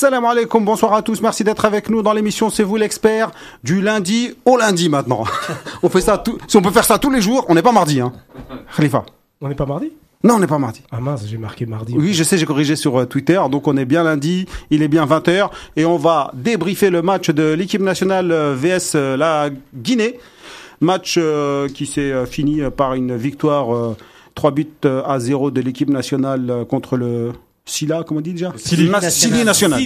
Salam alaikum, bonsoir à tous, merci d'être avec nous dans l'émission C'est vous l'expert du lundi au lundi maintenant. on fait ça tout, si on peut faire ça tous les jours, on n'est pas mardi hein. Khalifa. On n'est pas mardi? Non, on n'est pas mardi. Ah mince, j'ai marqué mardi. Oui, je sais, j'ai corrigé sur euh, Twitter, donc on est bien lundi, il est bien 20h et on va débriefer le match de l'équipe nationale euh, VS euh, la Guinée. Match euh, qui s'est fini par une victoire euh, 3 buts à 0 de l'équipe nationale contre le Silla, comment on dit déjà Sili Na- National.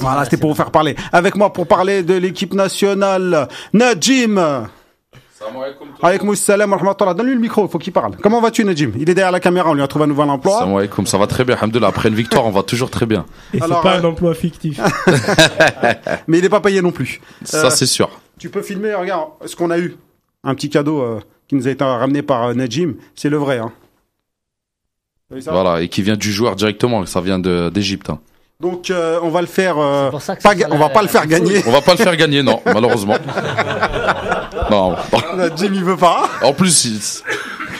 Voilà, c'était pour vous faire parler. Avec moi pour parler de l'équipe nationale, Najim. Alaykoum salam wa rahmatullah. Donne-lui le micro, il faut qu'il parle. Comment vas-tu, Najim? Il est derrière la caméra, on lui a trouvé un nouvel emploi. Salam alaikum, ça va très bien, alhamdoulilah. Après une victoire, on va toujours très bien. Et c'est pas euh, un emploi fictif. Mais il n'est pas payé non plus. Ça, Euh, c'est sûr. Tu peux filmer, regarde, ce qu'on a eu. Un petit cadeau euh, qui nous a été ramené par euh, Najim. C'est le vrai. Hein. Voilà, et qui vient du joueur directement, ça vient d'Égypte. hein. Donc, euh, on va le faire. euh, pas on va la- pas le faire gagner. On va pas le faire gagner, non, malheureusement. Non. Il veut pas. En plus, il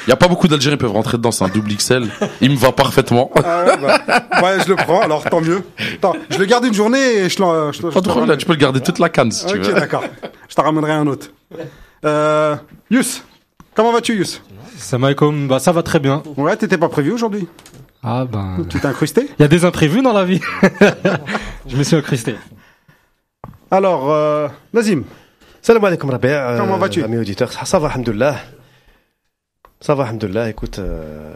il y a pas beaucoup d'Algériens qui peuvent rentrer dedans, c'est un double XL. Il me va parfaitement. Ah ouais, bah, ouais, je le prends, alors tant mieux. Attends, je le garde une journée et je l'en. Pas de problème, tu peux le garder toute la canne si tu Ok, veux. d'accord. Je t'en ramènerai un autre. Euh, Yus, comment vas-tu, Yus Salam alaikum, bah ça va très bien. Ouais, t'étais pas prévu aujourd'hui. Ah ben, Tu t'es incrusté il y a des imprévus dans la vie. je me suis incrusté. Alors, euh, Nazim, Salam alaikum Rabia. euh, Comment vas-tu Amis auditeurs, ça, va, alhamdoulilah. Ça va, alhamdoulilah. Écoute, euh,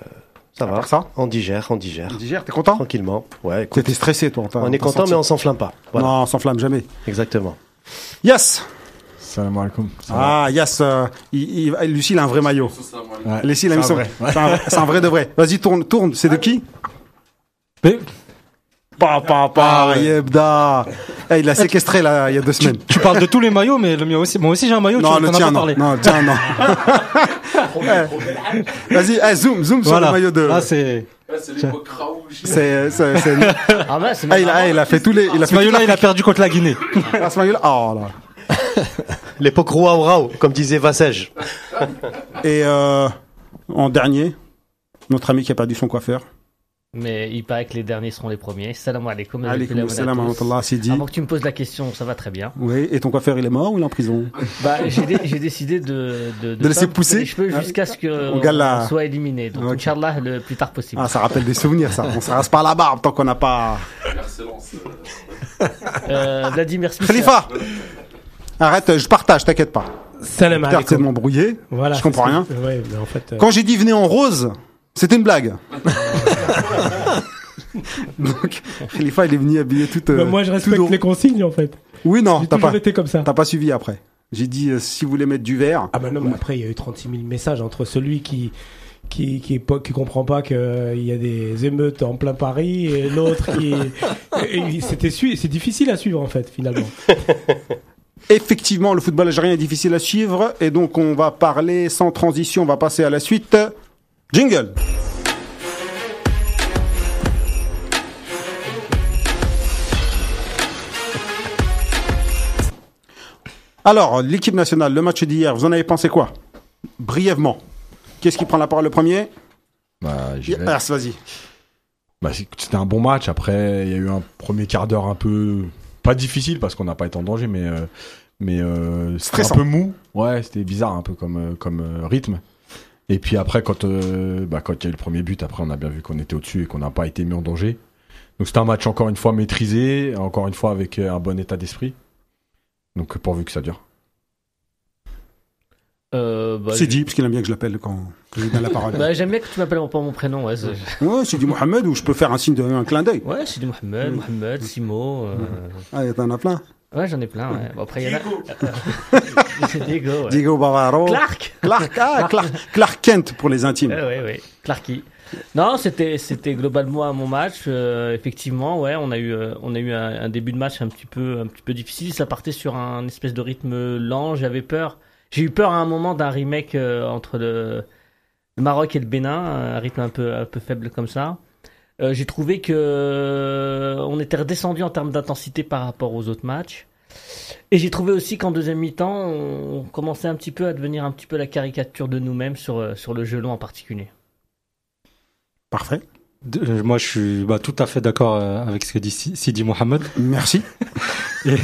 ça va. ça On digère, on digère. Digère, t'es content Tranquillement. Ouais, écoute. T'étais stressé, toi. On est content, mais on s'enflamme pas. Voilà. Non, on s'enflamme jamais. Exactement. Yes Salam alaikum. Ah, Yes, euh, il, il- Lucie, il a un vrai maillot. Ouais. Lucie, il a mis C'est son- un vrai. Ouais. C'est un, c'est un vrai de vrai. Vas-y, tourne, tourne. C'est de qui? Mais- Pa, pa, pa, Ah ouais. Yebda. Eh, il a séquestré, là, il y a deux semaines. Tu parles de tous les maillots, mais le mien aussi. Moi aussi j'ai un maillot. Non, tu le t'en as tien, pas non. parlé. Non, le tien, non. Eh, Vas-y, eh, zoom, zoom sur le maillot de. Là c'est. C'est, c'est, c'est- Ah ouais, c'est Ah, il, a, ah, il a fait tous les, il a Ce fait maillot-là, il a perdu contre la Guinée. la- Ah, ce maillot-là. Oh là. L'époque roi rao, comme disait Vassège. Et euh, en dernier, notre ami qui a perdu son coiffeur. Mais il paraît que les derniers seront les premiers. Salam alaikum. Alaykoum salam wa Sidi. Avant que tu me poses la question, ça va très bien. Oui, et ton coiffeur, il est mort ou il est en prison? Bah, j'ai dé- j'ai décidé de, de, De laisser pas me pousser les cheveux Ah. jusqu'à ce qu'on gala. soit éliminé. Donc, Ok. Inch'Allah, le plus tard possible. Ah, ça rappelle des souvenirs, ça. On se rase pas la barbe tant qu'on n'a pas. Euh, Vladimir Smith. Khalifa Arrête, je partage, t'inquiète pas. Salam T'as arrêté de alaikum. m'embrouiller. Voilà. je comprends rien. que- Ouais, mais en fait. euh, Quand j'ai dit venez en rose, c'était une blague. Donc, Khalifa, il est venu habillé tout. euh, bah, moi, je respecte les consignes, en fait. Oui, non, t'as pas, été comme ça. t'as pas suivi après. J'ai dit euh, si vous voulez mettre du vert. Ah bah non, mais après, il y a eu 36 000 messages entre celui qui qui qui, comprend pas qu'il y a des émeutes en plein Paris et l'autre qui c'était c'est difficile à suivre en fait finalement. Effectivement, le football algérien est difficile à suivre et donc on va parler sans transition. On va passer à la suite. Jingle. Alors, l'équipe nationale, le match d'hier, vous en avez pensé quoi? Brièvement. Qu'est-ce qui prend la parole le premier? Bah, vas-y. Bah, c'était un bon match. Après, il y a eu un premier quart d'heure un peu pas difficile parce qu'on n'a pas été en danger, mais euh, mais euh, c'était un peu mou. Ouais, c'était bizarre un peu comme euh, comme euh, rythme. Et puis après, quand bah, quand il y a eu le premier but, après on a bien vu qu'on était au-dessus et qu'on n'a pas été mis en danger. Donc c'était un match encore une fois maîtrisé, encore une fois avec un bon état d'esprit. Donc pourvu que ça dure. Euh, bah, C'est dit, parce qu'il aime bien que je l'appelle quand, quand il donne la parole. Bah, j'aime bien que tu m'appelles par mon prénom. Ouais, c'est- Ouais, c'est du Mohamed ou je peux faire un signe de un clin d'œil. ouais Sidi Mohamed, Mohamed, Simo. euh, Ah, t'en as plein. Ouais, j'en ai plein. Ouais. Bon, après, il y en a. C'est Diego. ouais. Diego Bavaro. Clark. Clark, ah, Clark, Clark Kent pour les intimes. Ouais, ouais, ouais. Clarky. Non, c'était c'était globalement un bon match. euh, effectivement, ouais, on a eu euh, on a eu un, un début de match un petit peu un petit peu difficile. Ça partait sur un espèce de rythme lent. J'avais peur. J'ai eu peur à un moment d'un remake euh, entre le, le Maroc et le Bénin, un rythme un peu un peu faible comme ça. Euh, J'ai trouvé que euh, on était redescendu en termes d'intensité par rapport aux autres matchs. Et j'ai trouvé aussi qu'en deuxième mi-temps, on commençait un petit peu à devenir un petit peu la caricature de nous-mêmes sur, sur le jeu long en particulier. Parfait. De- moi, je suis bah, tout à fait d'accord avec ce que dit Si- Sidi Mohamed. Merci. Et,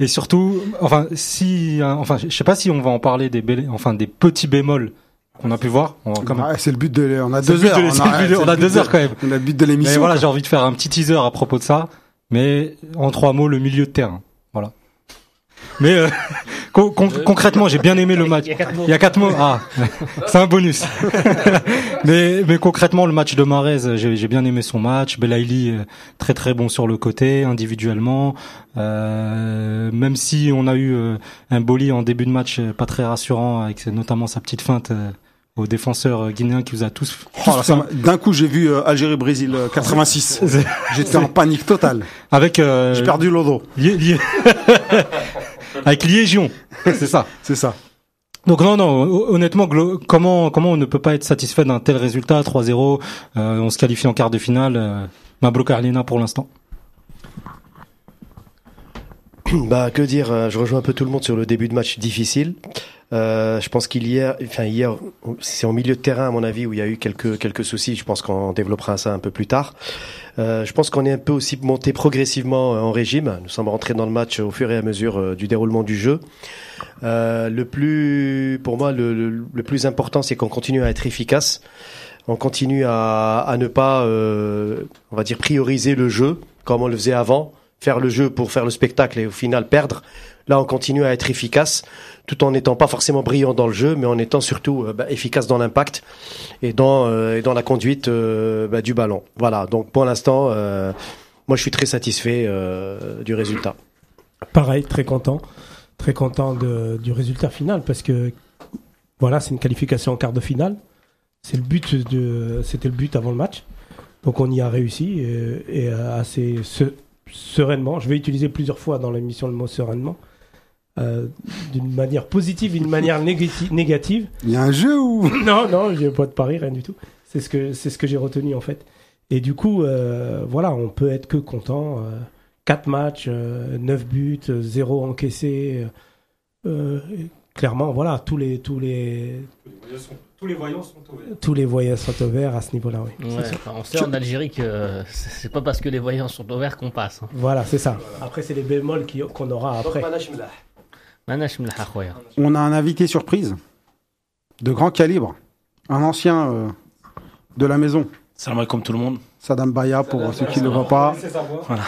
et surtout, enfin, si, euh, enfin, je sais pas si on va en parler des, enfin, des petits bémols qu'on a pu voir. C'est le but de. On a deux de- heures. de- on a deux de- heures quand même. On a le but de Mais l'émission. voilà, j'ai envie de faire un petit teaser à propos de ça. Mais en trois mots, le milieu de terrain. Mais euh, con- con- concrètement, j'ai bien aimé le match. Il y a quatre mots. Il y a quatre mots. Ah, c'est un bonus. mais, mais concrètement, le match de Marez, j'ai bien aimé son match. Belaïli, euh, très très bon sur le côté, individuellement. Euh, même si on a eu euh, un Boli en début de match pas très rassurant, avec notamment sa petite feinte euh, au défenseur euh, guinéen qui vous a tous. Oh D'un coup, j'ai vu euh, Algérie-Brésil euh, 86. J'étais en panique totale. avec euh, J'ai perdu l'odo. lié- lié- avec Liégion, c'est ça. C'est ça. Donc non, non, hon- honnêtement, comment comment on ne peut pas être satisfait d'un tel résultat 3-0 euh, On se qualifie en quart de finale. Euh, Mabrouk Arlina pour l'instant. Bah que dire, euh, je rejoins un peu tout le monde sur le début de match difficile. Euh, je pense qu'il y a, enfin hier, c'est en milieu de terrain à mon avis où il y a eu quelques quelques soucis. Je pense qu'on développera ça un peu plus tard. Euh, je pense qu'on est un peu aussi monté progressivement euh, en régime. Nous sommes rentrés dans le match au fur et à mesure euh, du déroulement du jeu. Euh, le plus, pour moi, le, le, le plus important, c'est qu'on continue à être efficace. On continue à, à ne pas, on va dire, prioriser le jeu comme on le faisait avant, faire le jeu pour faire le spectacle et au final perdre. Là, on continue à être efficace, tout en n'étant pas forcément brillant dans le jeu, mais en étant surtout euh, bah, efficace dans l'impact et dans euh, la conduite euh, bah, du ballon. Voilà. Donc pour l'instant, moi, je suis très satisfait du résultat. Pareil, très content. Très content du résultat final parce que voilà, c'est une qualification en quart de finale. C'est le but c'était le but avant le match. Donc on y a réussi et, assez se- sereinement. Je vais utiliser plusieurs fois dans l'émission le mot sereinement. Euh, d'une manière positive, d'une manière négati- négative. Il y a un jeu où. non, non, j'ai pas de pari, rien du tout. C'est ce que c'est ce que j'ai retenu en fait. Et du coup, euh, voilà, on peut être que content. Euh, 4 matchs, 9 buts, 0 encaissé. Euh, clairement, voilà, tous les tous les Tous les voyants sont ouverts. tous les voyants sont au vert à ce niveau-là, oui. Ouais, enfin, on sait en Algérie que euh, c'est pas parce que les voyants sont au vert qu'on passe. hein. Voilà, c'est ça. Après, c'est les bémols qu'on aura après. On a un invité surprise de grand calibre, un ancien euh, de la maison, Salam alaikum tout le monde. Sadam Baya pour ceux qui ne le voient pas. Voilà.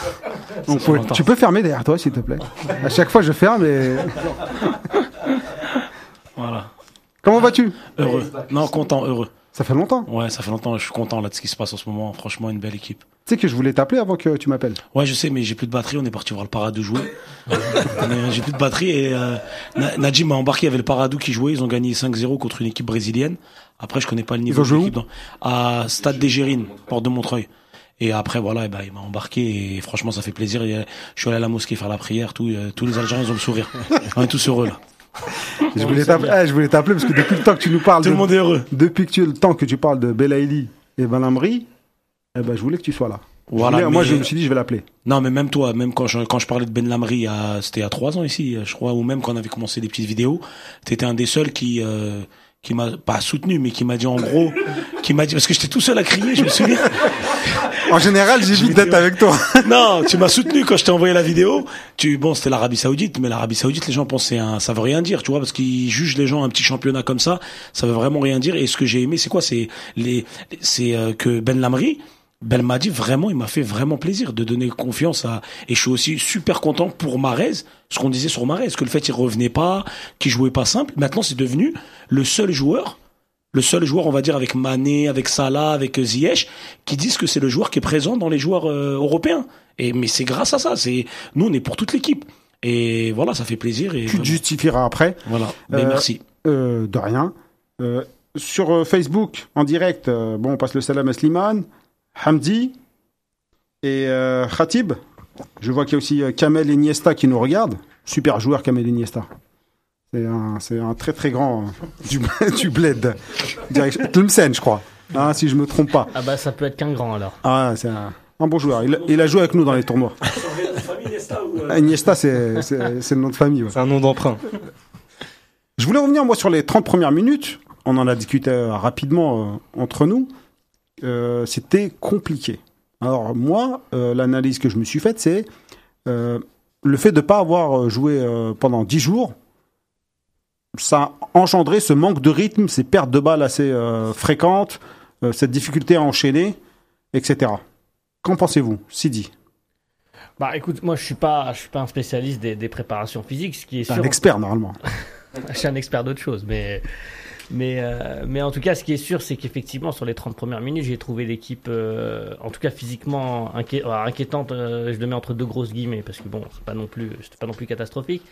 Donc, fait faut- longtemps. tu peux fermer derrière toi s'il te plaît? À chaque fois je ferme et Voilà. comment vas-tu? Heureux. Non, content, heureux. Ça fait longtemps? Ouais, ça fait longtemps, je suis content là de ce qui se passe en ce moment. Franchement, une belle équipe. Tu sais que je voulais t'appeler avant que tu m'appelles. Ouais, je sais, mais j'ai plus de batterie. On est parti voir le Paradou jouer. J'ai plus de batterie et euh, Najim m'a embarqué. Il y avait le Paradou qui jouait. Ils ont gagné 5-0 contre une équipe brésilienne. Après, je connais pas le niveau de l'équipe. À Stade des Gérines, porte de Montreuil. Et après, voilà, eh ben, il m'a embarqué et franchement, ça fait plaisir. Et, euh, je suis allé à la mosquée faire la prière. Tout, euh, tous les Algériens, ils ont le sourire. On est tous heureux là. Je voulais t'appeler eh, je voulais t'appeler parce que depuis le temps que tu nous parles Tout de- le monde est heureux. depuis que tu le temps que tu parles de Belaïli et Balamri, eh ben je voulais que tu sois là. Je Voilà, voulais- Moi je me suis dit je vais l'appeler. Non, mais même toi, même quand je, quand je parlais de Ben Lamri, à- c'était a trois ans ici, je crois, ou même quand on avait commencé des petites vidéos, t'étais un des seuls qui, euh, qui m'a pas soutenu, mais qui m'a dit en gros, qui m'a dit, parce que j'étais tout seul à crier, je me souviens. En général j'évite d'être avec toi. non, tu m'as soutenu quand je t'ai envoyé la vidéo. Tu, bon, c'était l'Arabie Saoudite, mais l'Arabie Saoudite, les gens pensaient, un, ça veut rien dire, tu vois, parce qu'ils jugent les gens un petit championnat comme ça, ça veut vraiment rien dire. Et ce que j'ai aimé, c'est quoi? C'est les, c'est euh, que Ben Lamri, Ben m'a dit vraiment, il m'a fait vraiment plaisir de donner confiance à. Et je suis aussi super content pour Marez, ce qu'on disait sur Marez, que le fait qu'il revenait pas, qu'il jouait pas simple. Maintenant, c'est devenu le seul joueur. Le seul joueur, on va dire, avec Mané, avec Salah, avec Ziyech, qui disent que c'est le joueur qui est présent dans les joueurs euh, européens. Et mais c'est grâce à ça. C'est nous, on est pour toute l'équipe. Et voilà, ça fait plaisir. Et tu te justifieras après. voilà. Mais Euh, merci. Euh, de rien. Sur Facebook, en direct, bon, on passe le salam à Slimane, Hamdi et euh, Khatib. Je vois qu'il y a aussi euh, Kamel Iniesta qui nous regarde. Super joueur, Kamel Iniesta. C'est un, c'est un très très grand euh, du, du bled. Tlemcen, je crois. Hein, si je me trompe pas. Ah bah ça peut être qu'un grand alors. Ah, c'est un, un bon joueur. Il, il a joué avec nous dans les tournois. Iniesta, c'est c'est- c'est le nom de famille. ouais. C'est un nom d'emprunt. Je voulais revenir, moi, sur les 30 premières minutes. On en a discuté rapidement euh, entre nous. Euh, c'était compliqué. Alors moi, euh, l'analyse que je me suis faite, c'est euh, le fait de ne pas avoir joué pendant 10 jours, ça a engendré ce manque de rythme, ces pertes de balles assez fréquentes, cette difficulté à enchaîner, etc. Qu'en pensez-vous, Sidi? Bah écoute, moi je suis pas, je suis pas un spécialiste des, des préparations physiques, ce qui est sûr. un expert normalement. je suis un expert d'autre chose, mais mais euh, mais en tout cas, ce qui est sûr, c'est qu'effectivement sur les 30 premières minutes, j'ai trouvé l'équipe, euh, en tout cas physiquement alors, inquiétante. euh, je le mets entre deux grosses guillemets parce que bon, c'est pas non plus, pas non plus catastrophique.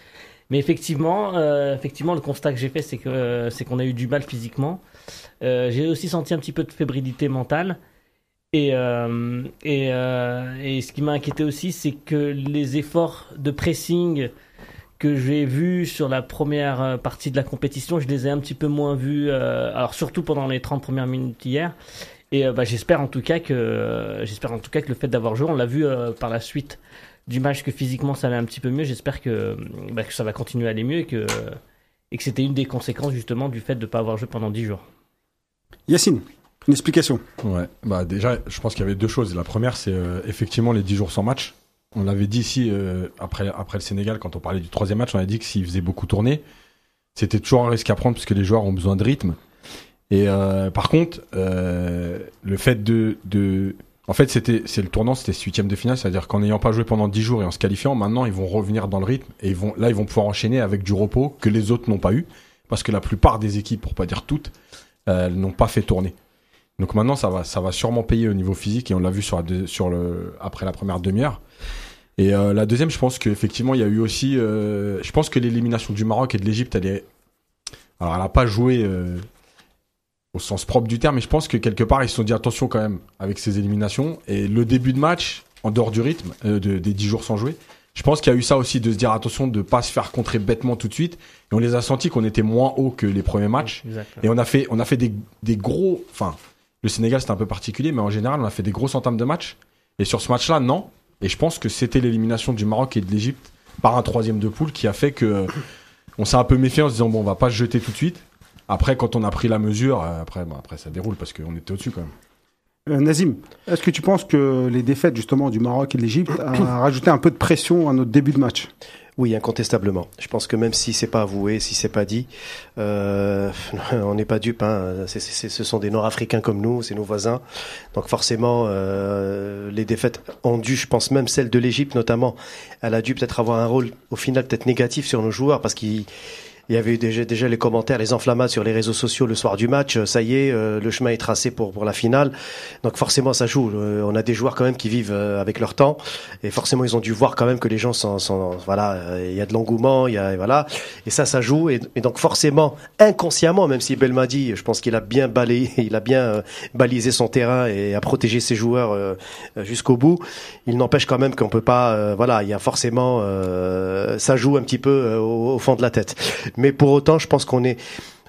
Mais effectivement, euh, effectivement, le constat que j'ai fait, c'est que c'est qu'on a eu du mal physiquement. Euh, j'ai aussi senti un petit peu de fébrilité mentale. Et, euh, et, euh, et ce qui m'a inquiété aussi, c'est que les efforts de pressing que j'ai vus sur la première euh, partie de la compétition, je les ai un petit peu moins vus, euh, alors surtout pendant les 30 premières minutes hier. Et euh, bah, j'espère en tout cas que euh, j'espère en tout cas que le fait d'avoir joué, on l'a vu euh, par la suite du match que physiquement ça allait un petit peu mieux. J'espère que, bah, que ça va continuer à aller mieux et que et que c'était une des conséquences justement du fait de ne pas avoir joué pendant 10 jours. Yacine, une explication. Ouais, bah déjà, je pense qu'il y avait deux choses. La première, c'est euh, effectivement les 10 jours sans match. On l'avait dit ici, euh, après, après le Sénégal, quand on parlait du troisième match, on a dit que s'il faisait beaucoup tourner, c'était toujours un risque à prendre parce que les joueurs ont besoin de rythme. Et euh, par contre, euh, le fait de, de en fait, c'était, c'est le tournant, c'était ce huitième de finale, c'est-à-dire qu'en n'ayant pas joué pendant 10 jours et en se qualifiant, maintenant ils vont revenir dans le rythme et ils vont, là ils vont pouvoir enchaîner avec du repos que les autres n'ont pas eu, parce que la plupart des équipes, pour pas dire toutes, n'ont pas fait tourner. Donc maintenant, ça va, ça va sûrement payer au niveau physique et on l'a vu sur, après la première demi-heure. Et euh, la deuxième, je pense qu'effectivement, il y a eu aussi, euh, je pense que l'élimination du Maroc et de l'Égypte, elle est, alors elle a pas joué euh, au sens propre du terme, mais je pense que quelque part, ils se sont dit attention quand même avec ces éliminations et le début de match, en dehors du rythme, euh, de- des 10 jours sans jouer. Je pense qu'il y a eu ça aussi de se dire attention de pas se faire contrer bêtement tout de suite. Et on les a sentis qu'on était moins haut que les premiers matchs. Et on a fait, on a fait des, des gros. Enfin, le Sénégal c'était un peu particulier, mais en général on a fait des grosses entames de match. Et sur ce match-là, non. Et je pense que c'était l'élimination du Maroc et de l'Égypte par un troisième de poule qui a fait que euh, on s'est un peu méfié en se disant bon, on va pas se jeter tout de suite. Après, quand on a pris la mesure, euh, après, bon, après ça déroule parce qu'on était au-dessus quand même. Euh, Nazim, est-ce que tu penses que les défaites justement du Maroc et de l'Égypte a rajouté un peu de pression à notre début de match? Oui, incontestablement. Je pense que même si c'est pas avoué, si c'est pas dit, euh, on n'est pas dupe. Hein. Ce sont des Nord-Africains comme nous, c'est nos voisins. Donc forcément, euh, les défaites ont dû, je pense même celle de l'Égypte notamment, elle a dû peut-être avoir un rôle au final peut-être négatif sur nos joueurs parce qu'ils il y avait eu déjà, déjà les commentaires, les enflammades sur les réseaux sociaux le soir du match. Ça y est, euh, le chemin est tracé pour, pour la finale. Donc forcément, ça joue. Euh, on a des joueurs quand même qui vivent euh, avec leur temps. Et forcément, ils ont dû voir quand même que les gens sont... sont voilà, euh, il y a de l'engouement, il y a... Voilà. Et ça, ça joue. Et, donc forcément, inconsciemment, même si Belmadi, je pense qu'il a bien balayé, il a bien euh, balisé son terrain et a protégé ses joueurs euh, jusqu'au bout, il n'empêche quand même qu'on peut pas... voilà, il y a forcément... ça joue un petit peu au, au fond de la tête. Mais pour autant, je pense qu'on est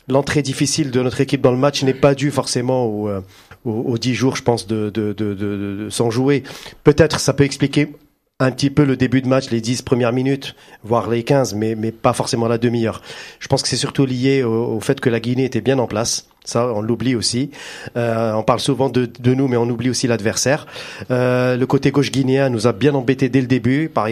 l'entrée difficile de notre équipe dans le match n'est pas due forcément euh, aux, aux 10 jours, je pense, de, de, de- sans jouer. Peut-être ça peut expliquer un petit peu le début de match, les 10 premières minutes, voire les 15, mais, mais pas forcément la demi-heure. Je pense que c'est surtout lié au, au fait que la Guinée était bien en place. Ça, on l'oublie aussi. Euh, on parle souvent de, de nous, mais on oublie aussi l'adversaire. Euh, le côté gauche guinéen nous a bien embêté dès le début par,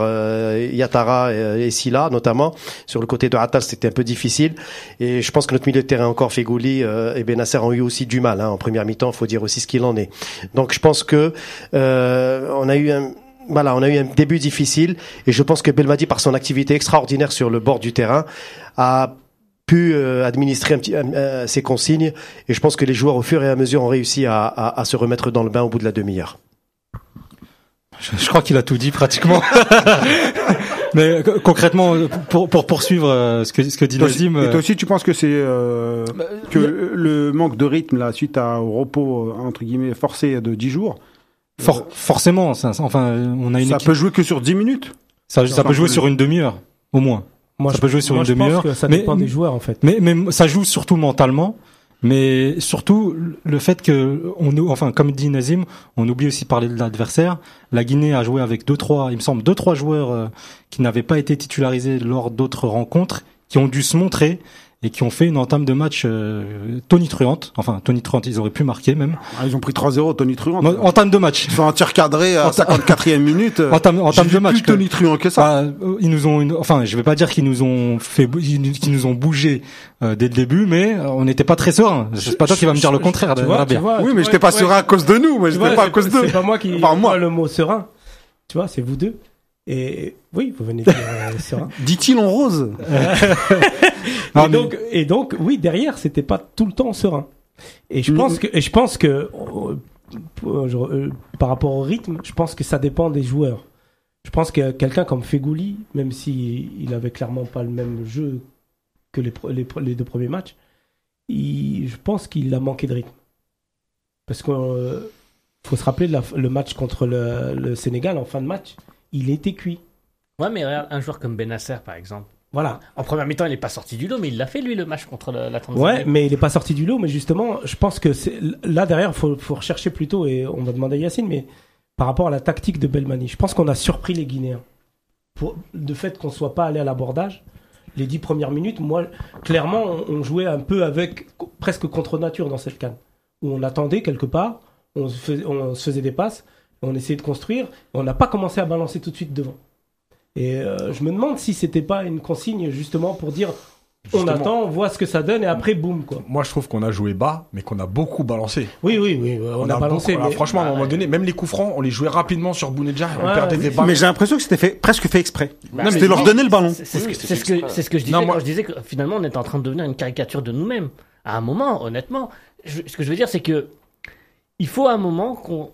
euh, Yatara et, et Silla, notamment. Sur le côté de Attal, c'était un peu difficile. Et je pense que notre milieu de terrain encore, Fegouli euh, et Benasser ont eu aussi du mal hein, en première mi-temps. Faut dire aussi ce qu'il en est. Donc je pense que euh, on a eu un voilà, on a eu un début difficile et je pense que Belmadi, par son activité extraordinaire sur le bord du terrain, a pu euh, administrer un petit, euh, ses consignes et je pense que les joueurs au fur et à mesure ont réussi à, à, à se remettre dans le bain au bout de la demi-heure. Je, je crois qu'il a tout dit pratiquement. Mais co- concrètement, pour, pour poursuivre euh, ce que, ce que dit Nazim, Et euh, toi aussi, tu penses que c'est euh, Bah, que le manque de rythme là suite à, au repos euh, entre guillemets forcé de 10 jours, for- forcément, ça, ça- enfin, on a une ça équipe- peut jouer que sur 10 minutes. ça, ça peut jouer sur une demi-heure, au moins. Moi, Ça je- peut jouer sur moi, une je pense demi-heure, que Ça mais- dépend des joueurs en fait. Mais, mais ça joue surtout mentalement. Mais surtout le fait que on nous, enfin comme dit Nazim, on oublie aussi de parler de l'adversaire. La Guinée a joué avec deux trois, il me semble deux trois joueurs euh, qui n'avaient pas été titularisés lors d'autres rencontres, qui ont dû se montrer et qui ont fait une entame de match euh, tonitruante. Enfin, tonitruante, ils auraient pu marquer même. Ah, ils ont pris 3-0 Tony Truant. En- Entame de match. Ils font un tir cadré à 54e minute. Entame, entame de match. plus quoi. Tony Truant que ça. Bah, euh, ils nous ont, une- enfin, je vais pas dire qu'ils nous ont fait, qu'ils nous ont bougé euh, dès le début, mais euh, on n'était pas très serein. C'est pas toi qui va me dire le contraire, Tu vois, tu vois, oui, mais j'étais pas ouais. serein à cause de nous. Tu j'étais vois, pas à c'est- cause d'eux. C'est pas moi qui Enfin, moi. le mot serein. Tu vois, c'est vous deux. Et oui, vous venez de dire euh, serein. Dit-il en rose? Ah, et mais- donc, et donc, oui, derrière, c'était pas tout le temps serein. Et je pense que, et je pense que, euh, euh, je- euh, par rapport au rythme, je pense que ça dépend des joueurs. Je pense que quelqu'un comme Fegouli, même si il avait clairement pas le même jeu que les, deux premiers matchs, il- je pense qu'il a manqué de rythme. Parce que euh, faut se rappeler la- le match contre le, le Sénégal en fin de match, il était cuit. Ouais, mais regarde, un joueur comme Benasser, par exemple. Voilà. En première mi-temps, il n'est pas sorti du lot, mais il l'a fait, lui, le match contre le- la Tanzanie. Ouais, mais il n'est pas sorti du lot. Mais justement, je pense que c'est là derrière, faut faut rechercher plutôt et on va demander à Yacine, mais par rapport à la tactique de Belmani, je pense qu'on a surpris les Guinéens. Pour le fait qu'on soit pas allé à l'abordage, les dix premières minutes, moi, clairement, on, on jouait un peu avec presque contre nature dans cette canne, où on attendait quelque part, on se faisait, on se faisait des passes, on essayait de construire, et on n'a pas commencé à balancer tout de suite devant. Et euh, je me demande si c'était pas une consigne justement pour dire on attend, on voit ce que ça donne et après boum quoi. Moi, je trouve qu'on a joué bas, mais qu'on a beaucoup balancé. Oui, oui, oui, on, a, balancé. beaucoup- mais- franchement, à un Bah, moment donné, même les coups francs, on les jouait rapidement sur Bounedjah, on Ouais, perdait oui. des balles. Mais j'ai l'impression que c'était fait, presque fait exprès. Bah, mais C'était leur donner le ballon. C'est ce, Oui, que- ce que exprès. c'est ce que je disais Non, moi- quand je disais que finalement on est en train de devenir une caricature de nous-mêmes. À un moment, honnêtement, je- ce que je veux dire, c'est que il faut à un moment qu'on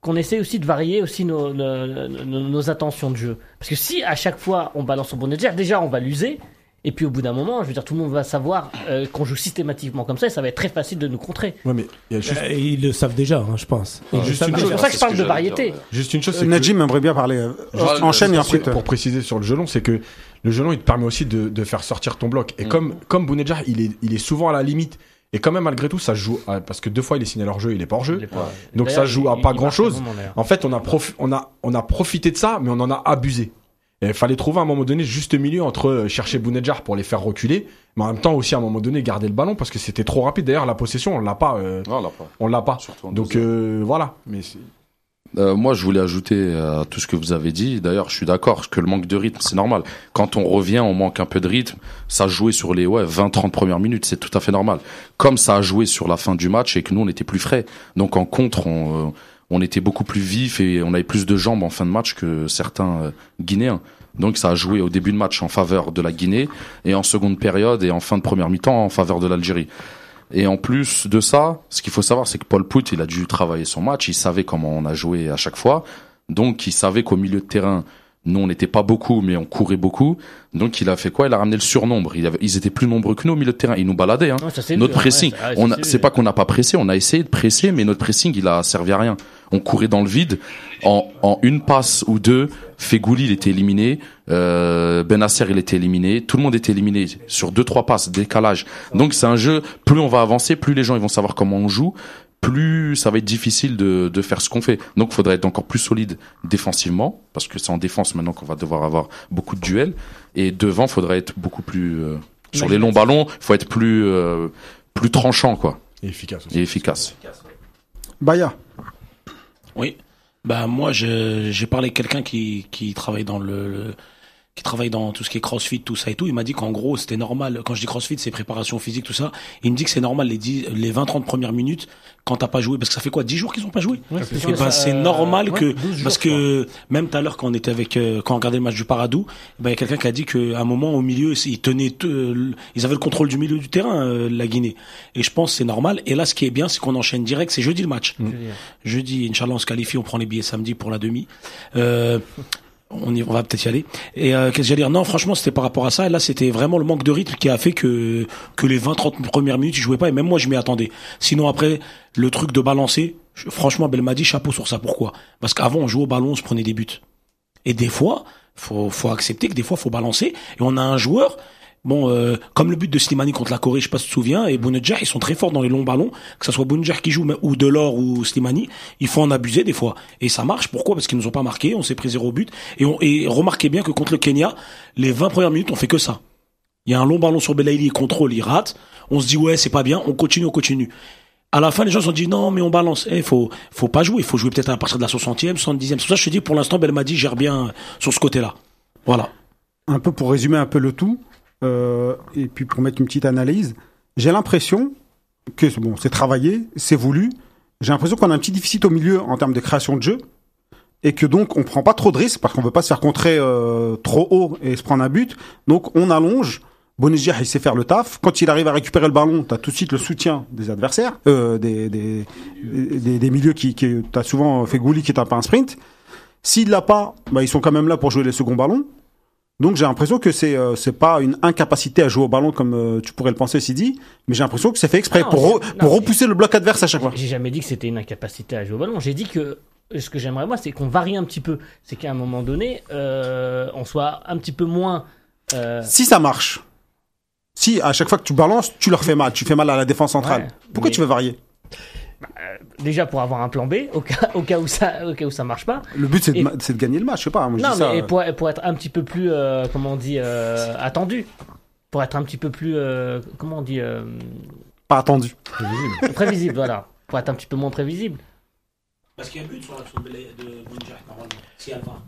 qu'on essaie aussi de varier aussi nos, nos, nos- nos attentions de jeu. Parce que si à chaque fois on balance au bon déjà, déjà on va l'user. Et puis au bout d'un moment, je veux dire, tout le monde va savoir euh, qu'on joue systématiquement comme ça et ça va être très facile de nous contrer. Ouais, mais il y a juste, Euh, ils le savent déjà, hein, je pense. Une C'est pour ça que je parle de dire, variété. ouais. juste une chose, c'est que Najim aimerait bien parler. euh, juste Ouais, enchaîne et pour- ensuite. pour préciser sur le gelon, c'est que le gelon, il te permet aussi de, de faire sortir ton bloc. Et Mm. comme, comme Bounedjah, il est, il est souvent à la limite. Et quand même, malgré tout, ça se joue, à- parce que deux fois, il est signé hors jeu, il est pas hors jeu. Pas- Donc ça joue à il- pas il grand chose. En fait, on a, profi- on a, on a profité de ça, mais on en a abusé. Et il fallait trouver à un moment donné juste milieu entre euh, chercher Bounedjah pour les faire reculer, mais en même temps aussi à un moment donné garder le ballon parce que c'était trop rapide. D'ailleurs, la possession, on l'a pas, euh, Non, là, pas. on l'a pas. Donc euh, voilà. Mais c'est- Euh, moi, je voulais ajouter à tout ce que vous avez dit. D'ailleurs, je suis d'accord que le manque de rythme, c'est normal. Quand on revient, on manque un peu de rythme. Ça joué sur les ouais, 20-30 premières minutes, c'est tout à fait normal. Comme ça a joué sur la fin du match et que nous, on était plus frais. Donc en contre, on, euh, était beaucoup plus vif et on avait plus de jambes en fin de match que certains euh, Guinéens. Donc ça a joué au début de match en faveur de la Guinée et en seconde période et en fin de première mi-temps en faveur de l'Algérie. Et en plus de ça, ce qu'il faut savoir, c'est que Paul Pout, il a dû travailler son match, il savait comment on a joué à chaque fois. Donc, il savait qu'au milieu de terrain, nous, on n'était pas beaucoup, mais on courait beaucoup. Donc, il a fait quoi? Il a ramené le surnombre. Il avait- ils étaient plus nombreux que nous au milieu de terrain. Ils nous baladaient. Hein. Ça, c'est Notre vu, pressing, ouais, ça- ouais, on c'est pas qu'on n'a pas pressé, on a essayé de presser, mais notre pressing, il a servi à rien. On courait dans le vide. En, en une passe ou deux, Fegouli, il était éliminé. Euh, Benasser, il était éliminé. Tout le monde était éliminé sur deux, trois passes, décalage. Donc c'est un jeu, plus on va avancer, plus les gens ils vont savoir comment on joue, plus ça va être difficile de, de faire ce qu'on fait. Donc il faudrait être encore plus solide défensivement, parce que c'est en défense maintenant qu'on va devoir avoir beaucoup de duels. Et devant, il faudrait être beaucoup plus... euh, sur les longs ballons, faut être plus, euh, plus tranchant, quoi, et efficace aussi. et efficace. Baya. Oui. Bah moi j'ai parlé avec quelqu'un qui qui travaille dans le, le- qui travaille dans tout ce qui est CrossFit tout ça et tout, il m'a dit qu'en gros, c'était normal. Quand je dis CrossFit, c'est préparation physique tout ça, il me dit que c'est normal les 10 les 20 30 premières minutes quand t'as pas joué. Parce que ça fait quoi? 10 jours qu'ils ont pas joué? Ouais, Eh ben, c'est euh, normal ouais, que 12 jours, parce que même tout à l'heure quand on était avec euh, quand on regardait le match du Paradou, eh ben il y a quelqu'un qui a dit qu'à un moment au milieu ils tenaient euh, ils avaient le contrôle du milieu du terrain euh, la Guinée. Et je pense que c'est normal. Et là ce qui est bien c'est qu'on enchaîne direct, c'est jeudi le match. Dire. Jeudi, Inch'Allah, on se qualifie, on prend les billets samedi pour la demi. On, y, on va peut-être y aller. Et euh, qu'est-ce que j'allais dire? Non, franchement, c'était par rapport à ça. Et là, c'était vraiment le manque de rythme qui a fait que que les 20-30 premières minutes, ils jouaient pas. Et même moi, je m'y attendais. Sinon, après, le truc de balancer, je- franchement, Belmadi, chapeau sur ça. Pourquoi? Parce qu'avant, on jouait au ballon, on se prenait des buts. Et des fois, faut, faut accepter que des fois, faut balancer. Et on a un joueur... Bon, euh, comme le but de Slimani contre la Corée, je sais pas si tu te souviens, et Bounedjah, ils sont très forts dans les longs ballons, que ce soit Bounedjah qui joue ou Delors ou Slimani, il faut en abuser des fois. Et ça marche, pourquoi? Parce qu'ils nous ont pas marqué, on s'est pris zéro but, et, on, et remarquez bien que contre le Kenya, les 20 premières minutes, on fait que ça. Il y a un long ballon sur Belaïli, il contrôle, il rate. On se dit ouais, c'est pas bien, on continue, on continue. À la fin, les gens se sont dit non, mais on balance. Eh, faut, faut pas jouer. Il faut jouer peut-être à partir de la 60e, 70e. C'est pour ça je te dis, pour l'instant, Belmadi gère bien sur ce côté-là. Voilà. un peu pour résumer un peu le tout, euh, et puis pour mettre une petite analyse, j'ai l'impression que bon, c'est travaillé, c'est voulu. J'ai l'impression qu'on a un petit déficit au milieu en termes de création de jeu, et que donc on prend pas trop de risques parce qu'on veut pas se faire contrer euh, trop haut et se prendre un but. Donc on allonge. Bonizia, il sait faire le taf. Quand il arrive à récupérer le ballon, t'as tout de suite le soutien des adversaires, euh, des, des, des, milieux qui, qui t'as souvent fait Gouli qui peu un sprint. S'il l'a pas, bah, ils sont quand même là pour jouer les seconds ballons. Donc j'ai l'impression que c'est euh, c'est pas une incapacité à jouer au ballon comme euh, tu pourrais le penser Sidi, mais j'ai l'impression que c'est fait exprès non, pour c'est- re- non, pour repousser le bloc adverse à chaque fois. J'ai jamais dit que c'était une incapacité à jouer au ballon. J'ai dit que ce que j'aimerais moi, c'est qu'on varie un petit peu. C'est qu'à un moment donné, euh, on soit un petit peu moins. euh, Si ça marche, si à chaque fois que tu balances, tu leur fais mal, tu fais mal à la défense centrale. Ouais, Pourquoi mais- tu veux varier? Déjà pour avoir un plan B au cas, au cas où ça au cas où ça marche pas. Le but c'est de, gagner le match, je sais pas. Moi, je non, dis ça, mais euh, pour, pour être un petit peu plus euh, comment on dit euh, attendu, pour être un petit peu plus euh, comment on dit euh, pas attendu. prévisible, voilà, pour être un petit peu moins prévisible. Parce qu'il y a but sur l'action de normalement. S'il y a le VAR.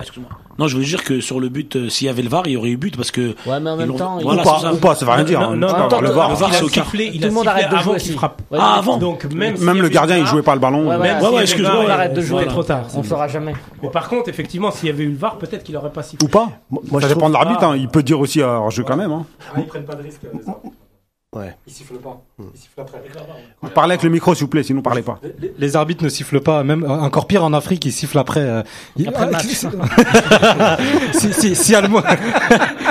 Ah, excuse-moi. Non, je veux dire que sur le but, euh, s'il y avait le VAR, il y aurait eu but parce que. Ouais, mais en Ils même l'ont- temps, il- Voilà, ou pas, c'est ou pas, ça veut rien dire. Non, hein. non, Tu peux non, avoir le non, VAR. le VAR, il c'est a au quart. sifflé, il Tout a le monde sifflé arrête de avant jouer qu'il aussi. frappe. Ouais, Ah, avant. Donc même, s'il y Même le gardien, il VAR, jouait pas le ballon. Ouais, ouais, Même Ouais, s'il y ouais, avait excuse-moi, VAR, on arrête de euh, jouer. c'était trop tard. on saura jamais. Mais par contre, effectivement, s'il y avait eu le VAR, peut-être qu'il aurait pas sifflé. Ou pas Moi, Ça dépend de trouve- l'arbitre. hein. Il peut dire aussi hors jeu quand même. Hein. Ah, ils prennent pas de risque. Ouais. Ils sifflent pas. Ils sifflent après. Parlez avec le micro s'il vous plaît, sinon parlez pas. Les- Les arbitres ne sifflent pas, même euh, encore pire en Afrique, ils sifflent après. euh, Après le match. si, y a le mo-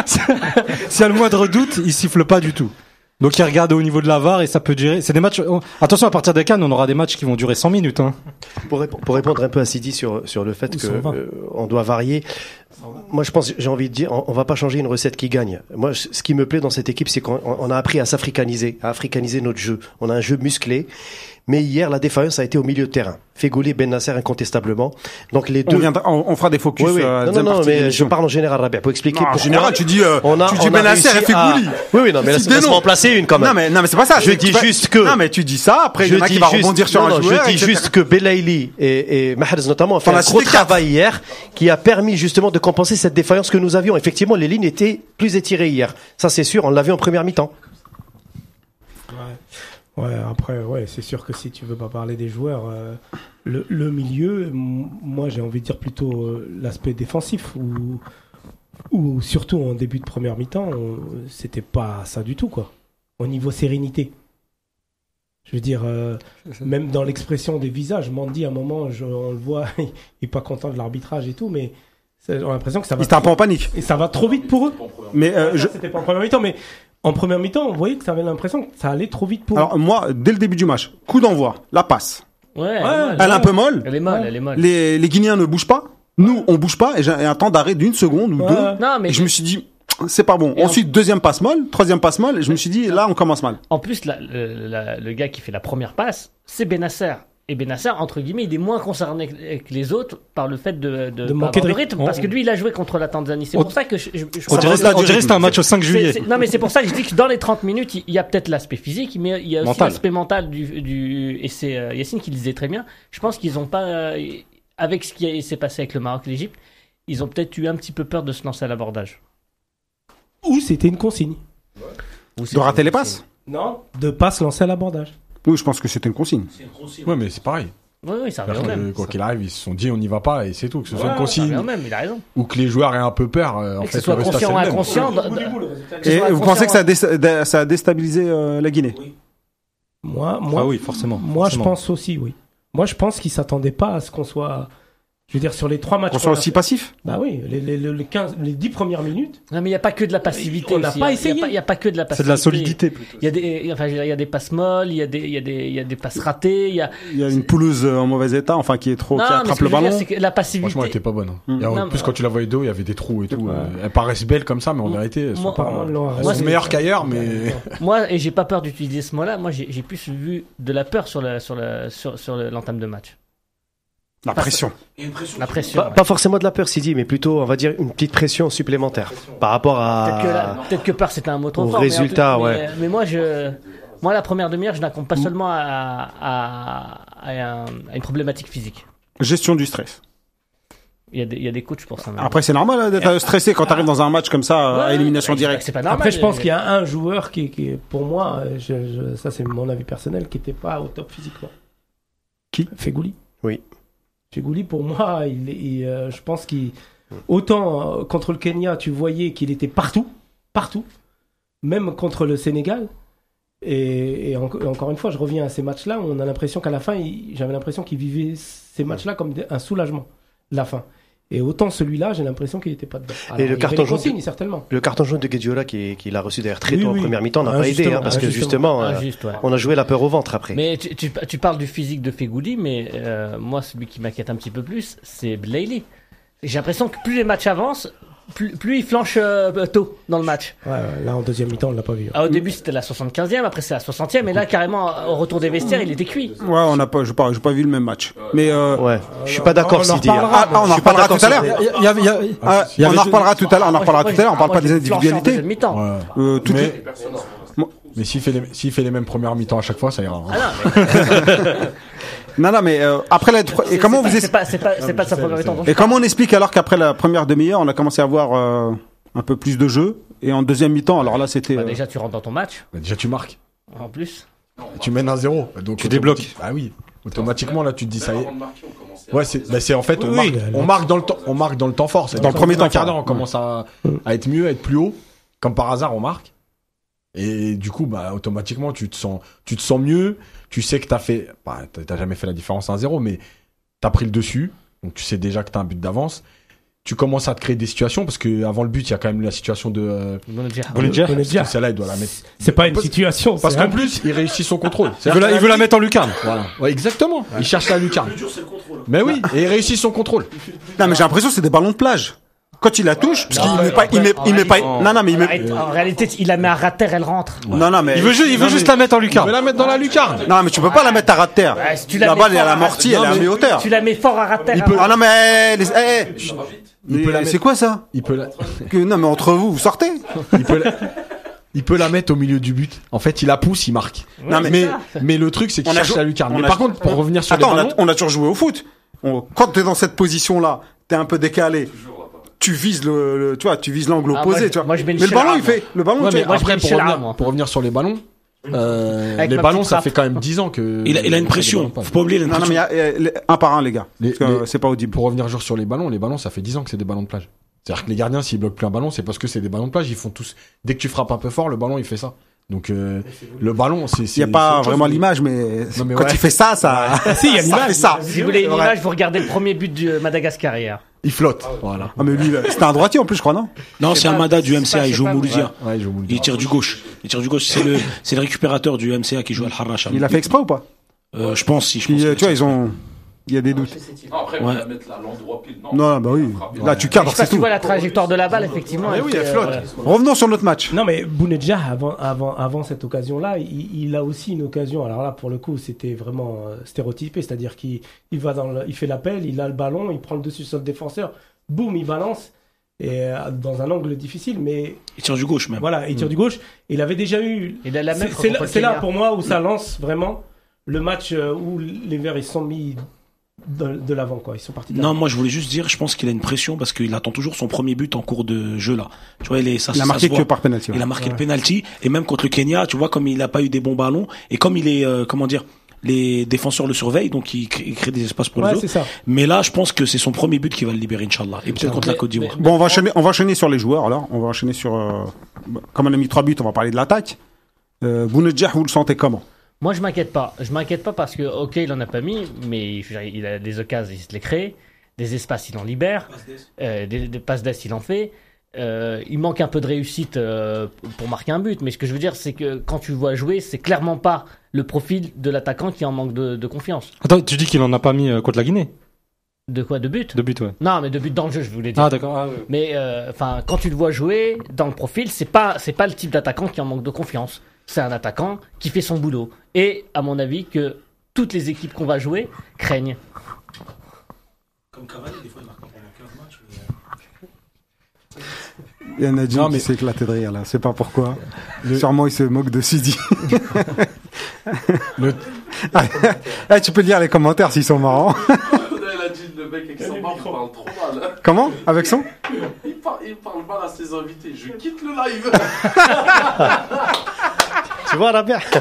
s'il y a le moindre doute, ils sifflent pas du tout. Donc ils regardent au niveau de la VAR et ça peut durer. C'est des matchs. oh, attention à partir des Cannes, on aura des matchs qui vont durer 100 minutes. Hein. Pour, rép- pour répondre un peu à Sidi sur, sur le fait 120. euh, on doit varier, moi je pense, j'ai envie de dire, on, on va pas changer une recette qui gagne. Moi, ce ce qui me plaît dans cette équipe, c'est qu'on on a appris à s'africaniser, à africaniser notre jeu. On a un jeu musclé. Mais hier, la défaillance a été au milieu de terrain. Fegoli, Ben Nasser incontestablement. Donc les On, deux. viendra- on, on fera des focus. Oui, oui. euh, non, non, non, mais je parle en général, Rabia, pour expliquer Non, en général, tu dis, euh, on a, tu dis on Benasser et à- Fegouli. Oui, oui, non, mais noms. remplacer une quand même. Non mais non mais c'est pas ça. Je dis fais- juste que- Non mais tu dis ça. Après il y je en a qui dis va juste, rebondir sur non, un non, joueur. je dis juste que Belaïli et, et Mahrez notamment ont fait un gros travail hier qui a permis justement de compenser cette défaillance que nous avions. Effectivement, les lignes étaient plus étirées hier. Ça, c'est sûr. On l'a vu en première mi-temps. Ouais, après, ouais, c'est sûr que si tu veux pas parler des joueurs, euh, le, le milieu, moi j'ai envie de dire plutôt euh, l'aspect défensif, ou ou surtout en début de première mi-temps, on- c'était pas ça du tout, quoi. Au niveau sérénité. Je veux dire, euh, même dans l'expression des visages, Mandy, à un moment, je- on le voit, il est pas content de l'arbitrage et tout, mais on a l'impression que ça va, Il était un peu en panique. et ça va trop vite pour eux. Mais euh, je- C'était pas en première mi-temps, mais en première mi-temps, on voyait que ça avait l'impression que ça allait trop vite pour alors moi dès le début du match, coup d'envoi, la passe. Ouais, elle est. Elle un peu molle. Elle est molle, elle est molle. Les les Guinéens ne bougent pas. Nous on bouge pas et j'ai un temps d'arrêt d'une seconde ou Ouais. deux. Non, mais Et je me suis dit c'est pas bon. Et Ensuite deuxième passe molle, troisième passe molle. Et je me suis dit là on commence mal. en plus, la- le, la- le gars qui fait la première passe, c'est Benasser. Et Benasser, entre guillemets, il est moins concerné que les autres par le fait de, de, De pas manquer de rythme. Parce que lui, il a joué contre la Tanzanie. C'est pour ça que je, je, je- On dirait, que c'était un match au 5 C'est- juillet. non, mais c'est pour ça que je dis que dans les 30 minutes, il y a peut-être l'aspect physique, mais il y a aussi Mental. l'aspect mental du, du et c'est euh, Yacine qui le disait très bien. Je pense qu'ils ont pas, euh, avec ce qui s'est passé avec le Maroc et l'Égypte, ils ont peut-être eu un petit peu peur de se lancer à l'abordage. Ou c'était une consigne. De rater les passes. Non, de pas se lancer à l'abordage. Oui je pense que c'était une consigne. Ouais, mais c'est pareil. Oui, oui, ça revient même. Quoi qu'il arrive, ils se sont dit on n'y va pas et c'est tout. Que ce soit une consigne même, il a raison. ou que les joueurs aient un peu peur. euh, en Et que fait, ce soit conscient ou inconscient. Et vous pensez que ça a, inconscient, dé- ça a déstabilisé euh, la Guinée Moi, moi, Ah oui, forcément. moi je pense aussi, oui. Moi, je pense qu'ils s'attendaient pas à ce qu'on soit. Je veux dire, sur les trois matchs. Qu'on soit aussi passif Bah oui, les, les, les, les 15, les 10 premières minutes. Non, mais il n'y a pas que de la passivité. On n'a pas hein. essayé. Il n'y a, pas que de la C'est passivité. de la solidité plutôt. Il y a des, enfin, dire, il y a des passes molles, il y a des, il y a des, il y a des passes ratées, il y a. Il y a une pouleuse euh, en mauvais état, enfin qui est trop, qui non, attrape le je veux dire, ballon. c'est que la passivité. Franchement, elle était pas bonne. hein. Mm. En plus, quand tu la voyais d'eau, il y avait des trous et tout. Ouais. euh, Elles paraissent belles comme ça, mais en vérité, elles sont Moi- pas. Elles sont c'est- meilleures qu'ailleurs, mais. Moi, et j'ai pas peur d'utiliser ce mot-là. Moi, j'ai plus vu de la peur sur la, sur la, sur, sur le- l'entame de match. La pression. La pression. Pas, ouais. pas forcément de la peur, Sidi, mais plutôt, on va dire, une petite pression supplémentaire par rapport Peut-être que, la- à. peut-être que peur c'était un mot trop au fort. résultat, mais, ouais. Mais moi, je, moi, la première demi-heure, je n'accompe pas seulement à, à, à un- à une problématique physique. Gestion du stress. Il y a des, il y a des coachs pour ça. même. Après, c'est normal hein, d'être stressé quand tu arrives dans un match comme ça, à Ouais, élimination directe. C'est pas normal. Après, je pense qu'il y a un joueur qui, pour moi, euh, je, je- ça c'est mon avis personnel, qui n'était pas au top physiquement. Qui? Fegouli. Oui. Fegouli, pour moi, il, il, euh, je pense qu'il. Autant euh, contre le Kenya, tu voyais qu'il était partout, partout, même contre le Sénégal. Et, et en- encore une fois, je reviens à ces matchs-là où on a l'impression qu'à la fin, j'avais l'impression qu'il vivait ces matchs-là comme un soulagement, la fin. Et autant celui-là, j'ai l'impression qu'il n'était pas dedans. Alors, le y avait carton jaune consignes, certainement. Le carton jaune de Guediola qui, qui l'a reçu d'ailleurs très Oui, tôt oui. en première mi-temps n'a Ah, pas aidé, hein, parce ah, que justement. justement, euh, Injuste, ouais. on a joué la peur au ventre après. Mais tu, tu, tu parles du physique de Fegouli, mais euh, moi, celui qui m'inquiète un petit peu plus, c'est Blayley. J'ai l'impression que plus les matchs avancent, plus, plus il flanche euh, tôt dans le match. Ouais, ouais, là, en deuxième mi-temps, on l'a pas vu. Ah, au début, c'était la 75e, après c'est la 60e, et là, carrément, au retour des vestiaires, il était cuit. Ouais, on n'a pas, j'ai pas, j'ai pas vu le même match. Mais euh, Ouais, je suis pas d'accord, on en Sidi. hein. reparlera. ah, ah, on Je en suis pas reparlera d'accord tout à l'heure. Ah, on en reparlera tout à l'heure. On en reparlera tout à l'heure. On parle pas je- des je individualités. deuxième mi-temps. Ouais. Euh, toutes Mais, les- mais s'il fait, les, s'il fait les mêmes premières mi-temps à chaque fois, ça ira. hein. Ah non, mais Non, non, mais euh, après la. Et comment vous C'est pas, c'est pas, c'est pas de sa première mi-temps. Et comment on explique alors qu'après la première demi-heure, on a commencé à avoir euh, un peu plus de jeu et en deuxième mi-temps, alors là, c'était. Bah, euh, déjà, tu rentres dans ton match, Bah, déjà, tu marques. en plus. Tu mènes un zéro. Donc, Tu débloques. Ah oui. Automatiquement, là, tu te dis, ça y est. Ouais, c'est, bah, c'est en fait, on, Oui, marque, oui, on marque dans le temps, on marque dans le temps fort. C'est Dans le premier temps quart d'heure, fort. on commence à, à être mieux, à être plus haut. Comme par hasard, on marque. Et du coup, bah, automatiquement, tu te sens, tu te sens mieux. Tu sais que t'as fait, bah, t'as- jamais fait la différence à 1-0, mais t'as pris le dessus. Donc, tu sais déjà que t'as un but d'avance. Tu commences à te créer des situations parce que avant le but, il y a quand même la situation de, euh, celle-là, il doit la mettre. C'est pas une Parce- situation. Parce qu'en plus, il réussit son contrôle. Il veut la, il veut la mettre en lucarne. Voilà. Ouais, exactement. Il cherche la lucarne. Mais oui, et il réussit son contrôle. Non, mais j'ai l'impression que c'est des ballons de plage. Quand il la touche, parce qu'il met pas, il met, il met pas. Non, non, mais il met. En réalité, il la met à ras de terre, elle rentre. Non, non, mais. Il veut, ju- il veut juste la mettre en Il veut lucarne. la mettre dans la lucarne. Non, mais tu peux pas la mettre à ras de terre. La balle, elle est amortie, elle est à mi-hauteur. Tu la mets fort à ras de terre. Il elle peut- Ah non, mais. les- Il peut la mais mettre- C'est quoi ça Il peut la, Non, mais entre vous, vous sortez. il peut la, il peut la mettre au milieu du but. En fait, il la pousse, il marque. Non, mais- mais, le truc, c'est qu'il cherche jou- la lucarne. Mais a- par contre, pour revenir sur Attends, on les ballons, on a toujours joué au foot. On- quand t'es dans cette position-là, t'es un peu décalé. Tu vises le, le- tu vois, tu vises l'angle Ah, opposé, moi, tu vois. moi, je mets le mais le ballon, il fait, le ballon, Ouais, tu mais vois, après, pour revenir, moi. pour revenir sur les ballons, euh, les ballons, ça fait quand même 10 ans que. Il a, il a une pression. Faut pas oublier, Non, non, mais y a- les- un par un, les gars. Les- Parce que les- c'est pas audible. Pour revenir genre sur les ballons, les ballons, ça fait 10 ans que c'est des ballons de plage. C'est-à-dire que les gardiens, s'ils bloquent plus un ballon, c'est parce que c'est des ballons de plage. Ils font tous. Dès que tu frappes un peu fort, le ballon, il fait ça. Donc euh, le ballon, c'est. Il n'y a pas vraiment l'image, mais, Non, mais quand ouais. il fait ça, ça, si, il y a l'image. ça. Si vous voulez une image, vous regardez le premier but du euh, Madagascar hier. Il flotte. Voilà. Ah, mais lui, c'était un droitier en plus, je crois, non Non, c'est un Mada du MCA, il je joue au Mouloudia. Ouais, je vous le dis. Il tire du gauche. Il tire du gauche. C'est le, c'est le récupérateur du MCA qui joue à Al-Harrach. Il a fait exprès ou pas? Euh, je pense, si, je pense. euh, Tu vois, ils ont. Il y a des doutes. Après, Ouais. on va mettre là l'endroit pile. Non, Non, bah oui. Là, tu cadres, c'est si tu tout. vois la trajectoire de la balle, effectivement. Mais oui, était, elle flotte. euh, Revenons sur notre match. Non, mais Bounedjah, avant, avant, avant cette occasion-là, il, il a aussi une occasion. Alors là, pour le coup, c'était vraiment euh, stéréotypé. C'est-à-dire qu'il il va dans le- il fait l'appel, il a le ballon, il prend le dessus sur le défenseur, boum, il balance. Et euh, dans un angle difficile, mais Il tire du gauche, même. voilà, il tire du gauche. Il avait déjà eu. Il a la même C'est là, là pour moi où ça lance vraiment le match où les Verts ils se sont mis de, de l'avant, quoi. Ils sont partis. de Non, moi je voulais juste dire, je pense qu'il a une pression parce qu'il attend toujours son premier but en cours de jeu là. Tu vois, il est, ça, Il a marqué que par penalty. Il a marqué le penalty et même contre le Kenya, tu vois, comme il n'a pas eu des bons ballons et comme il est, euh, comment dire, les défenseurs le surveillent, donc il crée, il crée des espaces pour Ouais, autres. ça. Mais là, je pense que c'est son premier but qui va le libérer, Inch'Allah. Et peut-être contre la Mais- Côte d'Ivoire. Bon, on va enchaîner, on va enchaîner sur les joueurs, alors. On va enchaîner sur, euh, comme on a mis trois buts, on va parler de l'attaque. Euh, Bounedjah, vous le sentez comment? Moi, je m'inquiète pas. Je m'inquiète pas parce que, ok, il en a pas mis, mais il a des occasions, il se les crée. Des espaces, il en libère. Euh, des, des passes d'ess, il en fait. Euh, il manque un peu de réussite euh, pour marquer un but. Mais ce que je veux dire, c'est que quand tu le vois jouer, c'est clairement pas le profil de l'attaquant qui en manque de, de confiance. Attends, tu dis qu'il en a pas mis euh, contre la Guinée? De quoi? De but? De but, ouais. Non, mais de but dans le jeu, je voulais dire. Ah, d'accord. Ah, ouais. Mais euh, enfin, quand tu le vois jouer dans le profil, c'est pas c'est pas le type d'attaquant qui en manque de confiance. C'est un attaquant qui fait son boulot. Et à mon avis que toutes les équipes qu'on va jouer craignent. Comme Cavani, des fois, il marque pas pendant 15 matchs. Il y en a Non, mais- qui s'est éclaté de rire là, c'est pas pourquoi. Sûrement il se moque de Sidi. Le- Eh, tu peux lire les commentaires s'ils sont marrants. Elle a dit le mec avec son barbe parle trop mal. Comment? Avec son? Il parle, il parle mal à ses invités. Je quitte le live. Tu vois, Rabia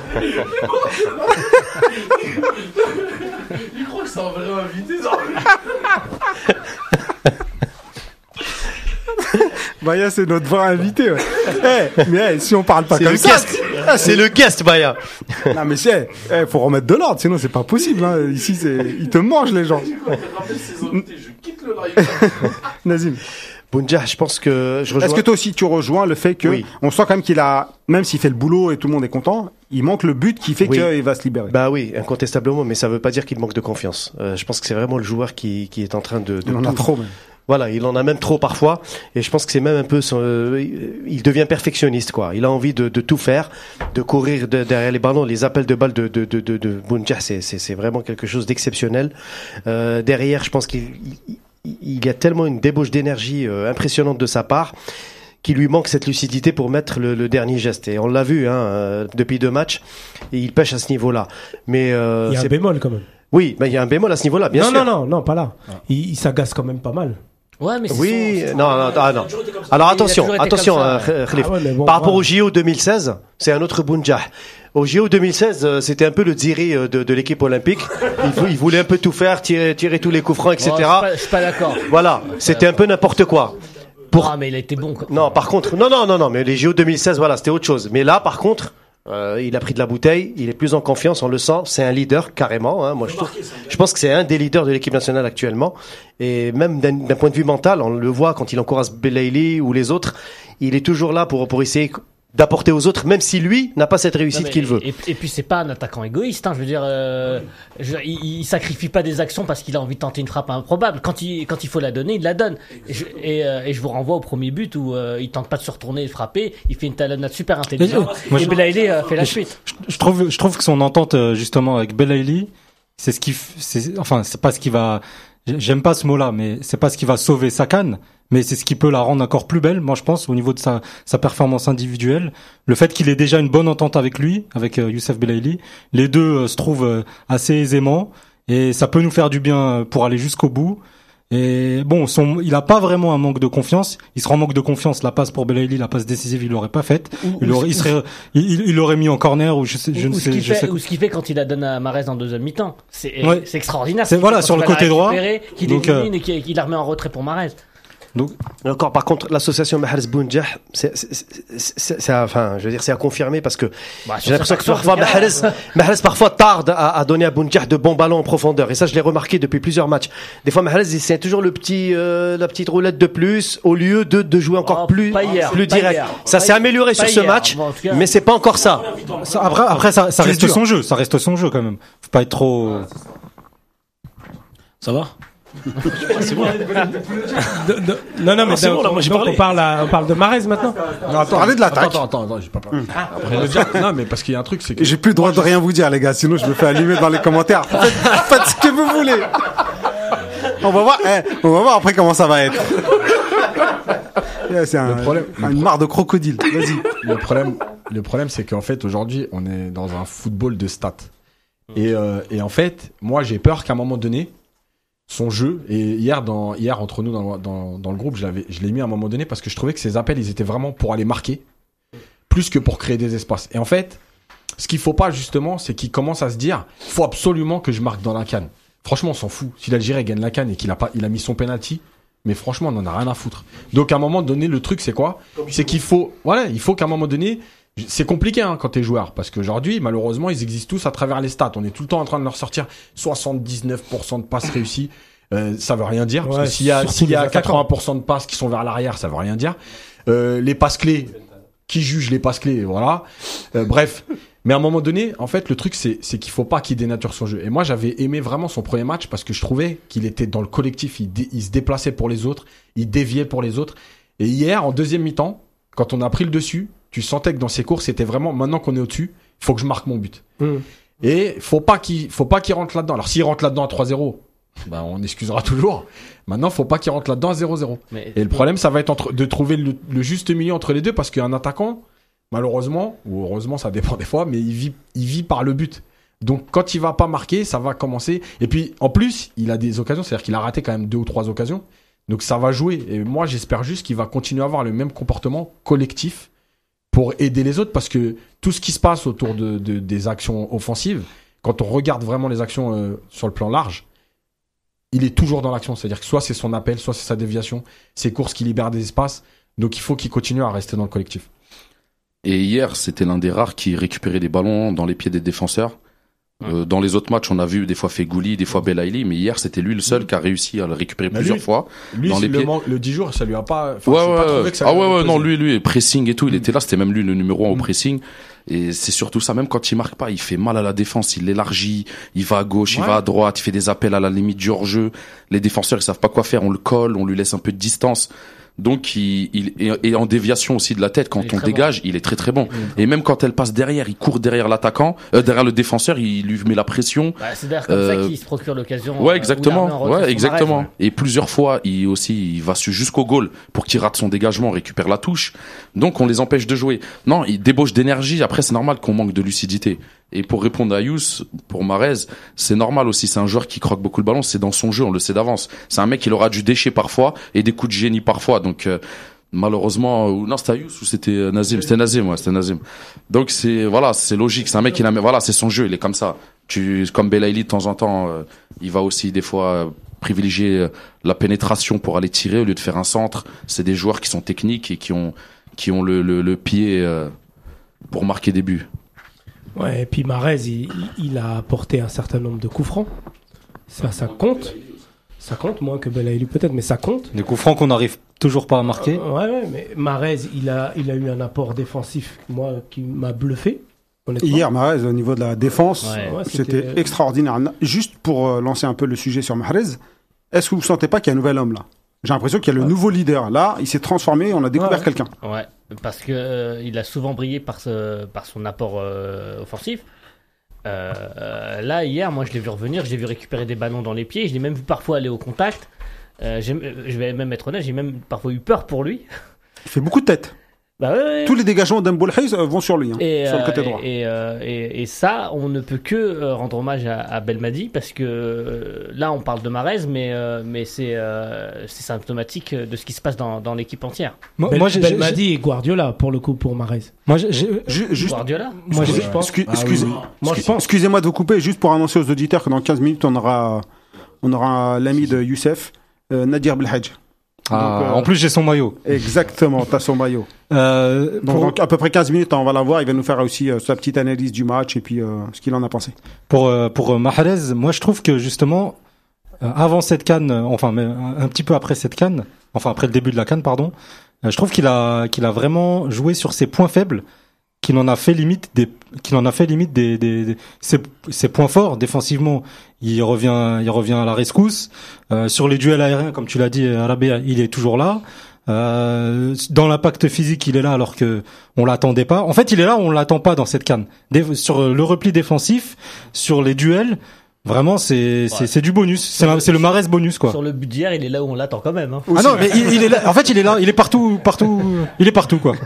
Il croit que c'est un vrai invité. ça. Baya c'est notre vrai invité. Ouais. Eh, mais eh, si on parle pas C'est comme le ça, guest. Ah, C'est le guest, Baya. non mais c'est, eh, faut remettre de l'ordre, sinon c'est pas possible. Hein. Ici c'est, ils te mangent les gens. Nazim, Bounja, je pense que je rejoins. est-ce que toi aussi tu rejoins le fait que Oui. on sent quand même qu'il a, même s'il fait le boulot et tout le monde est content, il manque le but qui fait Oui. qu'il va se libérer. Bah oui, incontestablement, mais ça veut pas dire qu'il manque de confiance. Euh, je pense que c'est vraiment le joueur qui, qui est en train de. de il en a trop même. Voilà, il en a même trop parfois, et je pense que c'est même un peu, son, euh, il devient perfectionniste quoi. Il a envie de, de tout faire, de courir de- derrière les ballons, les appels de balles de de de de, de c'est c'est vraiment quelque chose d'exceptionnel. Euh, derrière, je pense qu'il il- y a tellement une débauche d'énergie euh, impressionnante de sa part qu'il lui manque cette lucidité pour mettre le, le dernier geste. Et on l'a vu hein, euh, depuis deux matchs, et il pêche à ce niveau-là. Mais euh, Il y a un bémol quand même. oui, mais il y a un bémol à ce niveau-là, bien non, sûr. non, non, non, pas là. Il, il s'agace quand même pas mal. Ouais, mais c'est Oui, son- non, non, ah, non. Alors Il a attention, attention, ça, euh, Khalif. Ah ouais, mais bon, Par rapport au JO 2016, c'est un autre Bounjah. Au JO 2016, euh, c'était un peu le Dziri euh, de, de l'équipe olympique. Il, vou- il voulait un peu tout faire, tirer, tirer tous les coups francs, etc. Bon, je suis pas- pas d'accord. Voilà, c'était un peu n'importe quoi. Pour- Ah, mais il a été bon. quoi. Non, par contre, non, non, non, non, mais les JO 2016, voilà, c'était autre chose. Mais là, par contre, euh, il a pris de la bouteille, il est plus en confiance, on le sent. C'est un leader carrément. Hein, moi, je, trouve- je pense que c'est un des leaders de l'équipe nationale actuellement. Et même d'un d'un point de vue mental, on le voit quand il encourage Belaïli ou les autres, il est toujours là pour pour essayer d'apporter aux autres, même si lui n'a pas cette réussite qu'il veut. Et, et puis c'est pas un attaquant égoïste, hein, je veux dire, euh, je- il, il sacrifie pas des actions parce qu'il a envie de tenter une frappe improbable. Quand il quand il faut la donner, il la donne. Et je, et, euh, et je vous renvoie au premier but où euh, il tente pas de se retourner et de frapper, il fait une talonnade super intelligente. Moi, et je- Belaïli euh, fait la suite. je, je trouve, je trouve que son entente euh, justement avec Belaïli, c'est ce qui, enfin, c'est pas ce qui va. J'aime pas ce mot-là, mais c'est pas ce qui va sauver sa canne, mais c'est ce qui peut la rendre encore plus belle. Moi, je pense au niveau de sa, sa performance individuelle, le fait qu'il ait déjà une bonne entente avec lui, avec euh, Youssef Belaïli, les deux euh, se trouvent euh, assez aisément et ça peut nous faire du bien euh, pour aller jusqu'au bout. Et bon, son, il a pas vraiment un manque de confiance. Il sera en manque de confiance. La passe pour Belaïli, la passe décisive, il l'aurait pas faite. Il aurait, il serait, il, il- l'aurait mis en corner ou je sais, je ou, ne sais, je fait, sais. ou ce qu'il fait quand il la donne à Marez en deuxième mi-temps. C'est Ouais. c'est extraordinaire. C'est- voilà, sur le côté droit. Qu'il Donc, élimine et qu'il qu'il la remet en retrait pour Marez. Donc, Encore, par contre, l'association Mahrez Bounjah, c'est, à- enfin, je veux dire, c'est à confirmer parce que Bah, j'ai l'impression que parfois cas, Mahrez, Mahrez parfois tarde à, à donner à Bounjah de bons ballons en profondeur. Et ça, je l'ai remarqué depuis plusieurs matchs. Des fois, Mahrez, c'est toujours le petit, euh, la petite roulette de plus au lieu de, de jouer encore Oh, plus, hier, direct. hier. Ça s'est amélioré sur ce match, Bon, cas- mais c'est pas encore ça. ça- après, après, ça, reste dur. son jeu. Ça reste son jeu quand même. Faut pas être trop. Ça va? C'est bon. De- de- non, non, mais Ah, c'est donc, bon, là, moi, j'ai donc, parlé. on parle, à- on parle de Marez maintenant. Non, attends, parlez de l'attaque. Attends, attends, attends, j'ai pas parlé. Après, le dire- non, mais parce qu'il y a un truc, c'est que. J'ai plus le droit de rien vous dire, les gars, sinon je me fais allumer dans les commentaires. Faites, faites ce que vous voulez. On va voir, eh, on va voir après comment ça va être. Eh, C'est un, Le problème- un- une mare de crocodile. Vas-y. le problème, le problème, c'est qu'en fait, aujourd'hui, on est dans un football de stats. Et, euh, et en fait, moi, j'ai peur qu'à un moment donné, son jeu, et hier, dans, hier entre nous dans, dans, dans le groupe, je l'avais, je l'ai mis à un moment donné parce que je trouvais que ses appels, ils étaient vraiment pour aller marquer, plus que pour créer des espaces. Et en fait, ce qu'il faut pas, justement, c'est qu'il commence à se dire, faut absolument que je marque dans la canne. Franchement, on s'en fout. Si l'Algérie gagne la canne et qu'il a pas, il a mis son penalty, mais franchement, on en a rien à foutre. Donc, à un moment donné, le truc, c'est quoi? C'est qu'il faut, voilà, il faut qu'à un moment donné, c'est compliqué hein, quand t'es joueur parce qu'aujourd'hui malheureusement ils existent tous à travers les stats. On est tout le temps en train de leur sortir 79% de passes réussies. Euh, ça veut rien dire parce Ouais, que s'il y a s'il y a les attaquants. 80% de passes qui sont vers l'arrière, ça veut rien dire. Euh, les passes clés, qui juge les passes clés, voilà. Euh, bref, mais à un moment donné, en fait, le truc c'est c'est qu'il faut pas qu'il dénature son jeu. Et moi j'avais aimé vraiment son premier match parce que je trouvais qu'il était dans le collectif, il, dé- il se déplaçait pour les autres, il déviait pour les autres. Et hier en deuxième mi-temps, quand on a pris le dessus, tu sentais que dans ses courses, c'était vraiment maintenant qu'on est au-dessus, faut que je marque mon but. Mm. Et faut pas qu'il faut pas qu'il rentre là-dedans. Alors s'il rentre là-dedans à 3-0, bah, on excusera toujours. Maintenant, faut pas qu'il rentre là-dedans à 0-0. Mais- Et le problème, ça va être entre, de trouver le, le juste milieu entre les deux parce qu'un attaquant, malheureusement, ou heureusement, ça dépend des fois, mais il vit, il vit par le but. Donc, quand il va pas marquer, ça va commencer. Et puis, en plus, il a des occasions, c'est-à-dire qu'il a raté quand même deux ou trois occasions. Donc, ça va jouer. Et moi, j'espère juste qu'il va continuer à avoir le même comportement collectif pour aider les autres parce que tout ce qui se passe autour de, de- des actions offensives, quand on regarde vraiment les actions euh, sur le plan large, il est toujours dans l'action. C'est-à-dire que soit c'est son appel, soit c'est sa déviation, ses courses qui libèrent des espaces. Donc il faut qu'il continue à rester dans le collectif. Et hier, c'était l'un des rares qui récupérait des ballons dans les pieds des défenseurs. Euh, dans les autres matchs, on a vu des fois Fegouli, des fois Belaïli, mais hier, c'était lui le seul qui a réussi à le récupérer Mais plusieurs lui- fois. Lui, Dans les le, pieds. le 10 jours, ça lui a pas. Ouais, j'ai ouais, pas ouais. trouvé que ça Ah ouais, ouais, non, lui, lui, pressing et tout, il Mm. était là, c'était même lui le numéro un au Mm. pressing. Et c'est surtout ça, même quand il marque pas, il fait mal à la défense, il l'élargit, il va à gauche, il va à droite, il fait des appels à la limite du hors-jeu. Les défenseurs, ils savent pas quoi faire, on le colle, on lui laisse un peu de distance. Donc, il, il et, et en déviation aussi de la tête, quand est on dégage, il est très très bon. Et même quand elle passe derrière, il court derrière l'attaquant, euh, derrière le défenseur, il lui met la pression. Bah, c'est d'ailleurs comme Euh, ça qu'il se procure l'occasion. euh, Ouais, exactement. Ouais, exactement. Et plusieurs fois, il aussi, il va jusqu'au goal pour qu'il rate son dégagement, récupère la touche. Donc, on les empêche de jouer. Non, il débauche d'énergie. Après, c'est normal qu'on manque de lucidité. Et pour répondre à Yous, pour Marez, c'est normal aussi. C'est un joueur qui croque beaucoup le ballon. C'est dans son jeu, on le sait d'avance. C'est un mec, il aura du déchet parfois et des coups de génie parfois. Donc, euh, malheureusement, ou non, c'était Ayous ou c'était Nazim? C'était Nazim, ouais, c'était Nazim. Donc, c'est, voilà, c'est logique. C'est un mec, a, voilà, c'est son jeu. Il est comme ça. Tu, comme Belaïli, de temps en temps, euh, il va aussi des fois euh, privilégier la pénétration pour aller tirer au lieu de faire un centre. C'est des joueurs qui sont techniques et qui ont qui ont le, pied pour marquer des buts. Ouais, et puis Marez, il, a apporté un certain nombre de coups francs. Ça, ça compte. Ça compte, moins que Belaïli peut-être, mais ça compte. Des coups francs qu'on n'arrive toujours pas à marquer. Euh, ouais, ouais, mais Marez, il a, il a eu un apport défensif, moi, qui m'a bluffé. Hier, Mahrez, au niveau de la défense, Ouais. C'était extraordinaire. Juste pour euh, lancer un peu le sujet sur Mahrez, est-ce que vous sentez pas qu'il y a un nouvel homme là? J'ai l'impression qu'il y a le nouveau leader. Là, il s'est transformé, on a découvert Ouais. quelqu'un. Ouais, parce que euh, il a souvent brillé par, ce, par son apport euh, offensif. Euh, euh, là, hier, moi, je l'ai vu revenir, je l'ai vu récupérer des ballons dans les pieds, je l'ai même vu parfois aller au contact. J'ai- je vais même être honnête, j'ai même parfois eu peur pour lui. Il fait beaucoup de tête. Bah ouais, ouais. Tous les dégagements d'Mboulhaïs euh, vont sur lui, hein, Et, sur le euh, côté droit. Et, euh, et- et ça, on ne peut que rendre hommage à, à Belmadi parce que là, on parle de Marez, mais, mais c'est euh, symptomatique de ce qui se passe dans, dans l'équipe entière. Moi, Bel- Belmadi et Guardiola, pour le coup, pour Marez. moi, juste- Guardiola Moi, je Excusez- pense. excu- Ah excusez- oui, oui. Moi, je excu- pense. Excusez-moi de vous couper, juste pour annoncer aux auditeurs que dans 15 minutes, on aura, on aura l'ami de Youssef, euh, Nadir Belhadj. Ah, Donc, euh, En plus, j'ai son maillot. Exactement, t'as son maillot. Euh, Donc, pour, à peu près 15 minutes, on va l'avoir. Il va nous faire aussi euh, sa petite analyse du match et puis euh, ce qu'il en a pensé. pour, euh, pour Mahrez, moi, je trouve que justement, euh, avant cette canne, enfin, mais un, petit peu après cette canne, enfin après le début de la canne, pardon, je trouve qu'il a qu'il a vraiment joué sur ses points faibles, qu'il en a fait limite des qu'il en a fait limite des, des, des- ses, ses points forts défensivement. Il revient il revient à la rescousse Euh, sur les duels aériens, comme tu l'as dit, Arabé, il est toujours là. Euh, dans l'impact physique, il est là alors que on l'attendait pas. En fait, il est là, on l'attend pas dans cette canne. Sur le repli défensif, sur les duels, vraiment c'est c'est c'est du bonus. C'est c'est le Marès bonus quoi. Sur le but d'hier, il est là où on l'attend quand même. hein. Ah non, mais il, il est là. En fait, il est là. Il est partout, partout. Il est partout quoi.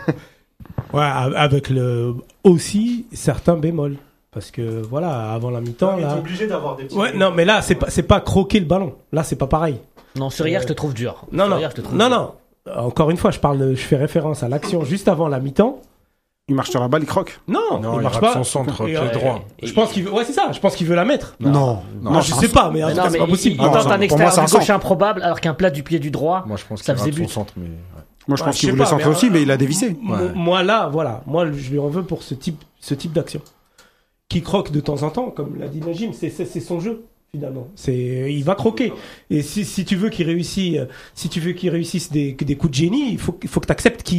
Ouais, avec le aussi certains bémols. Parce que voilà, avant la mi-temps, là. obligé d'avoir des Ouais, non, mais là, c'est pas, c'est pas croquer le ballon. Là, c'est pas pareil. Non, sur hier, Euh, je te trouve dur. Non, Sur non, hier, je te trouve non, dur. non. Encore une fois, je parle, de- je fais référence à l'action juste avant la mi-temps. Il marche sur la balle, il croque. Non, Non, il il marche rate pas. son centre, Et, pied euh, droit. Je pense qu'il veut, ouais, c'est ça. Je pense qu'il veut la mettre. Non. Non, je sais pas, mais en Mais tout non, cas, c'est pas il- possible. Il, Non, tente ça- un pour moi, extérieur c'est un du gauche centre. improbable alors qu'un plat du pied du droit. Moi, je pense Ça qu'il faisait rate son but. centre, mais. ouais. Moi, je pense qu'il voulait centrer aussi, euh, mais il a dévissé. Moi, Ouais. moi, là, voilà, moi je lui en veux pour ce type, ce type d'action. Qui croque de temps en temps, comme l'a dit Najim, c'est son jeu finalement. C'est il va croquer. Et si, si tu veux qu'il réussisse, si tu veux qu'il réussisse des, des coups de génie, il faut, il faut que tu acceptes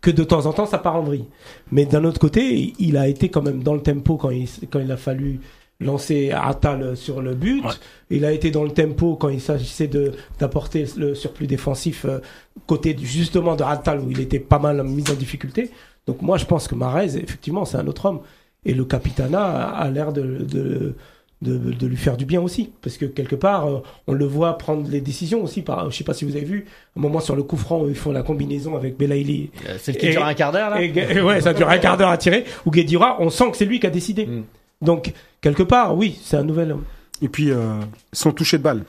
que de temps en temps ça part en vrille. Mais d'un autre côté, il a été quand même dans le tempo quand il, quand il a fallu lancer Atal sur le but. Ouais. Il a été dans le tempo quand il s'agissait de d'apporter le surplus défensif euh, côté du- justement de Atal où il était pas mal mis en difficulté. Donc moi je pense que Marez effectivement c'est un autre homme et le Capitana a, a l'air de, de de, de lui faire du bien aussi. Parce que quelque part, euh, on le voit prendre les décisions aussi. Par, je sais pas si vous avez vu, un moment sur le coup franc où ils font la combinaison avec Belaïli. Euh, Celle qui Et- dure un quart d'heure là. Et, et ouais, ça dure un quart d'heure à tirer. Ou Guedira, on sent que c'est lui qui a décidé. Mm. Donc, quelque part, oui, c'est un nouvel homme. Et puis, euh, son toucher de balle.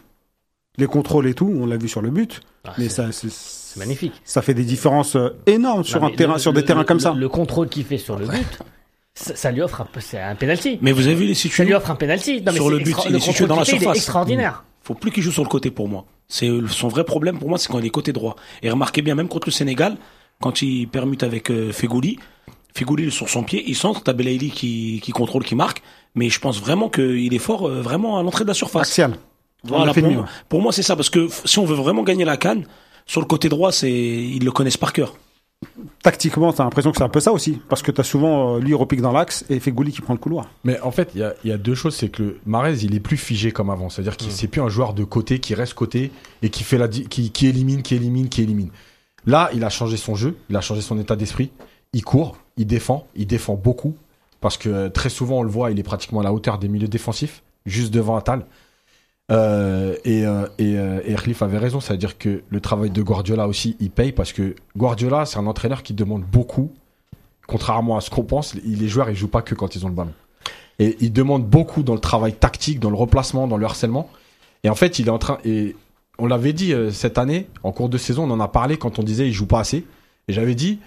Les contrôles et tout, on l'a vu sur le but. Ah, mais c'est ça, c'est- c'est magnifique. ça fait des différences euh, énormes sur un terrain, le- sur des le- terrains le- comme ça. Le contrôle qu'il fait sur le but, ça, ça lui offre un c'est un penalty. Mais vous avez vu les Ça lui situations offre un penalty. Non, Sur c'est le but, extra- il est situé dans la surface. extraordinaire. faut plus qu'il joue sur le côté pour moi. C'est son vrai problème pour moi, c'est quand il est côté droit. Et remarquez bien, même contre le Sénégal, quand il permute avec euh, Fegouli, Fegouli il est sur son pied, il centre, t'as Belaïli qui, qui contrôle, qui marque, mais je pense vraiment qu'il est fort euh, vraiment à l'entrée de la surface. Axial. Voilà, pour, mieux. moi, pour moi, c'est ça, parce que si on veut vraiment gagner la canne, sur le côté droit, c'est ils le connaissent par cœur. Tactiquement, t'as l'impression que c'est un peu ça aussi. Parce que t'as souvent, euh, lui, il repique dans l'axe et fait Gouli qui prend le couloir. Mais en fait, il y a, il y a deux choses, c'est que le Marez, il est plus figé comme avant. C'est-à-dire qu'il c'est plus un joueur de côté qui reste côté et qui fait la qui, qui élimine, qui élimine, qui élimine. Là, il a changé son jeu, il a changé son état d'esprit. Il court, il défend, il défend beaucoup parce que euh, très souvent on le voit, il est pratiquement à la hauteur des milieux défensifs, juste devant Atal. Euh, et, euh, et, et avait raison, c'est-à-dire que le travail de Guardiola aussi, il paye parce que Guardiola, c'est un entraîneur qui demande beaucoup, contrairement à ce qu'on pense. Les joueurs, ils jouent pas que quand ils ont le ballon. Et il demande beaucoup dans le travail tactique, dans le replacement, dans le harcèlement. Et en fait, il est en train. Et on l'avait dit cette année, en cours de saison, on en a parlé quand on disait il joue pas assez. Et j'avais dit,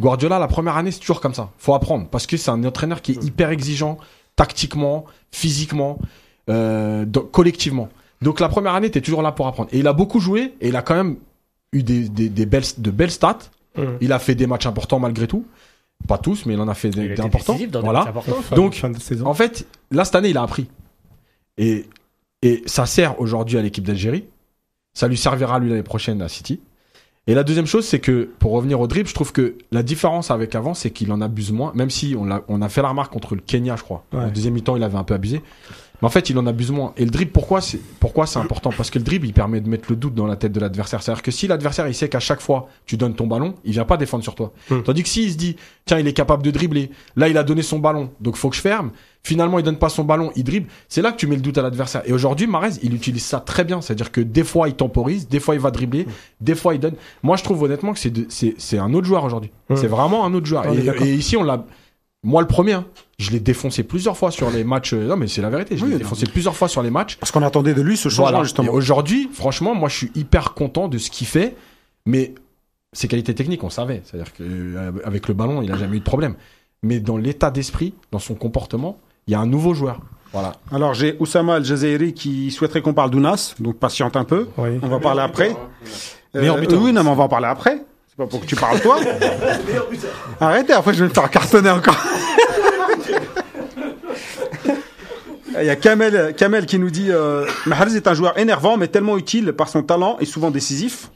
Guardiola, la première année, c'est toujours comme ça. Faut apprendre parce que c'est un entraîneur qui est hyper exigeant, tactiquement, physiquement, euh, collectivement. Donc la première année, t'es toujours là pour apprendre. Et il a beaucoup joué et il a quand même eu des, des, des belles, de belles stats. Mhm. Il a fait des matchs importants malgré tout. Pas tous, mais il en a fait des, des importants. Voilà. matchs importants. Fin- Donc, fin de saison. En fait, là, cette année, il a appris. Et, et ça sert aujourd'hui à l'équipe d'Algérie. Ça lui servira, lui, l'année prochaine à City. Et la deuxième chose, c'est que, pour revenir au dribble, je trouve que la différence avec avant, c'est qu'il en abuse moins, même si on a, on a fait la remarque contre le Kenya, je crois. Ouais. Au deuxième mi-temps, il avait un peu abusé. Mais en fait, il en abuse moins. Et le dribble, pourquoi c'est, pourquoi c'est important? Parce que le dribble, il permet de mettre le doute dans la tête de l'adversaire. C'est-à-dire que si l'adversaire, il sait qu'à chaque fois, tu donnes ton ballon, il vient pas défendre sur toi. Hmm. Tandis que s'il se dit, tiens, il est capable de dribbler. Là, il a donné son ballon. Donc, faut que je ferme. Finalement, il donne pas son ballon, il dribble. C'est là que tu mets le doute à l'adversaire. Et aujourd'hui, Marez, il utilise ça très bien. C'est-à-dire que des fois, il temporise, des fois, il va dribbler, des fois, il donne. Moi, je trouve honnêtement que c'est, de- c'est, c'est un autre joueur aujourd'hui. Hmm. C'est vraiment un autre joueur. Et ici, on l'a, moi, le premier, hein, je l'ai défoncé plusieurs fois sur les matchs. euh, Non, mais c'est la vérité. Je Oui, l'ai non. défoncé plusieurs fois sur les matchs. Parce qu'on attendait de lui ce changement, Voilà. Et justement. aujourd'hui, franchement, moi, je suis hyper content de ce qu'il fait. Mais ses qualités techniques, on savait. C'est-à-dire qu'avec le ballon, il a jamais eu de problème. Mais dans l'état d'esprit, dans son comportement, il y a un nouveau joueur. Voilà. Alors, j'ai Oussama Al-Jazairi qui souhaiterait qu'on parle d'Ounas. Donc, patiente un peu. Oui. On va parler après. Euh, Meilleur buteur. oui, non, mais on va en parler après. C'est pas pour que tu parles toi. Arrêtez, après je vais me faire cartonner encore. Il y a Kamel, Kamel qui nous dit euh, Mahrez est un joueur énervant mais tellement utile par son talent et souvent décisif.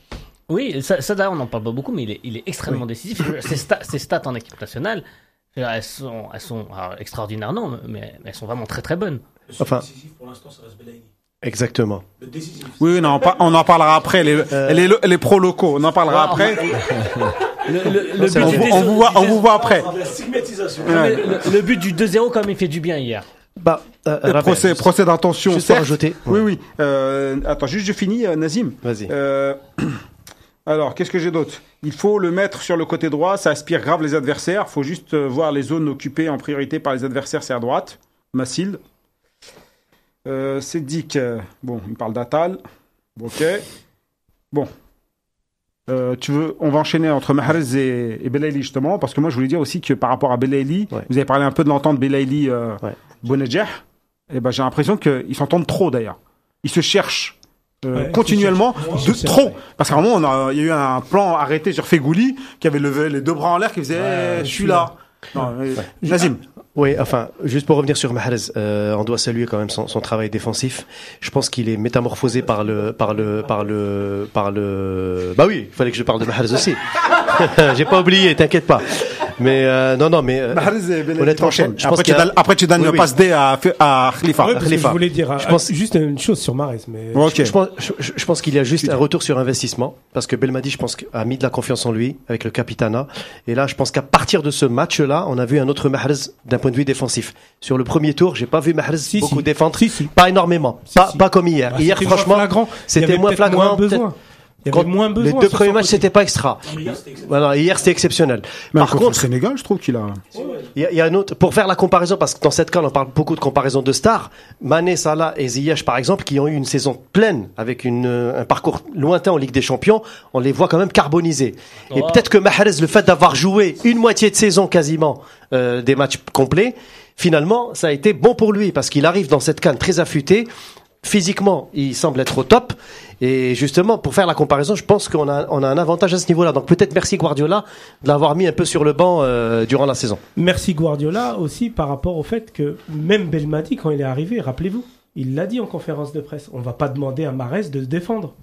Oui, ça, ça d'ailleurs, on n'en parle pas beaucoup, mais il est, il est extrêmement décisif. Ses, sta- ses stats en équipe nationale, elles sont, elles sont alors, extraordinaires, non, mais, mais elles sont vraiment très très bonnes. Enfin- pour l'instant, ça reste Belaïni. Exactement. Le décisif. Oui, non, on, par- on en parlera après. Les, les, les pros locaux, on en parlera Ah, après. On vous, voit, après. Le but du 2-0, comme il fait du bien hier. Bah, euh, Raphaël, procès, juste- procès d'intention, juste rajouter. Oui, oui. Euh, attends, juste je finis, euh, Nazim. Vas-y. Euh, alors, qu'est-ce que j'ai d'autre? Il faut le mettre sur le côté droit, ça aspire grave les adversaires. faut juste euh, voir les zones occupées en priorité par les adversaires, c'est à droite. Massil. Euh, c'est Dick. euh, bon, il parle d'Atal. Ok. Bon. Euh, tu veux, on va enchaîner entre Mahrez et, et Belaïli justement, parce que moi je voulais dire aussi que par rapport à Belaïli, Ouais. vous avez parlé un peu de l'entente Belaïli euh, Ouais. Bounedjah. Et ben j'ai l'impression qu'ils s'entendent trop d'ailleurs. Ils se cherchent euh, Ouais, ils se continuellement cherchent. de trop. Parce qu'à un moment, on a- il y a eu un plan arrêté sur Fegouli qui avait levé les deux bras en l'air, qui faisait Ouais, eh, Je suis là. Non, euh, Nazim. Oui, enfin, juste pour revenir sur Mahrez, euh, on doit saluer quand même son, son travail défensif. Je pense qu'il est métamorphosé par le, par le, par le, par le. Bah oui, il fallait que je parle de Mahrez aussi. J'ai pas oublié, t'inquiète pas. Mais euh, non, non, mais euh, honnêtement, t'enchaînes. je pense Après, qu'il tu y a- donnes- après, tu donnes Oui, le oui. passe D à, à Khalifa. Que Khalifa. je voulais dire Je euh, pense- juste une chose sur Mares, mais. Je pense, je, je- je pense qu'il y a juste un retour sur investissement parce que Belmadi, je pense, a mis de la confiance en lui avec le capitana. Et là, je pense qu'à partir de ce match-là, on a vu un autre Mahrez d'un point de vue défensif. Sur le premier tour, j'ai pas vu Mahrez Si, beaucoup si. défendre, Si, si. pas énormément, Si, pas, si. pas comme hier. Bah, hier, c'était franchement, c'était moins flagrant. moins besoin. Il y avait Contre- moins besoin. les deux premiers matchs, c'était pas extra. Voilà, hier, c'était exceptionnel. Même Par contre le Sénégal, je trouve qu'il a. il y, a- il y a un autre, pour faire la comparaison, parce que dans cette cas, on parle beaucoup de comparaison de stars. Mané, Salah et Ziyech, par exemple, qui ont eu une saison pleine avec une, euh, un parcours lointain en Ligue des Champions, on les voit quand même carbonisés. Et peut-être que Mahrez, le fait d'avoir joué une moitié de saison quasiment euh, des matchs complets, finalement, ça a été bon pour lui parce qu'il arrive dans cette canne très affûté. Physiquement, il semble être au top. Et justement, pour faire la comparaison, je pense qu'on a, on a un avantage à ce niveau-là. Donc peut-être merci Guardiola de l'avoir mis un peu sur le banc euh, durant la saison. Merci Guardiola aussi par rapport au fait que même Belmadi, quand il est arrivé, rappelez-vous, il l'a dit en conférence de presse, on va pas demander à Marès de se défendre.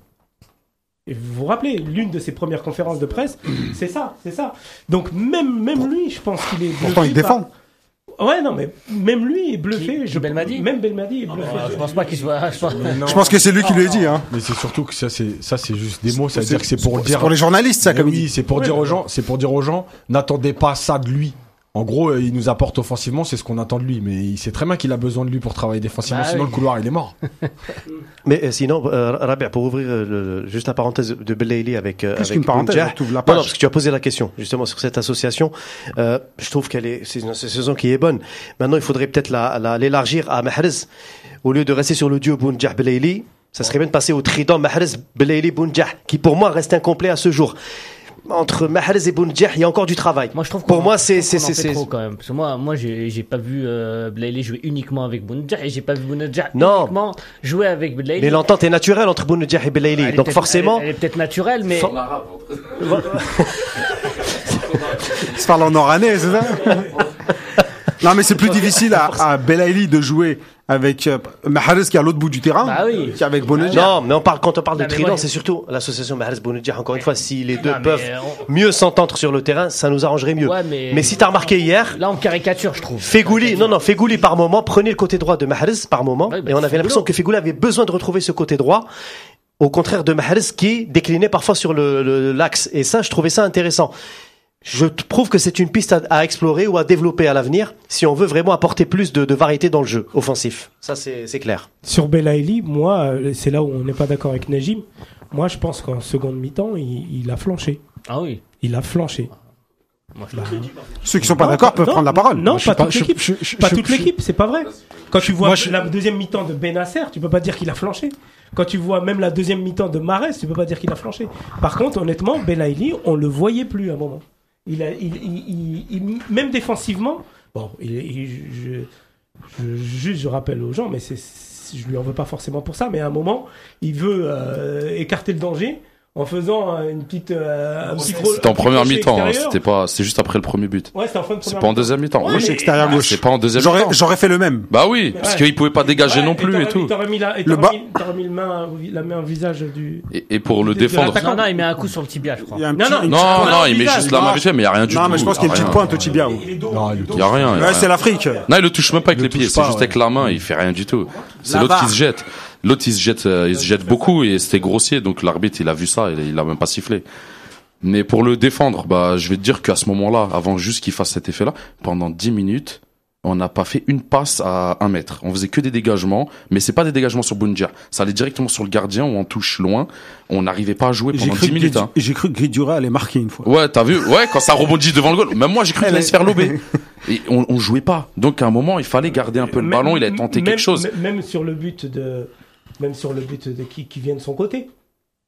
Et vous vous rappelez, l'une de ses premières conférences de presse, c'est ça, c'est ça. Donc même, même lui, je pense qu'il est Pourtant, il par- défend. Ouais, non, mais même lui est bluffé. Qui- je... Belmadi Même Belmadi est bluffé. Ah, Je pense pas qu'il soit. je pense- Je pense que c'est lui qui lui a dit. Hein. Mais c'est surtout que ça, c'est ça, c'est juste des mots. Ça veut dire que c'est pour le C'est dire. pour les journalistes, ça, Mais comme il oui, dit. c'est pour Ouais, dire aux gens, c'est pour dire aux gens, n'attendez pas ça de lui. En gros, euh, il nous apporte offensivement, c'est ce qu'on attend de lui. Mais il sait très bien qu'il a besoin de lui pour travailler défensivement, Bah sinon oui. le couloir il est mort. Mais euh, sinon, euh, Rabia, pour ouvrir le- juste la parenthèse de Belaïli avec euh, Plus avec qu'une parenthèse, Bounjah. tu ouvres la Non, parce que tu as posé la question justement sur cette association. Euh, je trouve qu'elle est c'est une saison qui est bonne. Maintenant, il faudrait peut-être la- la- l'élargir à Mahrez au lieu de rester sur le duo Bounjah Belaïli. Ça serait bien de passer au trident Mahrez Belaïli Bounjah, qui pour moi reste incomplet à ce jour. Entre Mahrez et Bounjah, il y a encore du travail. Moi, je trouve Pour qu'on- moi, c'est- c'est- c'est- trop quand même. Parce que moi, moi, j'ai pas vu euh, Blaili jouer uniquement avec Bounedjah et j'ai pas vu Bounedjah Non. uniquement jouer avec Blaili. Mais l'entente est naturelle entre Bounjah et est Donc forcément, elle, elle est peut-être naturelle, mais Il se parle en oranais, c'est ça? Non, mais c'est plus difficile à, à Belaïli de jouer avec euh, Mahrez qui est à l'autre bout du terrain Bah oui. qu'avec Bonadja. Non, mais on parle, quand on parle de Non, trident, c'est surtout l'association Mahrez Bounedjah. Encore une fois, si les deux Non, peuvent on- mieux s'entendre sur le terrain, ça nous arrangerait mieux. Ouais, mais- mais si t'as remarqué hier, là, on caricature, je trouve. Fegouli, non, non, Fegouli par moment prenait le côté droit de Mahrez par moment, Ouais, bah, et on avait l'impression que Fegouli avait besoin de retrouver ce côté droit. Au contraire de Mahrez qui déclinait parfois sur le le- l'axe. Et ça, je trouvais ça intéressant. Je trouve que c'est une piste à, à explorer ou à développer à l'avenir si on veut vraiment apporter plus de, de variété dans le jeu offensif. Ça, c'est clair. Sur Belaïli, moi, euh, c'est là où on n'est pas d'accord avec Najim. Moi, je pense qu'en seconde mi-temps, il, il a flanché. Ah oui. Il a flanché. Moi, je Bah, Ceux qui sont pas d'accord peuvent non, prendre la parole. Non, pas, pas- toute l'équipe. Pas je- toute l'équipe, c'est pas vrai. Quand tu vois moi, je- la deuxième mi-temps de Benasser, tu peux pas dire qu'il a flanché. Quand tu vois même la deuxième mi-temps de Marès, tu peux pas dire qu'il a flanché. Par contre, honnêtement, Belaïli, on le voyait plus à un moment. Il il, il- même défensivement, bon, je, je- juste je rappelle aux gens, mais c'est- je lui en veux pas forcément pour ça, mais à un moment, il veut euh, écarter le danger en faisant euh, une petite, euh, un petit gros- C'était en première mi-temps, hein, c'était pas, c'est juste après le premier but. Ouais, c'était en fin de C'est première pas en deuxième mi-temps. Ouais, mais- extérieur gauche. c'est pas en deuxième J'aurais mi-temps. j'aurais fait le même. Bah oui, parce Ouais. qu'il pouvait pas dégager Ouais, non plus et tout. et T'aurais mis, la, et Le bas- mis, t'aurais mis le main, la main au visage du. Et, et pour le défendre. Non, non, il met un coup sur le tibia, je crois. Non, petit- non, il- Non, non, non, il met juste la main fait, mais il y a rien du tout. Non, mais je pense qu'il y a une petite pointe au tibia. Il y a rien. Ouais, c'est l'Afrique. Non, il le touche même pas avec les pieds, c'est juste avec la main, il fait rien du tout. C'est La l'autre qui se jette. L'autre il se jette, euh, il se jette beaucoup et c'était grossier, donc l'arbitre il a vu ça, il, il a même pas sifflé. Mais pour le défendre, bah je vais te dire qu'à ce moment-là, avant juste qu'il fasse cet effet-là, pendant 10 minutes, on n'a pas fait une passe à un mètre. On faisait que des dégagements, mais c'est pas des dégagements sur Bundia. Ça allait directement sur le gardien ou on touche loin. On n'arrivait pas à jouer pendant cru, 10 que minutes. Hein. j'ai cru que Gridura allait marquer une fois. Ouais, t'as vu? Ouais, quand ça rebondit devant le goal. Même moi, j'ai cru qu'il allait se faire lober. Et on, on jouait pas. Donc à un moment, il fallait garder un peu le Même- ballon. Il a tenté même- quelque chose. Même sur le but de, même sur le but de qui, qui vient de son côté,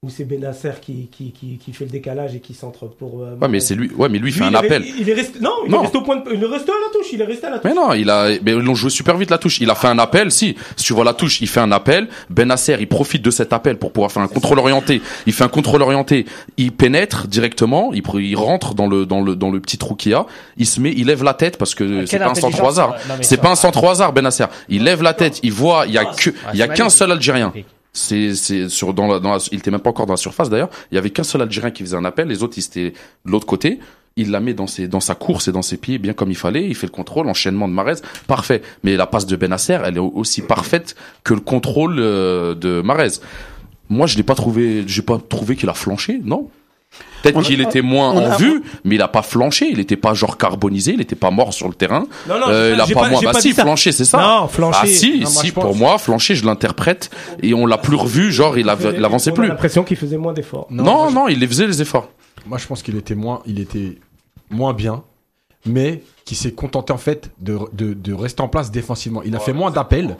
où c'est Benasser qui, qui, qui, qui fait le décalage et qui centre pour. euh, Ouais, mais c'est lui. Ouais, mais lui, il fait un il est- appel. Il est resté, non, il Non. est resté au point de, il est resté à la touche, il est resté à la touche. Mais non, il a, mais ils l'ont joué super vite la touche. Il a fait un appel, si. Si tu vois la touche, il fait un appel. Benasser, il profite de cet appel pour pouvoir faire un contrôle orienté. Il fait un contrôle orienté. Il pénètre directement. Il, il rentre dans le, dans le, dans le petit trou qu'il y a. Il se met, il lève la tête parce que c'est Quelle pas un centre au hasard. C'est pas un centre au hasard, Benasser. Il lève la tête. Il voit, il y a que, Ah, il y a c'est qu'un seul Algérien. C'est, c'est sur dans la, dans la- il était même pas encore dans la surface d'ailleurs. Il y avait qu'un seul Algérien qui faisait un appel. Les autres, ils étaient de l'autre côté. il la met dans ses dans sa course et dans ses pieds bien comme il fallait. Il fait le contrôle, l'enchaînement de Marez, parfait. Mais la passe de Benasser, elle est aussi parfaite que le contrôle euh, de Marez. Moi, je l'ai pas trouvé, j'ai pas trouvé qu'il a flanché, non. Peut-être qu'il était moins en a- vue, mais il a pas flanché. Il était pas genre carbonisé, il était pas mort sur le terrain. Non, non, Euh, j'ai il a j'ai pas, moins. j'ai Bah pas si, flanché, c'est ça. Non, flanché. Ah si, Non, moi, si. Pour moi, flanché, je l'interprète et on l'a plus revu. Genre, il, av- il avançait plus. l'impression qu'il faisait moins d'efforts. Non, non, il les faisait les efforts. Moi, je pense qu'il était moins, il était moins bien, mais qui s'est contenté en fait de, de, de rester en place défensivement. Il a fait moins d'appels.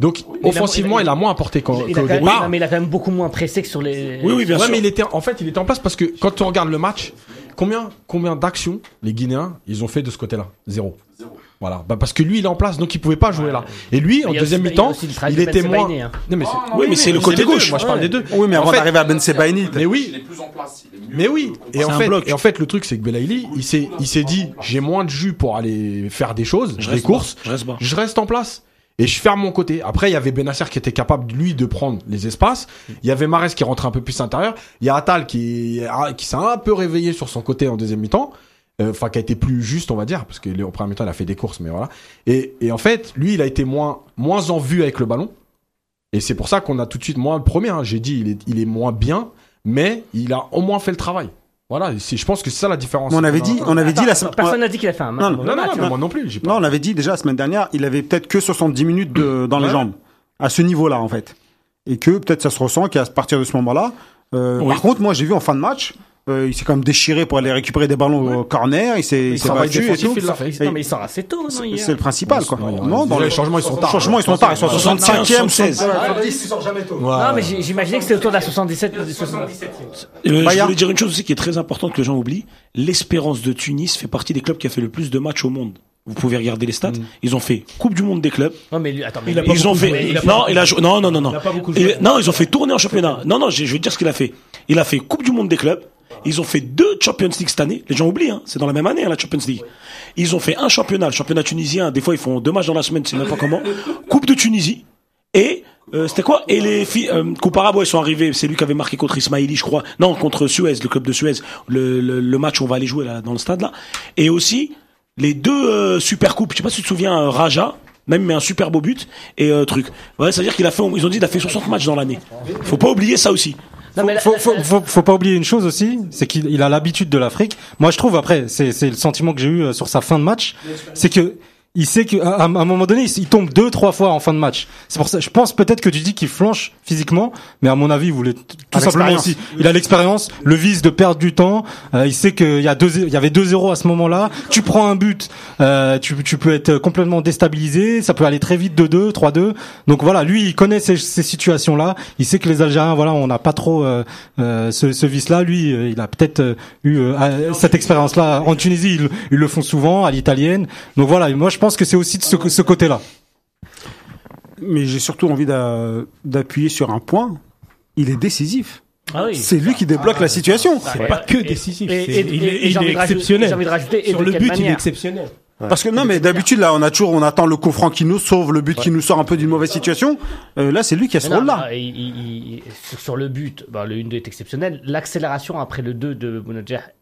Donc, offensivement, il il a- a, moins apporté qu'au même- départ. non, mais il a quand même beaucoup moins pressé que sur les. Oui, oui, bien ouais, sûr. mais il était, en fait, il était en place parce que quand on regarde le match, combien, combien d'actions les Guinéens, ils ont fait de ce côté-là? Zéro. Voilà. Bah, parce que lui, il est en place, donc il pouvait pas jouer là. Et lui, en deuxième il mi-temps, il était Ben moins. Sebaini, hein. Non, mais c'est, Oui, mais c'est le côté gauche. Moi, je parle des deux. Oui, mais En avant d'arriver à Ben Sebaini, Mais oui. plus en place. Mais oui, et en C'est un fait, bloc. et en fait, le truc, c'est que Belaïli, il s'est, il s'est dit, j'ai moins de jus pour aller faire des choses, Je des courses, je reste en place. Et je ferme mon côté. Après, il y avait Benasser qui était capable, lui, de prendre les espaces. Il y avait Marès qui rentrait un peu plus à l'intérieur. Il y a Atal qui, qui s'est un peu réveillé sur son côté en deuxième mi-temps. Euh, Enfin, qui a été plus juste, on va dire, parce que premier mi-temps, il a fait des courses, mais voilà. Et, et en fait, lui, il a été moins, moins en vue avec le ballon. Et c'est pour ça qu'on a tout de suite, moi, le premier, hein, j'ai dit, il est, il est moins bien, mais il a au moins fait le travail. Voilà, je pense que c'est ça la différence. on avait dit, on avait dit la semaine. Personne n'a dit qu'il a fait un Non, non, Non, non, match, non, hein. moi non plus. Non, on avait dit déjà la semaine dernière, il avait peut-être que 70 minutes de, dans les jambes, à ce niveau-là en fait. Et que peut-être ça se ressent qu'à partir de ce moment-là. euh. Par contre, moi j'ai vu en fin de match, euh, il s'est quand même déchiré pour aller récupérer des ballons au corner, il s'est il s'est battu et tout. il Non, mais il sort assez tôt, non, C'est le principal quoi. Non, dans le les changements, ils sont tard. changements, ils sont tard, ils sont à 65e, 76. 70. Ouais. Non, mais j'imaginais que c'était autour de la 77 ou du 77. Euh, je voulais dire une chose aussi qui est très importante que les gens oublient. L'Espérance de Tunis fait partie des clubs qui a fait le plus de matchs au monde. Vous pouvez regarder les stats. Ils ont fait Coupe du Monde des clubs. Non, mais lui, attends, mais Il a Ils ont beaucoup fait. joué. Il a non, pas- il a joué. Non, non, non, non. Il a pas joué. non, ils ont fait tourner en championnat. Non, non, je je vais te dire ce qu'il a fait. Il a fait Coupe du Monde des clubs. Ils ont fait deux Champions League cette année. Les gens oublient, hein. C'est dans la même année, hein, la Champions League. Ils ont fait un championnat, le championnat tunisien. Des fois, ils font deux matchs dans la semaine, c'est même pas comment. Coupe de Tunisie. Et, euh, c'était quoi? Et les filles, euh, ils sont arrivés. C'est lui qui avait marqué contre Ismaili, je crois. Non, contre Suez, le club de Suez. Le, le, le match où on va aller jouer, là, dans le stade, là. Et aussi, les deux euh, super coupes. Je sais pas si tu te souviens, euh, Raja, même mais un super beau but et euh, truc. Ouais, c'est à dire qu'il a fait, ils ont dit, il a fait 60 matchs dans l'année. Faut pas oublier ça aussi. Non, mais la- faut, faut, faut, faut pas oublier une chose aussi, c'est qu'il il a l'habitude de l'Afrique. Moi, je trouve après, c'est c'est le sentiment que j'ai eu euh, sur sa fin de match, c'est que il sait qu'à à un moment donné, il, il tombe deux, trois fois en fin de match. C'est pour ça, je pense peut-être que tu dis qu'il flanche physiquement, mais à mon avis, il voulait tout simplement aussi. Il a l'expérience, le vice de perdre du temps. euh, il sait qu'il y a deux, il y avait 2-0 à ce moment-là. Tu prends un but, euh, tu, tu peux être complètement déstabilisé. Ça peut aller très vite 2-2, 3-2. Donc voilà, lui, il connaît ces, ces situations-là. Il sait que les Algériens, voilà, on n'a pas trop euh, euh, ce, ce vice-là. Lui, il a peut-être eu cette expérience-là en Tunisie. Ils, ils le font souvent à l'italienne. Donc voilà, moi, je pense que c'est aussi de ce, ce côté-là. Mais j'ai surtout envie d'a- d'appuyer sur un point. Il est décisif. Ah oui. C'est lui qui débloque la situation. C'est pas que décisif. Et- c'est- et- il et- est, et il est exceptionnel. j'ai envie de rajouter, et Sur de le but, il est exceptionnel. Parce que non, mais d'habitude là, on a toujours, on attend le coup franc qui nous sauve, le but qui nous sort un peu d'une mauvaise situation. Euh, là, c'est lui qui a ce rôle-là. sur, le but, bah, le 1-2 est exceptionnel. L'accélération après le 2 de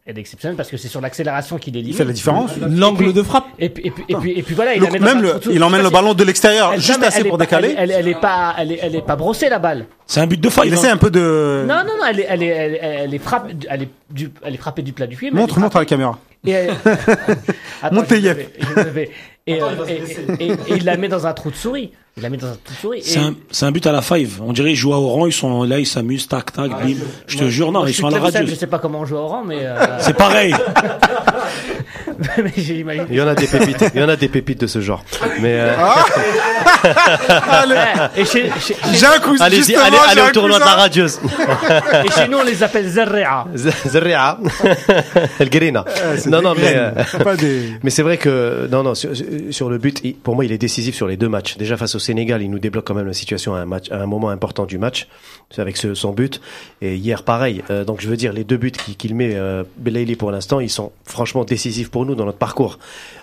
Bounedjah est exceptionnelle parce que c'est sur l'accélération qu'il Il élimine. fait la différence. L'angle de frappe. Et puis, et puis, et puis, et puis voilà, il même le, il emmène le ballon de l'extérieur Elle- juste assez elle est pour pas- décaler. Elle, elle, elle est pas, elle est, elle est pas brossée la balle. C'est un but de faille. Il essaie un peu de. Non, non, non, elle est, elle est, elle, est- elle est frappée, elle est du, elle est frappée du plat du pied. Montre, elle est montre à la caméra. Et elle- Attends, Montez, je Yep. vais- je vais- Et, euh, et- et- et- et il la met dans un trou de souris. Il la met dans un trou de souris. C'est Et- un, c'est un but à la five. On dirait ils jouent à Oran, ils sont là, ils s'amusent, tac, tac, bim. Je te jure, non, Moi, ils sont à la radio. Je sais pas comment on joue au rang, mais, euh, C'est pareil. mais. Il y en a des pépites, il y en a des pépites de ce genre. Mais euh, Ouais, Et chez, chez- chez- j'ai un cousin. allez-y, justement, allez, j'ai allez un au tournoi de la radieuse. et chez nous, on les appelle Zerrea. Zerria, El Guerina. C'est Non, des non, mais graines, euh, pas des. Mais c'est vrai que non non sur, sur le but, il- pour moi il est décisif sur les deux matchs. Déjà face au Sénégal, il nous débloque quand même la situation à un match, à un moment important du match, c'est avec ce, son but. Et hier pareil. Euh, donc je veux dire les deux buts qu'il qu'il met euh, Belaïli pour l'instant, ils sont franchement décisifs pour nous dans notre parcours.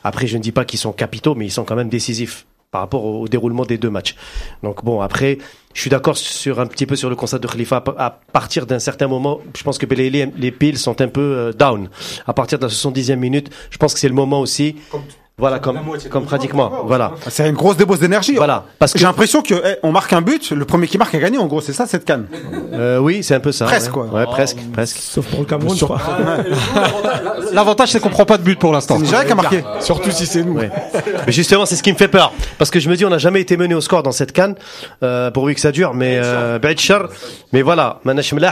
Après je ne dis pas qu'ils sont capitaux, mais ils sont quand même décisifs. Par rapport au, au déroulement des deux matchs. Donc bon, après, je suis d'accord sur un petit peu sur le constat de Khalifa. À partir d'un certain moment, je pense que les, les, les piles sont un peu euh, down. À partir de la 70e minute, je pense que c'est le moment aussi. Voilà, comme, comme pratiquement. Voilà. C'est une grosse débauche d'énergie. Voilà. Parce que J'ai l'impression que eh, on marque un but, le premier qui marque a gagné. En gros, c'est ça cette canne. Euh, oui, c'est un peu ça. Presque, ouais. quoi. Ouais, presque, presque. Sauf pour le Cameroun, je crois. L'avantage, c'est qu'on prend pas de but pour l'instant. C'est qui a marqué. Surtout si c'est nous. Ouais. Mais justement, c'est ce qui me fait peur. Parce que je me dis, on n'a jamais été mené au score dans cette canne, euh, pourvu que ça dure. Mais, euh, mais voilà,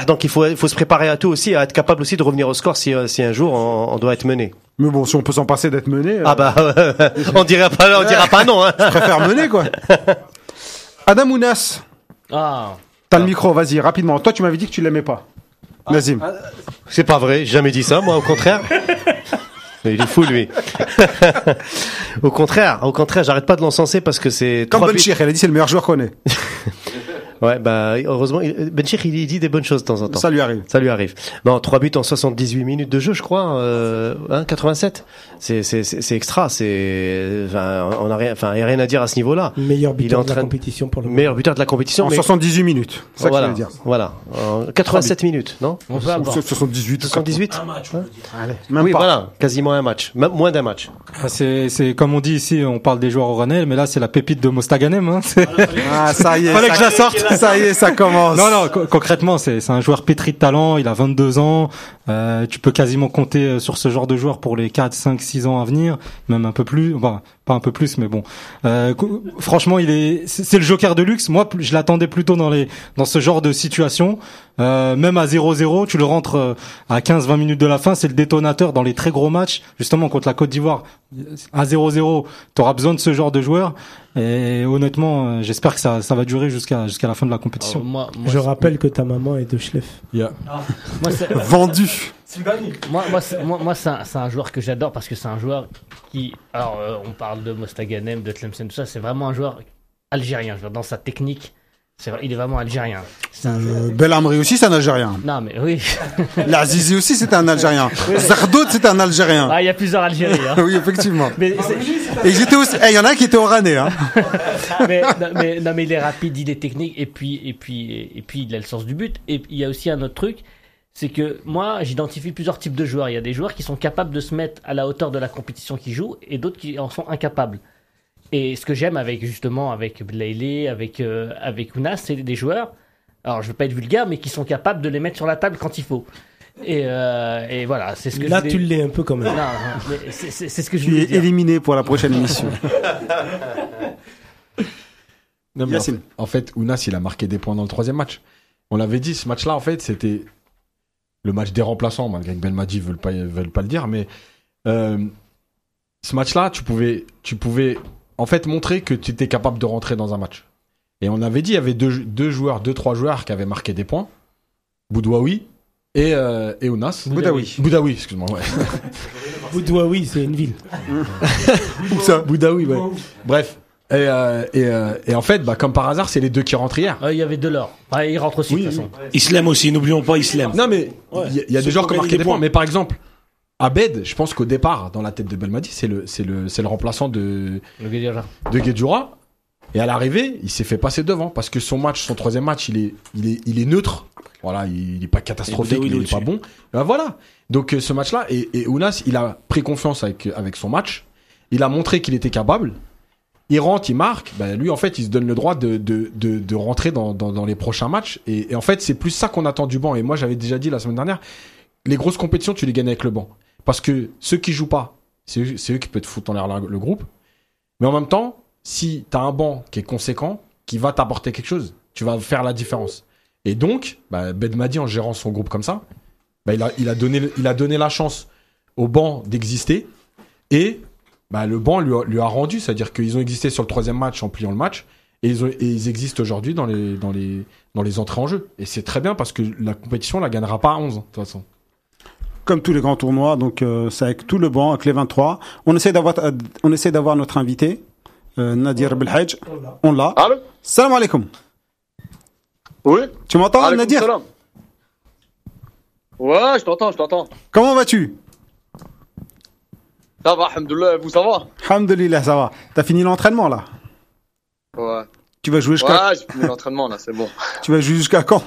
donc il faut, il faut se préparer à tout aussi, à être capable aussi de revenir au score si, euh, si un jour on, on doit être mené. Mais bon, si on peut s'en passer d'être mené, euh, Ah bah, on dira pas, on dira pas non. Hein. je préfère mener quoi. Adam Ounas, Ah, t'as le micro, vas-y rapidement. Toi, tu m'avais dit que tu l'aimais pas. Nazim. C'est pas vrai, j'ai jamais dit ça, moi, au contraire. Il est fou, lui. au contraire, au contraire, j'arrête pas de l'encenser parce que c'est Comme. Benchir, elle a dit c'est le meilleur joueur qu'on ait. Ouais, bah, heureusement, il- Benchir, il il dit des bonnes choses de temps en temps. Ça lui arrive. Ça lui arrive. Non, trois buts en 78 minutes de jeu, je crois, euh, hein, 87. C'est, c'est, c'est c'est extra. C'est, enfin, on a rien, enfin, y a rien à dire à ce niveau-là. Meilleur Il est buteur de la compétition pour le moment. Meilleur buteur de la compétition. En mais- 78 minutes. C'est ça que je voilà, dire. voilà. En 87 minutes, non? on peut avoir. Ou 78. 78? Allez, même oui, pas. voilà. Quasiment un match. Même moins d'un match. Ah, C'est, c'est comme on dit ici, on parle des joueurs oranais, mais là c'est la pépite de Mostaganem. Hein. Ah, ça y est. Fallait ça- que je la sorte. Ça y est, ça commence. Non, non, co- concrètement, c'est un joueur pétri de talent, il a 22 ans, euh, tu peux quasiment compter euh, sur ce genre de joueur pour les 4, 5, 6 ans à venir, même un peu plus, pas un peu plus, mais bon. Euh, franchement, il est, c'est le joker de luxe. Moi, je l'attendais plutôt dans les, dans ce genre de situation. Euh, même à 0-0, tu le rentres euh, à 15-20 minutes de la fin, c'est le détonateur dans les très gros matchs, justement contre la Côte d'Ivoire. À 0-0, tu auras besoin de ce genre de joueur. Et honnêtement, euh, j'espère que ça, ça va durer jusqu'à jusqu'à la fin de la compétition. Euh, moi, moi, Je rappelle que ta maman est de Schleff. Il y a- moi, c'est- Moi, moi, c'est- moi, moi, c'est un, c'est un joueur que j'adore parce que c'est un joueur qui. Alors, euh, on parle de Mostaganem, de Tlemcen, tout ça. C'est vraiment un joueur algérien. Je veux dire, dans sa technique, c'est vrai, il est vraiment algérien. C'est un Euh, Belhamri aussi, c'est un Algérien. Non, mais oui. L'Azizi aussi, c'était un Algérien. Zardoud, c'était un Algérien. Ah, il y a plusieurs Algériens. hein. Oui, effectivement. Mais c'est- Et j'étais aussi. Eh, Il y en a un qui était oranais, hein. mais, non, mais, non, mais il est rapide, il est technique, et puis, et puis, et puis il a le sens du but. Et il y a aussi un autre truc, c'est que moi, j'identifie plusieurs types de joueurs. Il y a des joueurs qui sont capables de se mettre à la hauteur de la compétition qu'ils jouent, et d'autres qui en sont incapables. Et ce que j'aime avec justement avec Blayley, avec euh, avec Ounas, c'est des joueurs. Alors, je veux pas être vulgaire, mais qui sont capables de les mettre sur la table quand il faut. Et, euh, et voilà, c'est ce que Là, je tu l'es un peu quand même. Non, mais c'est c'est- c'est ce que je Tu voulais es dire. éliminé pour la prochaine émission. Non, mais en fait, en fait, Ounas, il a marqué des points dans le troisième match. On l'avait dit, ce match-là, en fait, c'était le match des remplaçants, malgré que Belmadi veulent pas, veulent pas le dire, mais euh, ce match-là, tu pouvais, tu pouvais, en fait, montrer que tu étais capable de rentrer dans un match. Et on avait dit, il y avait deux, deux joueurs, deux, trois joueurs qui avaient marqué des points. Boudouaoui et, euh, et Ounas. Boudaoui. Boudaoui, excuse-moi, ouais. Boudouaoui, c'est une ville. Où ça Boudaoui, ouais. Bref. Et, euh, et, euh, et en fait, bah, comme par hasard, c'est les deux qui rentrent hier. Euh, Il y avait de l'or. Ah, il rentre aussi de toute façon. Islem aussi, n'oublions pas Islem. Non, mais il Ouais. y a, y des joueurs qui marqué des points. points. Mais par exemple, Abed, je pense qu'au départ, dans la tête de Belmadi, c'est le, c'est le, c'est le remplaçant de, Le de Guedjura. Et à l'arrivée, il s'est fait passer devant parce que son match, son troisième match, il est, il est, il est neutre. Voilà, il, il est pas catastrophique, il est pas bon. Ben voilà. Donc euh, ce match-là, et, et Ounas, il a pris confiance avec, avec son match. Il a montré qu'il était capable. Il rentre, il marque. Ben, lui, en fait, il se donne le droit de, de, de, rentrer dans, dans, les prochains matchs. Et, en fait, c'est plus ça qu'on attend du banc. Et moi, j'avais déjà dit la semaine dernière, les grosses compétitions, tu les gagnes avec le banc. Parce que ceux qui jouent pas, c'est eux, eux qui peuvent te foutre en l'air la- le groupe. Mais en même temps, si tu as un banc qui est conséquent, qui va t'apporter quelque chose, tu vas faire la différence. Et donc, bah, Bedmadi, en gérant son groupe comme ça, bah, il, a, il, a donné, il a donné la chance au banc d'exister. Et bah, le banc lui a, lui a rendu, c'est-à-dire qu'ils ont existé sur le troisième match en pliant le match. Et ils, ont- et ils existent aujourd'hui dans les, dans, les, dans les entrées en jeu. Et c'est très bien parce que la compétition, on la gagnera pas à 11, de toute façon. Comme tous les grands tournois, donc euh, c'est avec tout le banc, avec les 23. On essaie d'avoir, on essaie d'avoir notre invité, euh, Nadir Belhaj. On l'a. Allô? Salam alaikum. Oui Tu m'entends, Nadir? salam. Ouais, je t'entends, je t'entends. Comment vas-tu? Ça va, alhamdoulilah, vous ça va Alhamdulillah, ça va. T'as fini l'entraînement là ouais. Tu vas jouer jusqu'à Ouais, j'ai fini l'entraînement, là, c'est bon. tu vas jouer jusqu'à quand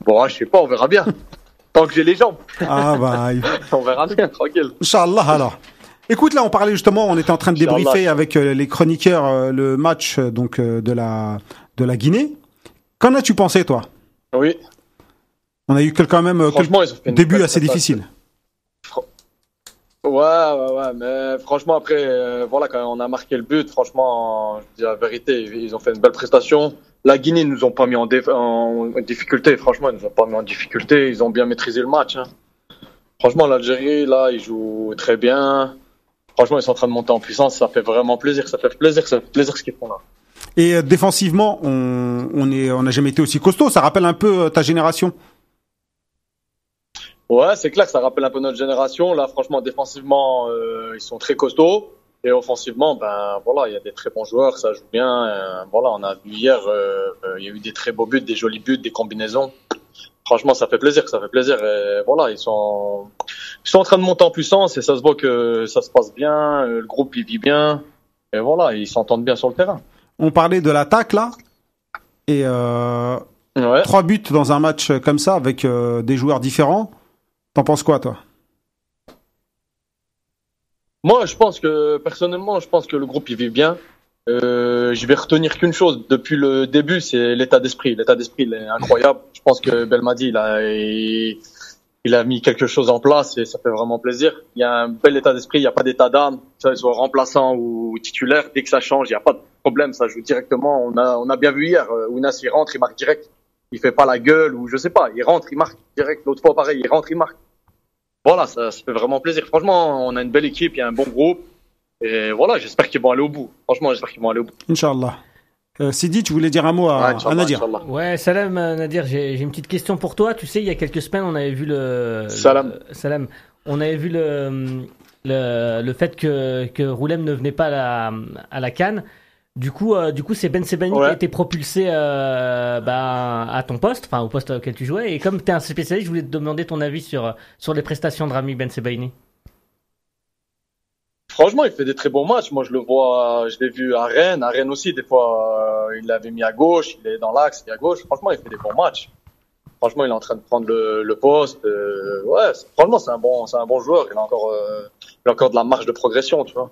Bon, je sais pas, on verra bien. Tant que j'ai les jambes, Ah bah on verra bien, tranquille. Inch'Allah alors. Écoute, là, on parlait justement, on était en train de débriefer avec euh, les chroniqueurs euh, le match euh, donc de la de la Guinée. Qu'en as-tu pensé, toi? Oui, On a eu quand même franchement, quelques début assez difficile. Ouais, ouais, ouais, mais franchement, après, euh, voilà, quand on a marqué le but, franchement, je dis la vérité, ils ont fait une belle prestation. La Guinée, ils nous ont pas mis en, difficulté, franchement, ils nous ont pas mis en difficulté, ils ont bien maîtrisé le match. hein. Franchement, l'Algérie, là, ils jouent très bien. Franchement, ils sont en train de monter en puissance, ça fait vraiment plaisir, ça fait plaisir, ça fait plaisir ce qu'ils font là. Et euh, défensivement, on on n'a jamais été aussi costaud. Ça rappelle un peu euh, ta génération. Ouais, c'est clair, ça rappelle un peu notre génération. Là, franchement, défensivement, euh, ils sont très costauds. Et offensivement, ben voilà, il y a des très bons joueurs, ça joue bien. Euh, voilà, on a vu hier, euh, il y a eu des très beaux buts, des jolis buts, des combinaisons. Franchement, ça fait plaisir, ça fait plaisir. Et voilà, ils sont, ils sont en train de monter en puissance et ça se voit que ça se passe bien. Le groupe il vit bien. Et voilà, ils s'entendent bien sur le terrain. On parlait de l'attaque là. Et Ouais. trois buts dans un match comme ça avec des joueurs différents. T'en penses quoi, toi? Moi, je pense que personnellement, je pense que le groupe il vit bien. Euh, je vais retenir qu'une chose depuis le début, c'est l'état d'esprit. L'état d'esprit, il est incroyable. Je pense que Belmadi, il a, il, a mis quelque chose en place et ça fait vraiment plaisir. Il y a un bel état d'esprit, il n'y a pas d'état d'âme, que ce soit remplaçant ou titulaire. Dès que ça change, il n'y a pas de problème, ça joue directement. On a, on a bien vu hier, euh, Ounas, il rentre, il marque direct. Il fait pas la gueule ou je sais pas, il rentre, il marque direct. L'autre fois, pareil, il rentre, il marque. Voilà, ça, ça fait vraiment plaisir. Franchement, on a une belle équipe, il y a un bon groupe. Et voilà, j'espère qu'ils vont aller au bout. Franchement, j'espère qu'ils vont aller au bout. Inch'Allah. Euh, Sidi, tu voulais dire un mot à, Ouais, à Inch'Allah, Nadir. Ouais, Salam euh, Nadir, j'ai j'ai une petite question pour toi. Tu sais, il y a quelques semaines, on avait vu le. Salam. le- salam. On avait vu le, le, le fait que, que Roulem ne venait pas à la, à la Cannes. Du coup, euh, du coup, c'est Ben Sebani qui a été propulsé euh, bah, à ton poste, enfin au poste auquel tu jouais. Et comme tu es un spécialiste, je voulais te demander ton avis sur, sur les prestations de Rami Ben Sebaini. Franchement, il fait des très bons matchs. Moi, je le vois, je l'ai vu à Rennes. À Rennes aussi, des fois, euh, il l'avait mis à gauche, il est dans l'axe, il est à gauche. Franchement, il fait des bons matchs. Franchement, il est en train de prendre le, le poste. euh, ouais, franchement, c'est un bon, c'est un bon joueur. Il a encore, euh, il a encore de la marge de progression, tu vois.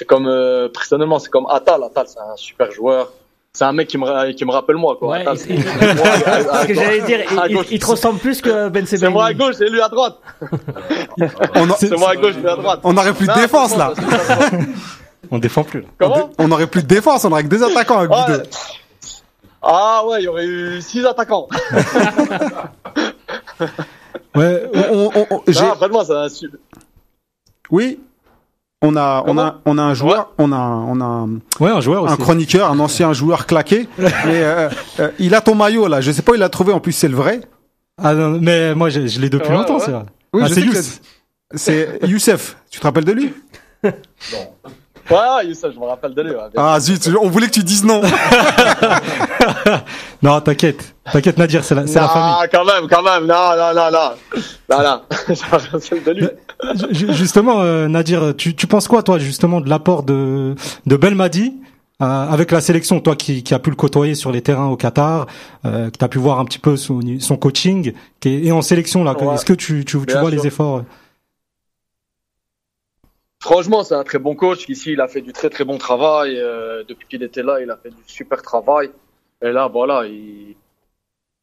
C'est comme, euh, personnellement, c'est comme Atal. Atal, c'est un super joueur. C'est un mec qui me, qui me rappelle moi, quoi. Ouais, Atal, c'est- Ce que gauche- j'allais dire, à il, te ressemble plus que Ben C'est moi à Sebaini. gauche et lui à droite. on, a- C'est moi à gauche, lui à droite. on aurait plus de défense là. ça, ça, ça, ça. On défend plus. Là. Comment? On aurait plus de défense, on aurait que deux attaquants avec Ouais. deux. Ah ouais, il y aurait eu six attaquants. Ouais, on- on- on- j'ai- Non, vraiment, c'est un su- Oui, on a, on a, on a un joueur, on a, on a un, Ouais, un joueur aussi. un chroniqueur, un ancien joueur claqué. mais euh, euh, il a ton maillot là. Je sais pas, où il l'a trouvé. En plus, c'est le vrai. Ah non, mais moi je, je l'ai depuis Ouais, longtemps, ouais. c'est vrai. Oui, Ah, c'est sais que Youss. C'est Youssef. Tu te rappelles de lui? Ouais, ouais, Youssef, je me rappelle de lui. ouais. Ah zut, on voulait que tu dises non. Non, t'inquiète. T'inquiète, Nadir, c'est la, c'est la famille. Ah, quand même, quand même. Non, non, non, non. Non, non. rappelle de lui. Ju- Justement, euh, Nadir, tu, tu penses quoi, toi, justement, de l'apport de, de Belmadi euh, avec la sélection, toi qui, qui a pu le côtoyer sur les terrains au Qatar, euh, que tu as pu voir un petit peu son, son coaching, qui est, et en sélection, là, Ouais. est-ce que tu, tu, tu vois sûr. les efforts euh Franchement, c'est un très bon coach. Ici, il a fait du très, très bon travail. Euh, depuis qu'il était là, il a fait du super travail. Et là, voilà, il,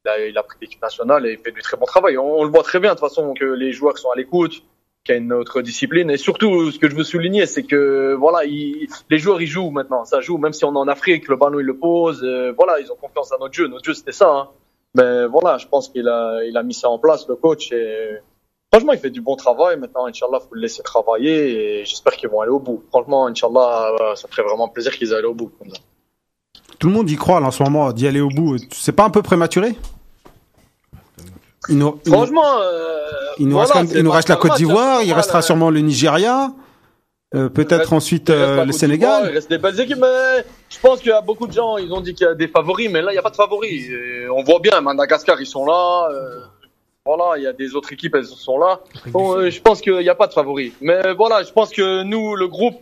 il a, il a pris l'équipe nationale et il fait du très bon travail. On, on le voit très bien, de toute façon, que les joueurs sont à l'écoute, qu'il y a une autre discipline. Et surtout, ce que je veux souligner, c'est que, voilà, il- les joueurs, ils jouent maintenant. Ça joue, même si on est en Afrique, le ballon, il le pose. Euh, voilà, ils ont confiance à notre jeu. Notre jeu, c'était ça. Hein. Mais voilà, je pense qu'il a, il a mis ça en place, le coach. Franchement, il fait du bon travail. Maintenant, Inch'Allah, faut le laisser travailler et j'espère qu'ils vont aller au bout. Franchement, Inch'Allah, euh, ça ferait vraiment plaisir qu'ils aillent au bout. Comme ça. Tout le monde y croit là, en ce moment d'y aller au bout. C'est pas un peu prématuré? Il nous, il Franchement, euh, il nous voilà, reste, il nous la Côte d'Ivoire, il restera sûrement le Nigeria, euh, peut-être ensuite il euh, le d'Ivoire, Il Sénégal. reste des belles équipes, mais je pense qu'il y a beaucoup de gens, ils ont dit qu'il y a des favoris, mais là, il n'y a pas de favoris. Et on voit bien, Madagascar, ils sont là. euh, voilà, il y a des autres équipes, elles sont là. Bon, euh, je pense qu'il n'y a pas de favoris. Mais voilà, je pense que nous, le groupe,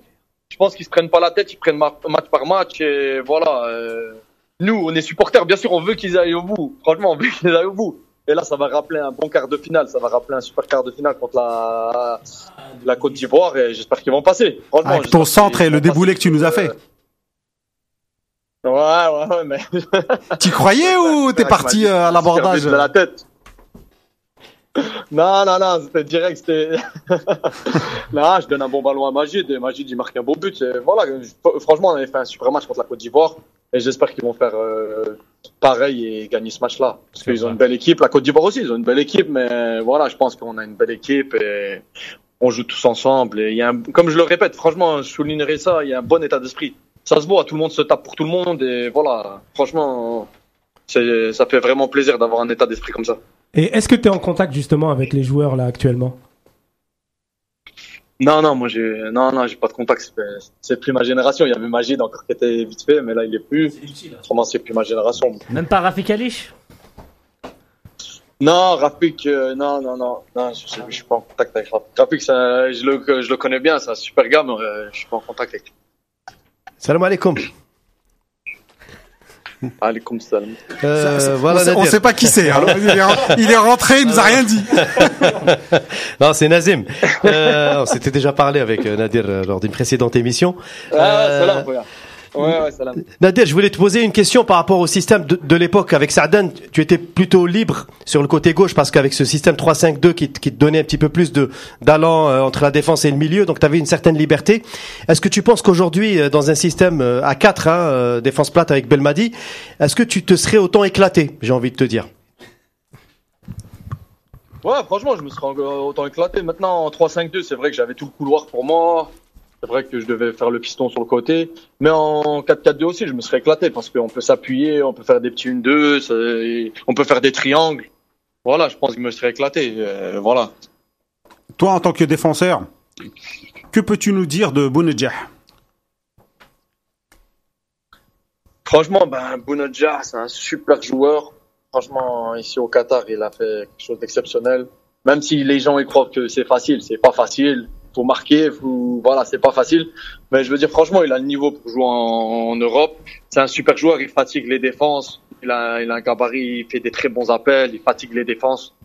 Je pense qu'ils se prennent pas la tête, ils prennent ma- match par match et voilà. euh, nous, on est supporters, bien sûr, on veut qu'ils aillent au bout. Franchement, on veut qu'ils aillent au bout. Et là, ça va rappeler un bon quart de finale, ça va rappeler un super quart de finale contre la, la Côte d'Ivoire et j'espère qu'ils vont passer. Franchement, Avec ton centre et le déboulé passer. que tu nous as fait. Ouais, ouais, ouais, mais. T'y croyais ou t'es parti euh, à l'abordage de la tête. Non, non, non, c'était direct, c'était. non, je donne un bon ballon à Magid et Magid il marque un beau but. Et voilà, je- franchement, on avait fait un super match contre la Côte d'Ivoire et j'espère qu'ils vont faire euh, pareil et gagner ce match-là. Parce qu'ils ont une belle équipe. La Côte d'Ivoire aussi, ils ont une belle équipe, mais voilà, je pense qu'on a une belle équipe et on joue tous ensemble. Et il y a un- comme je le répète, franchement, je soulignerai ça, il y a un bon état d'esprit. Ça se voit, tout le monde se tape pour tout le monde et voilà, franchement, c'est- ça fait vraiment plaisir d'avoir un état d'esprit comme ça. Et est-ce que tu es en contact justement avec les joueurs là actuellement? Non, non, moi j'ai, non, non, j'ai pas de contact. c'est- plus ma génération. Il y avait Magid encore qui était vite fait, mais là il est plus. Autrement, c'est plus ma génération. Même pas Rafik Alish? Non, Rafik, euh, non, non, non, non, je, je, je suis pas en contact avec Rafik. Rafik, le, je le connais bien, c'est un super gars, mais euh, je suis pas en contact avec lui. Salam alaikum. Ça. Euh, Ça- ça- voilà, on, Nadir. sait pas qui c'est. alors, il, est, rentré, il nous a rien dit. Non, c'est Nazim. Euh, on s'était déjà parlé avec euh, Nadir lors d'une précédente émission. Ah, Euh, salam. Ouais, ouais, salam. Nadir, je voulais te poser une question par rapport au système de, de l'époque. Avec Sardan, tu étais plutôt libre sur le côté gauche parce qu'avec ce système 3-5-2 qui, te- qui te donnait un petit peu plus de d'allant euh, entre la défense et le milieu, donc tu avais une certaine liberté. Est-ce que tu penses qu'aujourd'hui, euh, dans un système euh, à 4, hein, euh, défense plate avec Belmadi, est-ce que tu te serais autant éclaté, j'ai envie de te dire? Ouais, franchement, je me serais autant éclaté. Maintenant, en 3-5-2, c'est vrai que j'avais tout le couloir pour moi. C'est vrai que je devais faire le piston sur le côté. Mais en 4-4-2 aussi, je me serais éclaté parce qu'on peut s'appuyer, on peut faire des petits 1-2, ça- on peut faire des triangles. Voilà, je pense que je me serais éclaté. euh, voilà. Toi, en tant que défenseur, que peux-tu nous dire de Bounedjah Franchement, ben, Bounedjah, c'est un super joueur. Franchement, ici au Qatar, il a fait quelque chose d'exceptionnel. Même si les gens y croient que c'est facile, c'est pas facile. Faut marquer, voilà, c'est pas facile. Mais je veux dire, franchement, il a le niveau pour jouer en, Europe. C'est un super joueur, il fatigue les défenses. Il a, il a un gabarit, il fait des très bons appels, il fatigue les défenses.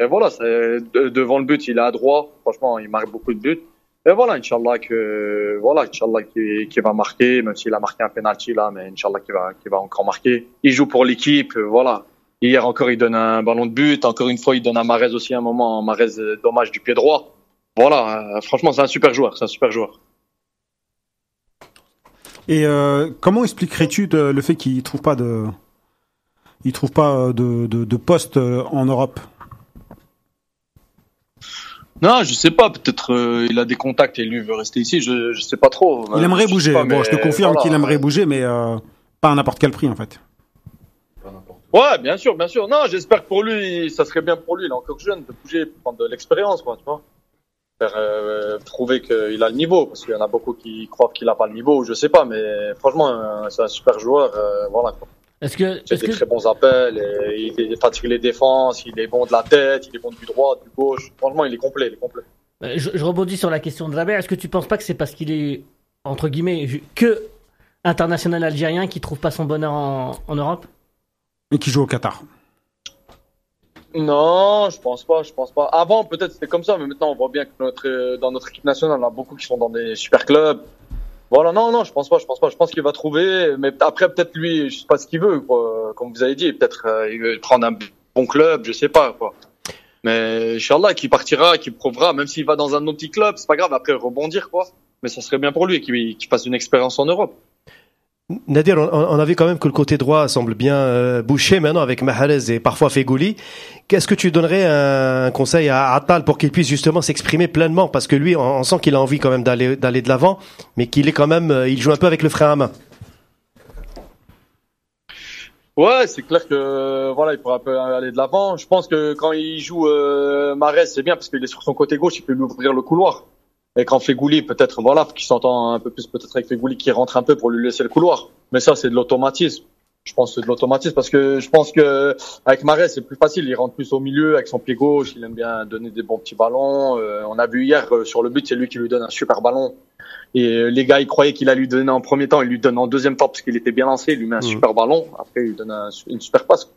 Et voilà, devant le but, il est à droit. Franchement, il marque beaucoup de buts. Et voilà, Inch'Allah que, voilà, Inch'Allah qu'il qu'il va marquer, même s'il a marqué un penalty là, mais Inch'Allah qu'il va, qu'il va encore marquer. Il joue pour l'équipe, voilà. Hier encore, il donne un ballon de but. Encore une fois, il donne à Marez aussi un moment, Marez dommage du pied droit. Voilà, euh, franchement, c'est un super joueur, c'est un super joueur. Et euh, comment expliquerais-tu le fait qu'il trouve pas de, il trouve pas de, de, de poste euh, en Europe? Non, je sais pas, peut-être euh, il a des contacts et lui veut rester ici, je, je sais pas trop. Il Euh, aimerait je bouger. pas, bon, mais je te confirme voilà. qu'il aimerait bouger, mais euh, pas à n'importe quel prix en fait. Ouais, bien sûr, bien sûr. Non, j'espère que pour lui, ça serait bien pour lui. Il est encore jeune de bouger, prendre de l'expérience, quoi, tu vois. Faire, euh, prouver qu'il a le niveau, parce qu'il y en a beaucoup qui croient qu'il a pas le niveau, je sais pas, mais franchement, euh, c'est un super joueur, euh, voilà. quoi. Est-ce que, Il fait est-ce des que, très bons appels, et il fatigue les défenses, il est bon de la tête, il est bon du droit, du gauche. Franchement, il est complet, il est complet. Euh, je, je rebondis sur la question de Draber. Est-ce que tu penses pas que c'est parce qu'il est, entre guillemets, que international algérien qui trouve pas son bonheur en, en Europe? Et qui joue au Qatar. Non, je pense pas, je pense pas. Avant, peut-être c'était comme ça, mais maintenant on voit bien que notre, euh, dans notre équipe nationale, on a beaucoup qui sont dans des super clubs. Voilà, non, non, je pense pas, je pense pas. Je pense qu'il va trouver, mais après peut-être lui, je sais pas ce qu'il veut, quoi. Comme vous avez dit, peut-être euh, il veut prendre un bon club, je sais pas, quoi. Mais Inch'Allah, qui partira, qui prouvera, même s'il va dans un autre petit club, c'est pas grave, après rebondir, quoi. Mais ça serait bien pour lui qu'il qu'il fasse une expérience en Europe. Nadir, on, a vu quand même que le côté droit semble bien euh, bouché maintenant avec Mahrez et parfois Fegouli. Qu'est-ce que tu donnerais un conseil à Attal pour qu'il puisse justement s'exprimer pleinement? Parce que lui, on, sent qu'il a envie quand même d'aller d'aller de l'avant, mais qu'il est quand même, euh, il joue un peu avec le frein à main. Ouais, c'est clair que voilà, il pourra aller de l'avant. Je pense que quand il joue euh, Marès, c'est bien parce qu'il est sur son côté gauche, il peut lui ouvrir le couloir. Et quand Fegouli, peut-être voilà, qu'il s'entend un peu plus peut-être avec Fegouli qui rentre un peu pour lui laisser le couloir. Mais ça, c'est de l'automatisme. Je pense que c'est de l'automatisme parce que je pense que avec Marais c'est plus facile. Il rentre plus au milieu avec son pied gauche. Il aime bien donner des bons petits ballons. Euh, on a vu hier euh, sur le but, c'est lui qui lui donne un super ballon. Et euh, les gars, ils croyaient qu'il allait lui donner en premier temps. Il lui donne en deuxième temps parce qu'il était bien lancé. Il lui met un Mhm. super ballon. Après, il lui donne un- une super passe.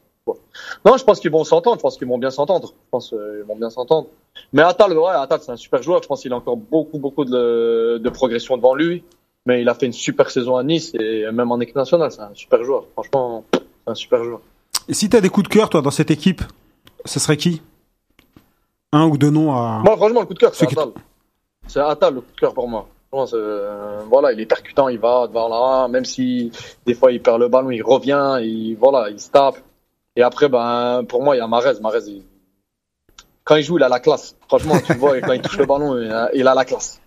Non, je pense qu'ils vont s'entendre. Je pense qu'ils vont bien s'entendre. Je pense euh, ils vont bien s'entendre. Mais Attal, ouais, Attal, c'est un super joueur. Je pense qu'il a encore beaucoup, beaucoup de, de progression devant lui. Mais il a fait une super saison à Nice et même en équipe nationale, c'est un super joueur. Franchement, c'est un super joueur. Et si t'as des coups de cœur, toi, dans cette équipe, ce serait qui? Un ou deux noms à. Moi, franchement, le coup de cœur, c'est Attal. C'est Attal le coup de cœur pour moi. Euh, voilà, il est percutant, il va devant là, même si des fois il perd le ballon, il revient, il, voilà, il se tape. Et après, ben, pour moi, il y a Marez. Marez, il- quand il joue, il a la classe. Franchement, tu le vois, quand il touche le ballon, il a, il a la classe.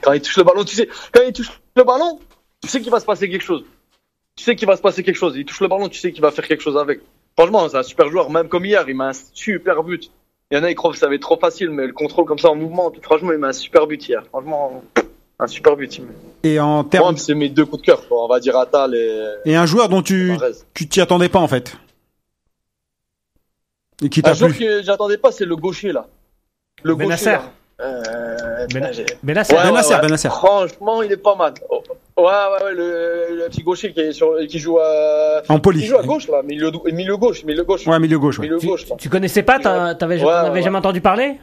Quand il touche le ballon, tu sais, quand il touche le ballon, tu sais qu'il va se passer quelque chose. Tu sais qu'il va se passer quelque chose. Il touche le ballon, tu sais qu'il va faire quelque chose avec. Franchement, c'est un super joueur. Même comme hier, il met un super but. Il y en a, ils croient que ça va être trop facile, mais le contrôle comme ça en mouvement, franchement, il met un super but hier. Franchement, un super but. Et en termes. c'est mes deux coups de cœur. quoi. On va dire Attal et Et un joueur dont tu tu t'y attendais pas, en fait. Et qui Un joueur que j'attendais pas, c'est le gaucher là. Le Benasser. gaucher. là. Euh, Ben- j'ai- Benasser. Ouais, Benasser, ouais, ouais. Benasser. Franchement, il est pas mal. Oh, Ouais, ouais, ouais, le, le petit gaucher qui, est sur, qui joue à, En qui poli. joue à gauche là, milieu, milieu gauche, milieu gauche, Ouais, milieu gauche. ouais. milieu Tu, gauche. tu connaissais pas T'avais ouais. jamais entendu parler?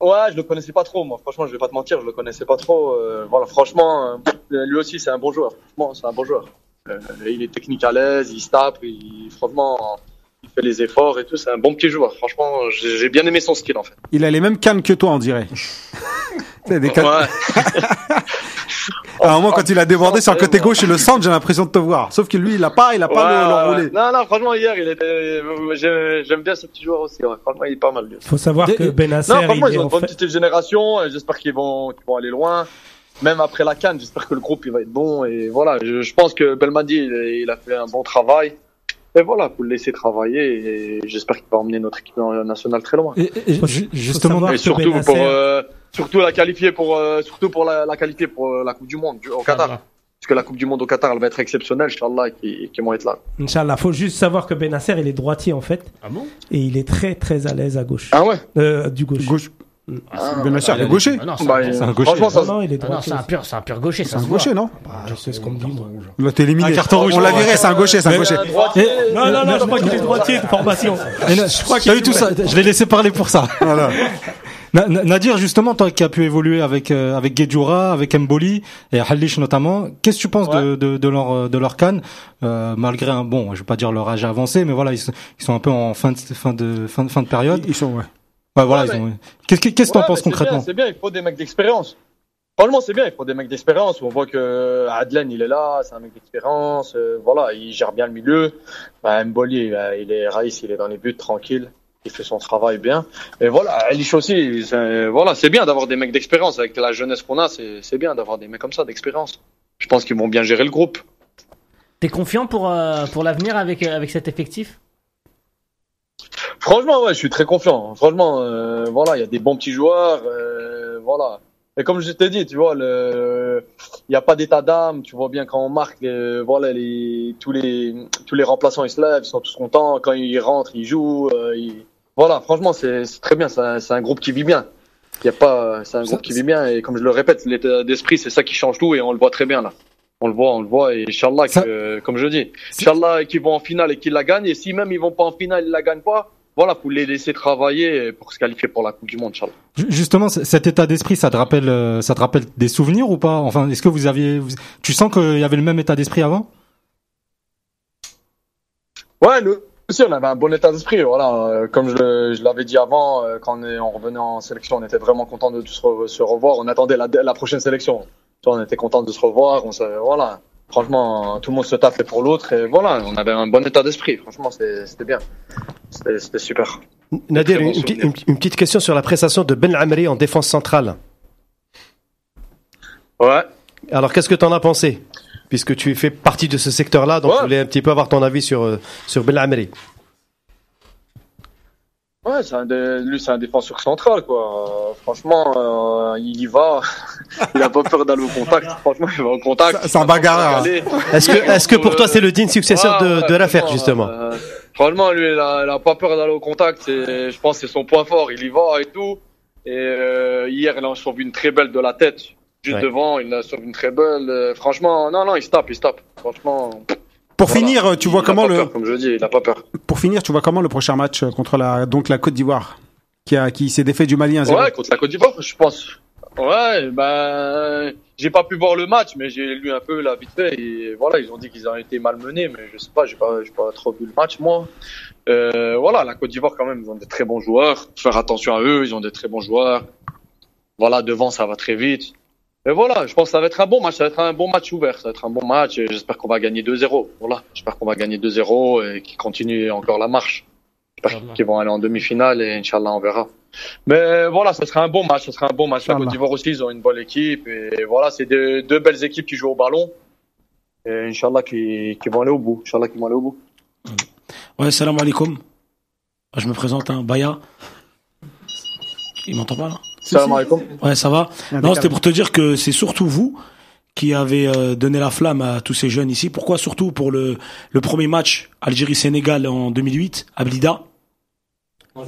Ouais, je le connaissais pas trop, moi. Franchement, je vais pas te mentir, je le connaissais pas trop. Euh, voilà, franchement, euh, lui aussi, c'est un bon joueur. Franchement, c'est un bon joueur. Euh, il est technique à l'aise, il se tape, il, franchement, il fait les efforts et tout. C'est un bon petit joueur. Franchement, j'ai bien aimé son skill en fait. Il a les mêmes cannes que toi, on dirait. C'est des cannes. Ouais. À un moment, quand il a débordé sur le côté gauche et le centre, j'ai l'impression de te voir. Sauf que lui, il a pas, il a pas Ouais, le- ouais, l'enroulé. ouais. Non, non, franchement, hier, il était. J'aime bien ce petit joueur aussi. Ouais. Franchement, il est pas mal. Lui. Faut savoir que Benasser, Non, franchement, il ils ont une bonne fait- petite génération. J'espère qu'ils vont, qu'ils vont aller loin. Même après la canne, j'espère que le groupe il va être bon. Et voilà, je, je pense que Belmadi, il, il a fait un bon travail. Et voilà, faut le laisser travailler. Et j'espère qu'il va emmener notre équipe nationale très loin. Et, justement, Et surtout pour, euh, surtout la qualifier pour, euh, surtout pour la, la qualifier pour euh, la Coupe du Monde du- au Qatar. Parce que la Coupe du Monde au Qatar, elle va être exceptionnelle, Inch'Allah, et qui, qui vont être là. Inch'Allah, faut juste savoir que Benasser, il est droitier en fait, Ah bon? Et il est très très à l'aise à gauche. Ah ouais? Euh, du gauche. Gauche. Ah, il est gaucher. Non, c'est Bah, un- c'est un gaucher. Non, non, il est non, droitier. c'est un pur, c'est un pur gaucher, C'est un gaucher, non Bah, je sais ce qu'on me dit. moi. Là, t'es éliminé. Un carton rouge. On l'a viré, c'est un gaucher, c'est un gaucher. Et- Non, non, non, je crois qu'il est droitier de formation. Et na- T'as eu tout ça Je l'ai laissé parler pour ça. Voilà. Na- Na- Nadir, justement, toi qui as pu évoluer avec euh, avec Guedjoura, avec Mboli et Halish notamment, qu'est-ce que tu penses de, de, de leur euh, de leur canne euh, malgré un bon, je vais pas dire leur âge avancé, mais voilà, ils, sont- ils sont un peu en fin de fin de fin de, fin de période. Ils sont, ouais. Ouais, voilà, Ouais, ils ont. Qu'est-ce que Ouais, penses c'est concrètement bien, C'est bien, il faut des mecs d'expérience. Franchement, c'est bien, il faut des mecs d'expérience. On voit que Adlen, il est là, c'est un mec d'expérience. euh, voilà, il gère bien le milieu. Bah, Mboli, euh, il est Raïs, il est dans les buts, tranquille. Il fait son travail bien. Et voilà, Elish aussi, c'est- voilà, c'est bien d'avoir des mecs d'expérience. Avec la jeunesse qu'on a, c'est c'est bien d'avoir des mecs comme ça, d'expérience. Je pense qu'ils vont bien gérer le groupe. T'es confiant pour, euh, pour l'avenir avec, euh, avec cet effectif? Franchement, ouais, je suis très confiant. Franchement, euh, voilà, il y a des bons petits joueurs, euh, voilà. Et comme je t'ai dit, tu vois, il n'y a pas d'état d'âme. Tu vois bien quand on marque, les, voilà, les, tous les, tous les remplaçants ils se lèvent, ils sont tous contents. Quand ils rentrent, ils jouent. euh, ils- Voilà, franchement, c'est très bien. C'est un, un groupe qui vit bien. Il y a pas, c'est un groupe qui vit bien. Et comme je le répète, l'état d'esprit, c'est ça qui change tout. Et on le voit très bien là. On le voit, on le voit. Et Inch'Allah, Ça- comme je dis, Inch'Allah, qu'ils vont en finale et qu'ils la gagnent. Et si même ils vont pas en finale, ils la gagnent pas. Voilà, faut les laisser travailler pour se qualifier pour la Coupe du Monde, Inch'Allah. Ju- Justement, cet état d'esprit, ça te rappelle euh, ça te rappelle des souvenirs ou pas? Enfin, est-ce que vous aviez vous- tu sens qu'il y avait le même état d'esprit avant? Ouais, nous aussi, on avait un bon état d'esprit. Voilà, Euh, comme je, l'avais dit avant, euh, quand on, est, on revenait en sélection, on était vraiment content de se, re- se revoir. On attendait la, la prochaine sélection. Tu vois, on était content de se revoir. On se, voilà, franchement, tout le monde se tapait pour l'autre et voilà, on avait un bon état d'esprit. Franchement, c'était bien. C'était super. Nadir, bon une, petite question sur la prestation de Ben Amri en défense centrale. Ouais. Alors, qu'est-ce que tu en as pensé? Puisque tu fais partie de ce secteur-là, donc Ouais. je voulais un petit peu avoir ton avis sur, euh, sur Ben Amri. Ouais, c'est un dé- lui, c'est un défenseur central, quoi. Euh, franchement, euh, il y va. il a pas peur d'aller au contact. Franchement, il va au contact. Un bagarreur. Aller. Est-ce que, est-ce que pour toi c'est le digne successeur Ouais, de, de l'affaire justement euh, franchement, lui, il a, il a pas peur d'aller au contact. C'est, je pense, que c'est son point fort. Il y va et tout. Et euh, hier, il en sauve une très belle de la tête, juste Ouais. devant. Il en sauve une très belle. Euh, franchement, non, non, il se tape, il se tape. Franchement. Pour voilà. finir, tu Il vois comment le peur, comme je dis, il a pas peur. pour finir, tu vois comment le prochain match contre la donc la Côte d'Ivoire qui a qui s'est défait du Mali 1-0. Ouais, contre la Côte d'Ivoire, je pense. Ouais, ben, j'ai pas pu voir le match, mais j'ai lu un peu là vite fait. Et voilà, ils ont dit qu'ils ont été malmenés, mais je sais pas, j'ai pas, j'ai pas trop vu le match moi. Euh, voilà, la Côte d'Ivoire quand même, ils ont des très bons joueurs. Faire attention à eux, ils ont des très bons joueurs. Voilà, devant ça va très vite. Et voilà, je pense que ça va être un bon match, ça va être un bon match ouvert, ça va être un bon match. et J'espère qu'on va gagner 2-0. Voilà, j'espère qu'on va gagner 2-0 et qu'ils continuent encore la marche. J'espère qu'ils vont aller en demi-finale et Inch'Allah on verra. Mais voilà, ça sera un bon match, ça sera un bon match. La. Côte d'Ivoire aussi, ils ont une bonne équipe et voilà, c'est deux, deux belles équipes qui jouent au ballon. Et Inch'Allah qui, qui vont aller au bout. Inch'Allah qui vont aller au bout. Ouais, salam alaikum. Je me présente, hein, Baya. Il m'entend pas là? Salam alaikum. Ouais, ça va. Non, c'était pour te dire que c'est surtout vous qui avez euh, donné la flamme à tous ces jeunes ici. Pourquoi Surtout pour le, le premier match Algérie-Sénégal en 2008 à Blida.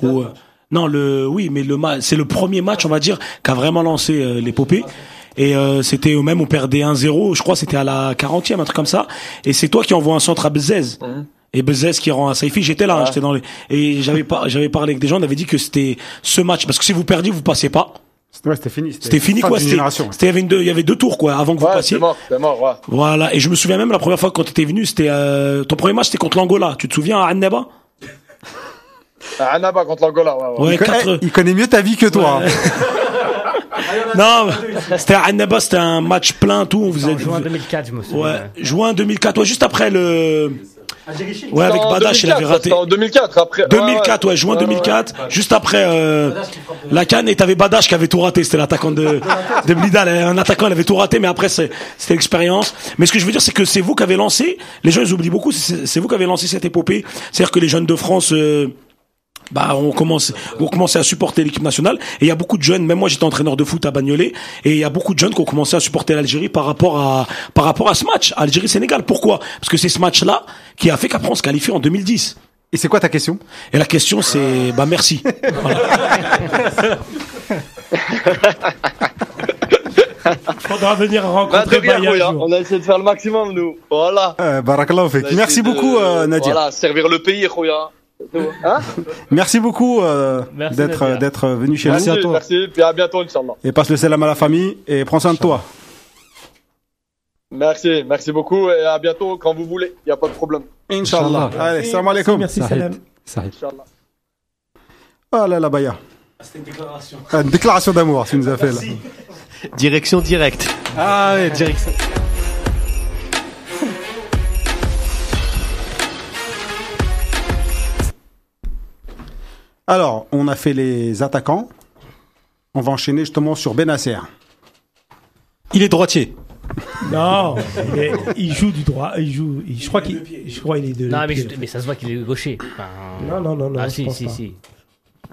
Où, euh, non, le oui, mais le c'est le premier match, on va dire, qui a vraiment lancé euh, l'épopée. Et euh, c'était au même, on perdait 1-0, je crois, c'était à la 40e, un truc comme ça. Et c'est toi qui envoie un centre à Bezez. Mhm. Et Bezez qui rend à Saifi, j'étais là, hein, j'étais dans les, et j'avais pas, j'avais parlé avec des gens, on avait dit que c'était ce match, parce que si vous perdiez, vous passiez pas. Ouais, c'était fini. C'était fini fin quoi. C'était, il y avait deux, il y avait deux tours quoi avant que vous passiez. mort, mort, ouais. Voilà. Et je me souviens même la première fois quand tu étais venu, c'était euh, ton premier match, c'était contre l'Angola. Tu te souviens à Annaba? Ah, Annaba contre l'Angola, ouais, ouais. Ouais, Il, connaît, quatre. il connaît mieux ta vie que toi. hein. Non, c'était à Annaba, c'était un match plein tout. On vous a juin 2004, je me souviens. Ouais, juin 2004, ouais, juste après le. Ouais, avec Badash, il 2004, avait raté. en 2004, après. 2004, ouais, juin 2004, juste après euh, la canne, et t'avais Badash qui avait tout raté, c'était l'attaquant de, de Blida, un attaquant, il avait tout raté, mais après c'est- c'était l'expérience. Mais ce que je veux dire, c'est que c'est vous qui avez lancé, les gens ils oublient beaucoup, c'est c'est vous qui avez lancé cette épopée, c'est-à-dire que les jeunes de France... euh, bah, on commence, on commençait à supporter l'équipe nationale. Et il y a beaucoup de jeunes, même moi j'étais entraîneur de foot à Bagnolet, et il y a beaucoup de jeunes qui ont commencé à supporter l'Algérie par rapport à, par rapport à ce match, Algérie-Sénégal. Pourquoi? Parce que c'est ce match-là qui a fait qu'après on se qualifie en 2010. Et c'est quoi ta question? Et la question c'est, bah merci. Voilà. Faudra venir Bah, rencontrer Baya un Rouya. jour. On a essayé de faire le maximum, nous. Voilà. euh, Merci de- beaucoup euh, Nadir. Voilà, servir le pays, Rouya. Hein Merci beaucoup euh, Merci, d'être Nadir. d'être venu chez Merci nous. à toi. Merci, puis à bientôt, Inch'Allah. Et passe le salam à la famille et prends soin de toi. Merci, merci beaucoup et à bientôt quand vous voulez. Il n'y a pas de problème. Inch'Allah. Allez, salam alaikum. Merci, salam. Inch'Allah. Ah là là, Baya. C'était une déclaration. Ah, Une déclaration d'amour, tu nous as fait là. Direction directe. Ah ouais, direct. Alors, on a fait les attaquants. On va enchaîner justement sur Benasser. Il est droitier. Non, il, est- il joue du droit. Il joue. il- je crois qu'il. Je crois qu'il est de. Non, mais, pied. je- mais ça se voit qu'il est gaucher. Enfin, Non, non, non, non. ah, je si, pense si, pas. si.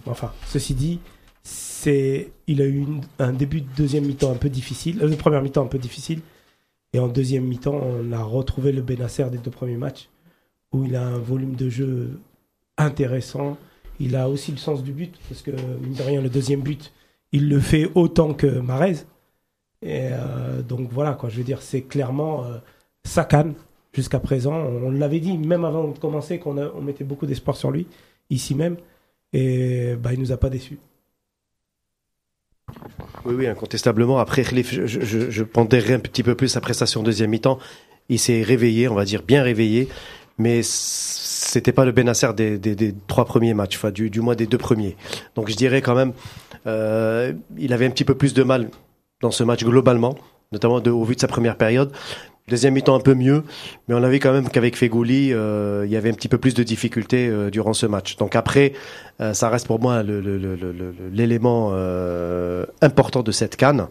Enfin, ceci dit, c'est, il a eu une- un début de deuxième mi-temps un peu difficile, euh, de première mi-temps un peu difficile, et en deuxième mi-temps, on a retrouvé le Benacer des deux premiers matchs, où il a un volume de jeu intéressant. Il a aussi le sens du but, parce que mine de rien, le deuxième but, il le fait autant que Marez. Et euh, donc voilà, quoi. Je veux dire, c'est clairement euh, sa canne jusqu'à présent. On, l'avait dit même avant de commencer qu'on mettait beaucoup d'espoir sur lui ici même. Et bah, il nous a pas déçus. Oui, oui, incontestablement. Après, je, je, je, pondérerai un petit peu plus sa prestation deuxième mi-temps. Il s'est réveillé, on va dire bien réveillé, mais c'était pas le Benasser des, trois premiers matchs, du, moins des deux premiers. Donc je dirais quand même, euh, il avait un petit peu plus de mal dans ce match globalement, notamment au vu de sa première période. Deuxième mi-temps un peu mieux, mais on a vu quand même qu'avec Fegouli, euh, il y avait un petit peu plus de difficultés euh, durant ce match. Donc après, ça reste pour moi l'élément important de cette canne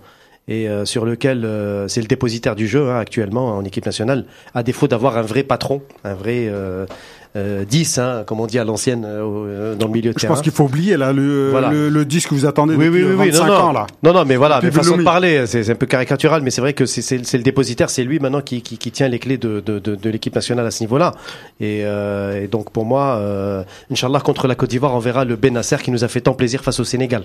et sur lequel c'est le dépositaire du jeu hein, actuellement en équipe nationale, à défaut d'avoir un vrai patron, un vrai, euh, euh, 10, hein, comme on dit à l'ancienne euh, euh, dans le milieu de Je terrain. pense qu'il faut oublier là le, Voilà. le, le disque que vous attendez Oui, depuis oui, oui, oui, 25 non, non. ans là. Non, non, mais voilà, mais façon de parler, c'est un peu caricatural, mais c'est vrai que c'est- c'est c'est le dépositaire, c'est lui maintenant qui, qui, qui tient les clés de, de, de, de l'équipe nationale à ce niveau-là. Et, euh, et donc pour moi, euh, Inch'Allah, contre la Côte d'Ivoire, on verra le Benacer qui nous a fait tant plaisir face au Sénégal.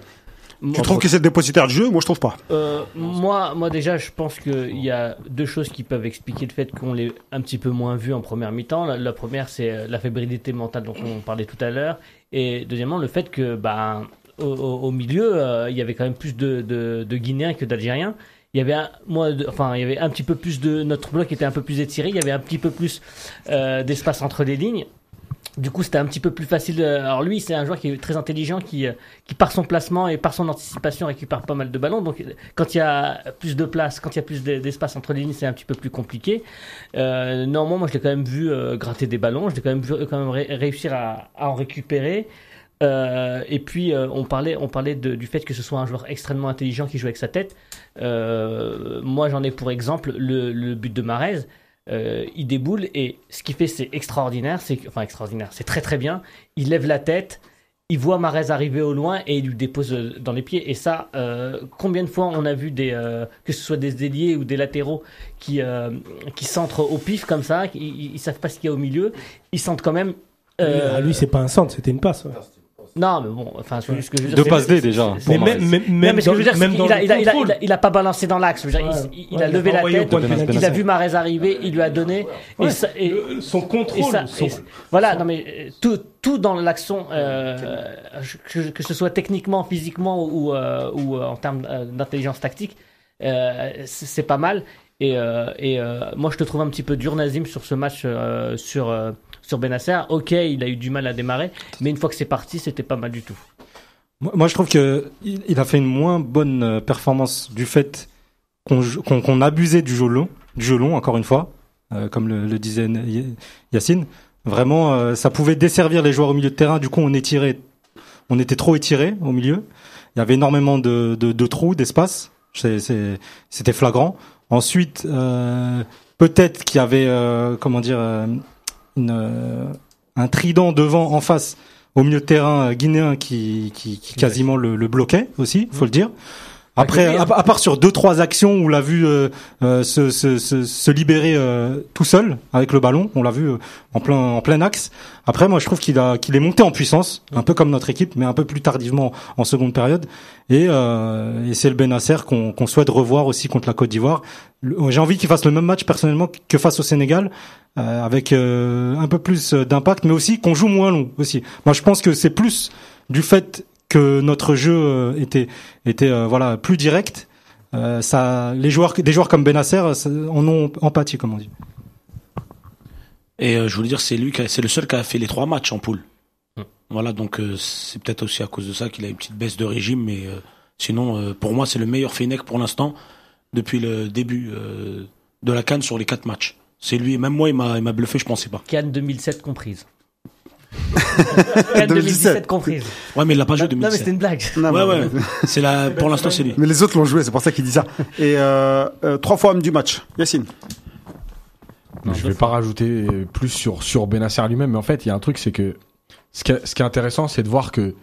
Tu trouves que c'est le dépositaire du jeu? Moi je trouve pas. Euh, moi, moi déjà, je pense qu'il y a deux choses qui peuvent expliquer le fait qu'on l'ait un petit peu moins vu en première mi-temps. La, la première, c'est euh, la fébrilité mentale dont on parlait tout à l'heure, et deuxièmement, le fait que, bah, au, au- au milieu, euh, il y avait quand même plus de, de, de Guinéens que d'Algériens. Il y avait un, moi, de- enfin, il y avait un petit peu plus de notre bloc était un peu plus étiré. Il y avait un petit peu plus euh, d'espace entre les lignes. Du coup, c'était un petit peu plus facile. euh, Alors lui, c'est un joueur qui est très intelligent, qui, euh, qui par son placement et par son anticipation récupère pas mal de ballons. Donc, quand il y a plus de place, quand il y a plus de- d'espace entre les lignes, c'est un petit peu plus compliqué. Euh, néanmoins, moi, je l'ai quand même vu euh, gratter des ballons. Je l'ai quand même vu quand même ré- réussir à, en récupérer. Et puis, on parlait, on parlait du fait que ce soit un joueur extrêmement intelligent qui joue avec sa tête. Moi, j'en ai pour exemple le, le but de Marez. Euh, il déboule et ce qu'il fait, c'est extraordinaire. C'est enfin extraordinaire. C'est très très bien. Il lève la tête. Il voit Marez arriver au loin et il lui dépose euh, dans les pieds. Et ça, euh, combien de fois on a vu des, que ce soit des ailiers ou des latéraux qui, qui centrent au pif comme ça, ils, ils savent pas ce qu'il y a au milieu, ils sentent quand même. euh, Ah, lui, c'est pas un centre, c'était une passe. Non, mais bon, enfin, ce que- ce que je veux dire, Deux passes D déjà. Mais même, même, non, même mais ce que je veux dire, c'est même qu'il a, il a, il a, contrôle. il a, il a pas balancé dans l'axe. Ouais. il, il Ouais, a il levé a la tête, il a vu Marez arriver, il lui a donné. Ouais. Et, ça- et- Le- son et contrôle. ça- son- et- voilà, non mais euh, tout, tout dans l'action, euh, que, que ce soit techniquement, physiquement ou, euh, ou en termes d'intelligence tactique, euh, c'est c'est pas mal. Et, euh, et euh, moi, je te trouve un petit peu dur, Nazim, sur ce match euh, sur, euh, sur Benacer. Ok, il a eu du mal à démarrer, mais une fois que c'est parti, c'était pas mal du tout. Moi, je trouve que il a fait une moins bonne euh, performance du fait qu'on abusait du jeu long, du jeu long encore une fois, euh, comme le, disait Yacine. Vraiment, euh, ça pouvait desservir les joueurs au milieu de terrain. Du coup, on on était trop étiré au milieu. Il y avait énormément de, trous, d'espace. C'était flagrant. Ensuite, peut-être qu'il y avait, comment dire, une, euh, un trident devant, en face, au milieu de terrain euh, guinéen qui, qui, qui quasiment le, le bloquait aussi, faut le dire. Après, à, à part sur deux trois actions où on l'a vu euh, euh, se, se, se, se libérer euh, tout seul avec le ballon, on l'a vu euh, en plein en plein axe. Après, moi, je trouve qu'il a qu'il est monté en puissance, un peu comme notre équipe, mais un peu plus tardivement en seconde période. Et, euh, et c'est le Benacer qu'on qu'on souhaite revoir aussi contre la Côte d'Ivoire. J'ai envie qu'il fasse le même match personnellement que face au Sénégal, euh, avec euh, un peu plus d'impact, mais aussi qu'on joue moins long aussi. Moi, je pense que c'est plus du fait que notre jeu euh, était était euh, voilà plus direct. Euh, ça, les joueurs, des joueurs comme Benacer ça- en ont empathie, comme on dit. Et euh, je voulais dire, c'est lui, qui a- c'est le seul qui a fait les trois matchs en poule. Hmm. Voilà, donc euh, c'est peut-être aussi à cause de ça qu'il a une petite baisse de régime, mais euh, sinon, euh, pour moi, c'est le meilleur Fennec pour l'instant depuis le début euh, de la canne sur les quatre matchs. C'est lui, même moi, il m'a, il m'a bluffé, je pensais pas. Cannes 2007 comprise. Cannes 2017 comprise. Ouais, mais il l'a pas joué Non, mais 2017. c'était une blague. Non, Ouais, mais- ouais. C'est la, pour l'instant, c'est lui. Mais les autres l'ont joué, c'est pour ça qu'il dit ça. Et euh, euh, trois fois homme du match. Yacine. Non, je vais pas rajouter plus sur sur Benacer lui-même, mais en fait, il y a un truc, c'est que ce qui est, ce qui est intéressant, c'est de voir que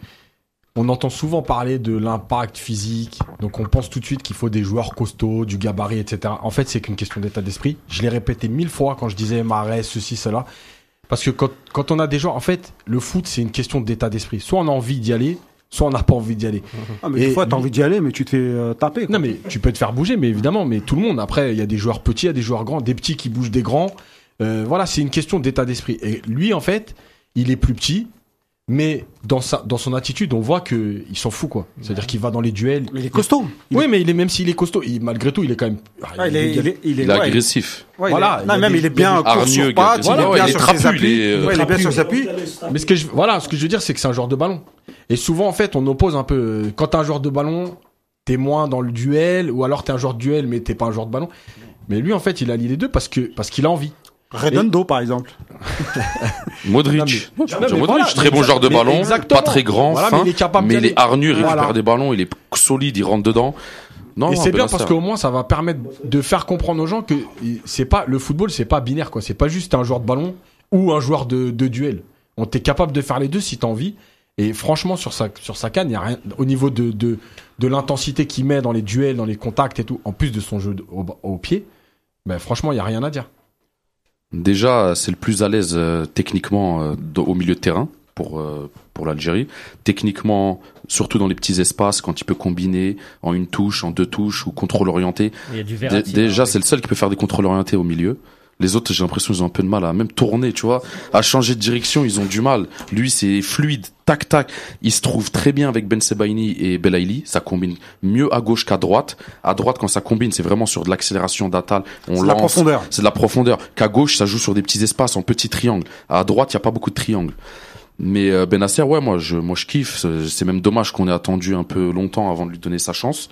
on entend souvent parler de l'impact physique, donc on pense tout de suite qu'il faut des joueurs costauds, du gabarit, etc. En fait, c'est qu'une question d'état d'esprit. Je l'ai répété mille fois quand je disais Marais, ceci, cela, parce que quand quand on a des joueurs, en fait, le foot, c'est une question d'état d'esprit. Soit on a envie d'y aller, soit on n'a pas envie d'y aller. Ah, mais Et des fois, t'as envie d'y aller, mais tu te fais euh, taper. quoi. Non mais tu peux te faire bouger, mais évidemment, mais tout le monde. Après, il y a des joueurs petits, il y a des joueurs grands, des petits qui bougent des grands. Euh, voilà, c'est une question d'état d'esprit. Et lui, en fait, il est plus petit, mais dans sa, dans son attitude, on voit que il s'en fout quoi. C'est-à-dire qu'il va dans les duels. Mais il est costaud. Il Oui, mais il est même s'il est costaud, il, malgré tout, il est quand même. Ah, il, est, il, est, il est, Il est agressif. ouais, il est- Voilà, non, il y a même des- il est a bien court sur pattes, il voilà, est ouais, bien il est sur trapu, ses appuis. il est, Ouais, il est bien sur ses appuis. Mais ce que je, voilà, ce que je veux dire, c'est que c'est un joueur de ballon. Et souvent, en fait, on oppose un peu. euh, Quand t'es un joueur de ballon, t'es moins dans le duel, ou alors t'es un joueur de duel, mais t'es pas un joueur de ballon. Mais lui, en fait, il allie les deux parce que parce qu'il a envie. Redondo, par exemple. Modric. Non, mais- Modric, voilà, très bon joueur de ballon, exactement. pas très grand, Voilà, fin, mais il est capable mais il il récupère Voilà. des ballons, il est solide, il rentre dedans. Non, et c'est bien Benacer. parce qu'au moins ça va permettre de faire comprendre aux gens que c'est pas le football, c'est pas binaire quoi. C'est pas juste un joueur de ballon ou un joueur de, de duel. On t'es capable de faire les deux si t'as envie. Et franchement, sur sa, sur sa canne, il y a rien, au niveau de, de, de l'intensité qu'il met dans les duels, dans les contacts et tout, en plus de son jeu de- au, au pied, ben, franchement, il y a rien à dire. Déjà, c'est le plus à l'aise euh, techniquement euh, au milieu de terrain pour euh, pour l'Algérie. Techniquement, surtout dans les petits espaces, quand il peut combiner en une touche, en deux touches ou contrôle orienté. Il y a du Verratti. déjà, hein, c'est le seul qui peut faire des contrôles orientés au milieu. Les autres, j'ai l'impression qu'ils ont un peu de mal à même tourner, tu vois, à changer de direction, ils ont du mal. Lui, c'est fluide, tac tac. Il se trouve très bien avec Ben Sebaini et Belaïli. Ça combine mieux à gauche qu'à droite. À droite, quand ça combine, c'est vraiment sur de l'accélération d'Atal. On C'est de la profondeur. C'est de la profondeur. Qu'à gauche, ça joue sur des petits espaces en petits triangles. À droite, il y a pas beaucoup de triangles. Mais euh, Benasser, ouais, moi je, moi je kiffe. C'est même dommage qu'on ait attendu un peu longtemps avant de lui donner sa chance.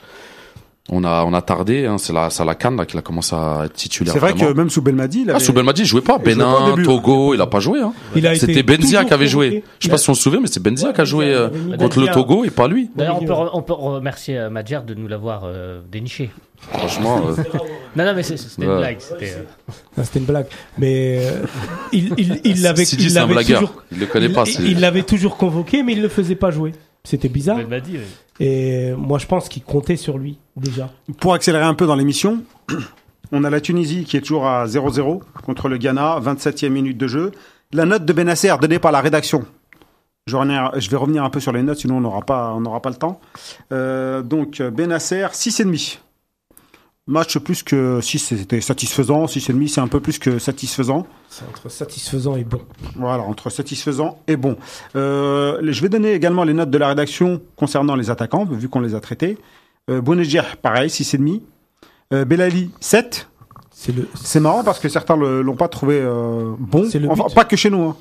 On a, on a tardé. Hein, c'est la, c'est la Cannes là qu'il a commencé à être titulaire. C'est vrai vraiment. que même sous Belmadi, il Ah, avait... sous Belmadi, il jouait pas. Il jouait pas au Bénin, début. Togo, il a pas joué. Hein. Il a été C'était Benzia qui avait joué. Je sais pas si on se souvient, mais c'est Benzia Ouais, qui a joué euh, contre le. Togo et pas lui. D'ailleurs, on peut, on peut remercier euh, Madjer de nous l'avoir euh, déniché. Franchement, euh, Non, non, mais c'est- c'était une Ouais. blague. C'était, euh, Ah, C'était une blague. Mais euh, il, il, il l'avait il l'avait blagueur. toujours, Il le connaît pas. il l'avait toujours convoqué, mais il le faisait pas jouer. C'était bizarre. Oui. Et moi, je pense qu'il comptait sur lui déjà. Pour accélérer un peu dans l'émission, on a la Tunisie qui est toujours à 0-0 contre le Ghana, 27e minute de jeu. La note de Benasser donnée par la rédaction. Je, vais revenir un peu sur les notes, sinon on n'aura pas, on n'aura pas le temps. Euh, donc Benasser, 6,5. Match plus que 6, c'était satisfaisant. 6,5, c'est un peu plus que satisfaisant. C'est entre satisfaisant et bon. Voilà, entre satisfaisant et bon. Euh, je vais donner également les notes de la rédaction concernant les attaquants, vu qu'on les a traités. Euh, Bounedjah, pareil, 6,5. Euh, Belali, 7. C'est le. C'est marrant parce que certains ne l'ont pas trouvé euh, bon. C'est le Enfin, but. pas que chez nous. hein.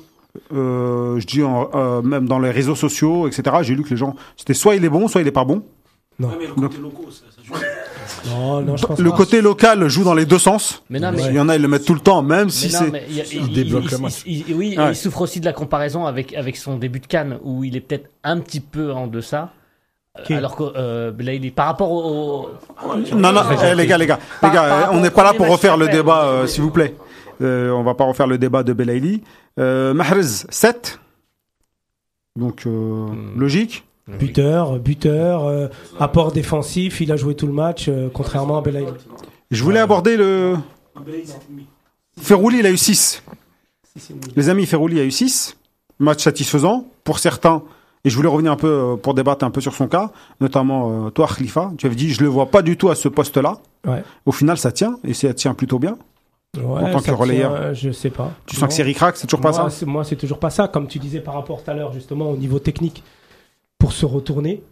Euh, je dis en- euh, même dans les réseaux sociaux, etc. J'ai lu que les gens, c'était soit il est bon, soit il est pas bon. Non. Ouais, mais le côté locaux, ça, ça joue. Non, non, je pense Le pas. côté local joue dans les deux sens. Mais non, mais. Il y en a, ils le mettent tout le temps, même si mais c'est. il, y a- Il débloque il- le match. il- il- oui, Ouais. il souffre aussi de la comparaison avec, avec son début de Cannes, où il est peut-être un petit peu en deçà. Euh, Qui? Alors que euh, là, il est par rapport au. Non, non, eh, les gars, les gars, Par- les gars, par eh, on n'est pas là pour refaire le débat, euh, euh, s'il vous plaît. Euh, on va pas refaire le débat de Belaïli. Euh, Mahrez, 7. Donc, euh, Hmm. logique? Buteur, buteur, euh, apport défensif, il a joué tout le match, euh, contrairement à Belaïli. Je voulais aborder le. Ferrouli, il a eu 6. Les amis, Ferrouli a eu 6. Match satisfaisant pour certains. Et je voulais revenir un peu euh, pour débattre un peu sur son cas, notamment toi, Khalifa. Tu avais dit, je le vois pas du tout à ce poste-là. Ouais. Au final, ça tient, et ça tient plutôt bien. Ouais, En tant que relayeur. tient, je sais pas. Tu sens que c'est ric-rac, c'est toujours pas moi, ça Moi, c'est toujours pas ça. Comme tu disais par rapport tout à l'heure, justement, au niveau technique, pour se retourner,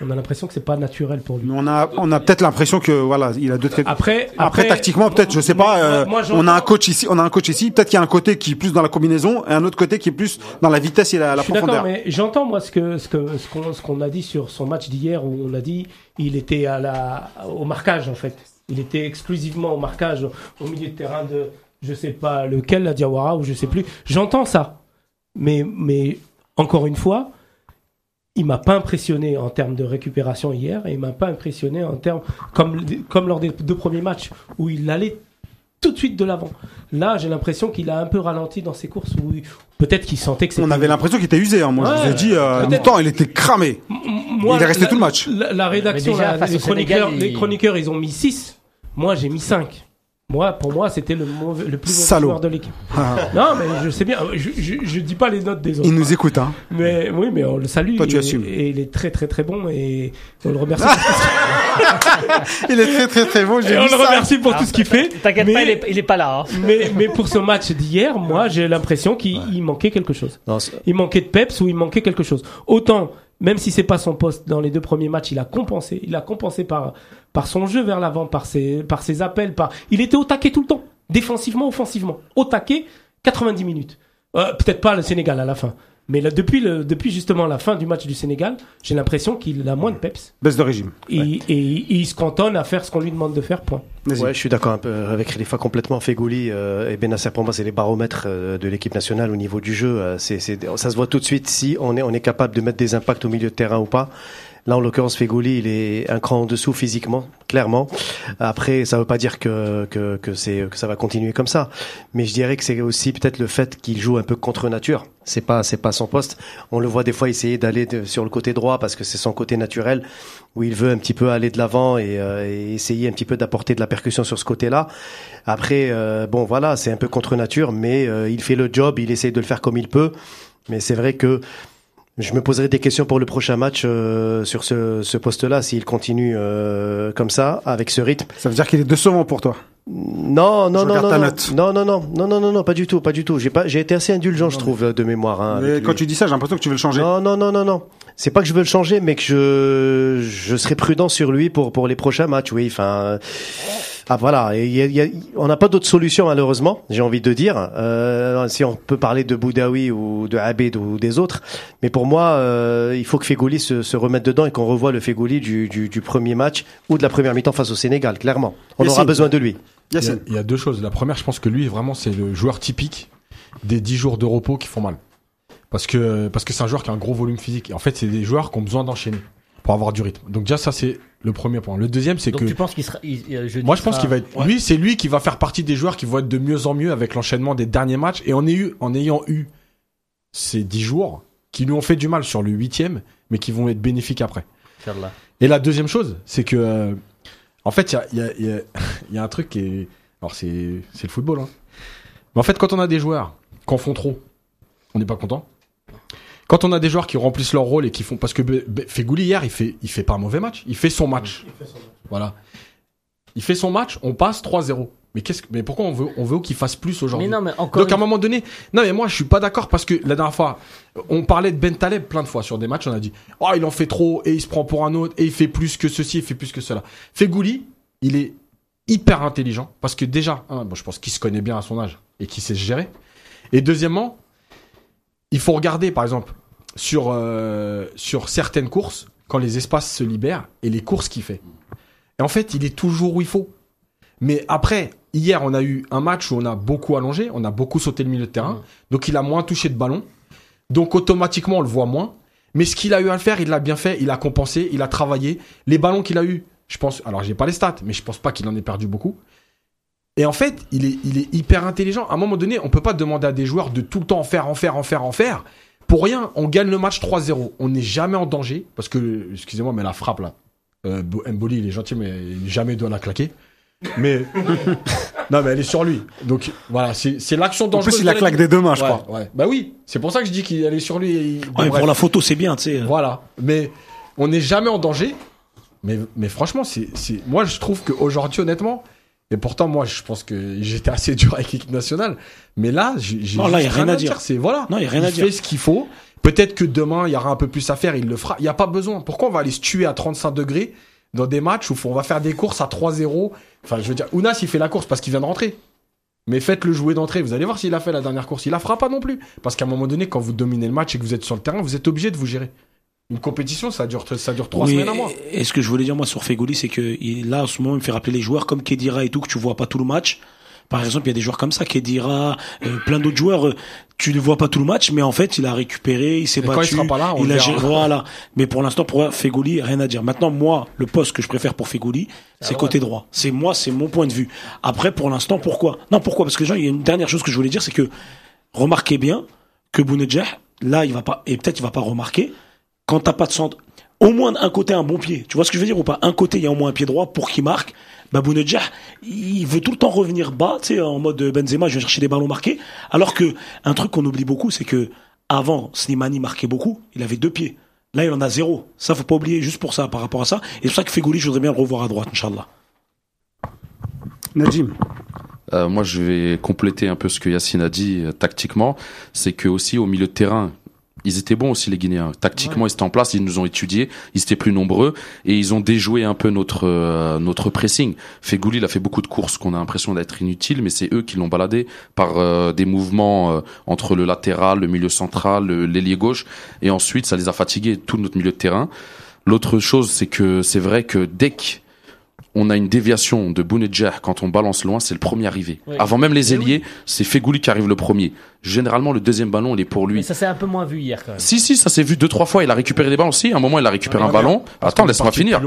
on a l'impression que c'est pas naturel pour lui. Mais on a, on a peut-être l'impression que voilà, il a deux traits. Après, Après, tactiquement, peut-être, je sais pas. moi- euh, moi, on a un coach ici, on a un coach ici. Peut-être qu'il y a un côté qui est plus dans la combinaison et un autre côté qui est plus dans la vitesse et la, la Je suis d'accord, profondeur. mais j'entends moi ce que ce que ce qu'on ce qu'on a dit sur son match d'hier où on a dit il était à la au marquage en fait. Il était exclusivement au marquage au milieu de terrain de je sais pas lequel la Diawara ou je sais plus. J'entends ça, mais mais encore une fois, il m'a pas impressionné en termes de récupération hier et il m'a pas impressionné en termes comme comme lors des deux premiers matchs où il allait tout de suite de l'avant. Là, j'ai l'impression qu'il a un peu ralenti dans ses courses où peut-être qu'il sentait que c'était On avait l'impression qu'il était usé. Hein. Moi, je vous ai dit, euh, il était cramé. Moi, Il est resté la- tout le match. La, la rédaction, déjà, la- les, Sénégal, il- chroniqueurs, ils ont mis 6. Moi, j'ai mis 5. Moi, pour moi, c'était le, mauvais, le plus mauvais Salaud. joueur de l'équipe. Ah, Non, mais je sais bien. Je, je, je dis pas les notes des autres. il nous écoute. Hein. Mais oui, mais on le salue. Toi, tu et, assumes. Et il est très, très, très bon. Et on le remercie. Il est très très très bon. et on vu le ça. remercie pour tout ce qu'il fait. T'inquiète Mais- pas, il est, il est pas là. hein. Mais, mais pour ce match d'hier, moi, j'ai l'impression qu'il il manquait quelque chose. Non, c'est- Il manquait de peps ou il manquait quelque chose. Autant, même si c'est pas son poste dans les deux premiers matchs, il a compensé. Il a compensé par, par son jeu vers l'avant, par ses, par ses appels, par, il était au taquet tout le temps. Défensivement, offensivement. Au taquet, 90 minutes. Euh, peut-être pas le Sénégal à la fin. Mais là, depuis le, depuis justement la fin du match du Sénégal, j'ai l'impression qu'il a moins de peps. Baisse de régime. Et, et il se cantonne à faire ce qu'on lui demande de faire, point. Ouais, je suis d'accord un peu avec Khalifa complètement. Fegouli euh, et Benasser pour moi c'est les baromètres euh, de l'équipe nationale au niveau du jeu. euh, c'est, ça se voit tout de suite si on est on est capable de mettre des impacts au milieu de terrain ou pas. Là, en l'occurrence, Fegouli, il est un cran en dessous physiquement, clairement. Après, ça veut pas dire que que que c'est que ça va continuer comme ça, mais je dirais que c'est aussi peut-être le fait qu'il joue un peu contre nature. C'est pas c'est pas son poste. On le voit des fois essayer d'aller sur le côté droit parce que c'est son côté naturel où il veut un petit peu aller de l'avant et, euh, essayer un petit peu d'apporter de la percussion sur ce côté-là. Après, euh, bon voilà, c'est un peu contre nature, mais euh, il fait le job, il essaye de le faire comme il peut. Mais c'est vrai que je me poserai des questions pour le prochain match euh, sur ce, ce poste-là s'il continue euh, comme ça avec ce rythme. Ça veut dire qu'il est décevant pour toi. Non, non, non, non, ta non, note. non, non, non, non, non, non, non, pas du tout, pas du tout. J'ai pas, j'ai été assez indulgent, je trouve, de mémoire. Hein, Mais quand lui. tu dis ça, j'ai l'impression que tu veux le changer. Non, non, non, non, non. C'est pas que je veux le changer, mais que je je serai prudent sur lui pour pour les prochains matchs. Oui, enfin. Ah voilà, Et il y a- il y a- on n'a pas d'autre solution malheureusement, j'ai envie de dire. Euh, si on peut parler de Boudaoui ou de Abed ou des autres, mais pour moi, euh, il faut que Fegouli se, se remette dedans et qu'on revoie le Fegouli du, du, du premier match ou de la première mi-temps face au Sénégal, clairement. On Yassine. aura besoin de lui. Il y, a, Yacine. il y a deux choses. La première, je pense que lui, vraiment, c'est le joueur typique des 10 jours de repos qui font mal. Parce que parce que c'est un joueur qui a un gros volume physique. Et en fait, c'est des joueurs qui ont besoin d'enchaîner pour avoir du rythme. Donc déjà, ça, c'est le premier point. Le deuxième, c'est que tu penses qu'il sera. il- il- jeudi moi, je pense sera- qu'il va être. Ouais. Lui, c'est lui qui va faire partie des joueurs qui vont être de mieux en mieux avec l'enchaînement des derniers matchs. Et en, eu, en ayant eu ces 10 jours qui lui ont fait du mal sur le huitième, mais qui vont être bénéfiques après. Inch'Allah. Et la deuxième chose, c'est que, euh, en fait, il y a, il y, a, il y, a, il y a un truc qui est, alors c'est, c'est le football, hein. Mais en fait, quand on a des joueurs qui en font trop, on n'est pas content. Quand on a des joueurs qui remplissent leur rôle et qui font, parce que Fegouli hier, il fait, il fait pas un mauvais match, il fait son match. Voilà. Il fait son match, on passe 3-0. Mais qu'est-ce que, mais pourquoi on veut, on veut qu'il fasse plus aujourd'hui? Mais non, mais encore. Donc à un moment donné, non mais moi je suis pas d'accord parce que la dernière fois, on parlait de Ben Taleb plein de fois sur des matchs, on a dit oh il en fait trop et il se prend pour un autre et il fait plus que ceci, il fait plus que cela. Fegouli, il est hyper intelligent parce que déjà, hein, bon, je pense qu'il se connaît bien à son âge et qu'il sait se gérer. Et deuxièmement, il faut regarder par exemple sur euh, sur certaines courses quand les espaces se libèrent et les courses qu'il fait. Et en fait, il est toujours où il faut. Mais après, hier, on a eu un match où on a beaucoup allongé, on a beaucoup sauté le milieu de terrain, Mhm. donc il a moins touché de ballon. Donc automatiquement, on le voit moins. Mais ce qu'il a eu à le faire, il l'a bien fait, il a compensé, il a travaillé. Les ballons qu'il a eu, je pense, alors j'ai pas les stats, mais je pense pas qu'il en ait perdu beaucoup. Et en fait, il est, il est hyper intelligent. À un moment donné, on peut pas demander à des joueurs de tout le temps en faire, en faire, en faire, en faire. Pour rien, on gagne le match 3-0. On n'est jamais en danger. Parce que, excusez-moi, mais la frappe là, euh, Bo- Mboli, il est gentil, mais il jamais doit la claquer. Mais, non, mais elle est sur lui. Donc, voilà, c'est l'action En dangereuse. plus, il la claque des deux mains, je Ouais, crois. ouais. Bah oui, c'est pour ça que je dis qu'elle est sur lui. et Ouais, pour la photo, c'est bien, tu sais. Voilà. Mais on n'est jamais en danger. Mais, mais franchement, c'est, c'est, moi, je trouve qu'aujourd'hui, honnêtement, et pourtant, moi, je pense que j'étais assez dur avec l'équipe nationale. Mais là, j'ai, a rien à dire. C'est, voilà. Non, y a rien il à dire. fait ce qu'il faut. Peut-être que demain, il y aura un peu plus à faire, il le fera. Il n'y a pas besoin. Pourquoi on va aller se tuer à 35 degrés dans des matchs où on va faire des courses à 3-0? Enfin, je veux dire, Ounas, il fait la course parce qu'il vient de rentrer. Mais faites-le jouer d'entrée. Vous allez voir s'il a fait la dernière course. Il la fera pas non plus. Parce qu'à un moment donné, quand vous dominez le match et que vous êtes sur le terrain, vous êtes obligé de vous gérer. Une compétition, ça dure, ça dure trois Oui, semaines à mois. Et ce que je voulais dire moi sur Fegouli, c'est que il- là en ce moment il me fait rappeler les joueurs comme Kedira et tout que tu vois pas tout le match. Par exemple, il y a des joueurs comme ça, Kedira, euh, plein d'autres joueurs, euh, tu ne vois pas tout le match, mais en fait il a récupéré, il s'est Et quand battu. il sera pas là, on il a géré- voilà. Mais pour l'instant, pour Fegouli, rien à dire. Maintenant, moi, le poste que je préfère pour Fegouli, c'est côté droit. C'est moi, c'est mon point de vue. Après, pour l'instant, pourquoi? Non, pourquoi? Parce que gens, il y a une dernière chose que je voulais dire, c'est que remarquez bien que Bounedjah, là, il va pas, et peut-être il va pas remarquer, quand t'as pas de centre, au moins un côté un bon pied. Tu vois ce que je veux dire ou pas? Un côté, il y a au moins un pied droit pour qu'il marque. Bah Bounedjah, il veut tout le temps revenir bas, tu sais, en mode Benzema, je vais chercher des ballons marqués. Alors que un truc qu'on oublie beaucoup, c'est que avant, Slimani marquait beaucoup, il avait deux pieds. Là, il en a zéro. Ça, faut pas oublier juste pour ça, par rapport à ça. Et c'est pour ça que Fegouli, je voudrais bien le revoir à droite, Inch'Allah. Najim. Euh, moi, je vais compléter un peu ce que Yacine a dit euh, tactiquement. C'est que aussi au milieu de terrain, ils étaient bons aussi les Guinéens. Tactiquement, ils étaient en place, ils nous ont étudiés, ils étaient plus nombreux et ils ont déjoué un peu notre euh, notre pressing. Fegouli, il a fait beaucoup de courses qu'on a l'impression d'être inutiles, mais c'est eux qui l'ont baladé par euh, des mouvements euh, entre le latéral, le milieu central, l'ailier gauche et ensuite ça les a fatigués tout notre milieu de terrain. L'autre chose, c'est que c'est vrai que dès que on a une déviation de Bounedjah quand on balance loin, c'est le premier arrivé. Oui. Avant même les ailiers, c'est Fegouli qui arrive le premier. Généralement, le deuxième ballon, il est pour lui. Mais ça s'est un peu moins vu hier quand même. Si, si, ça s'est vu deux, trois fois. Il a récupéré des ballons aussi. À un moment, il a récupéré un ballon. Attends, laisse-moi finir.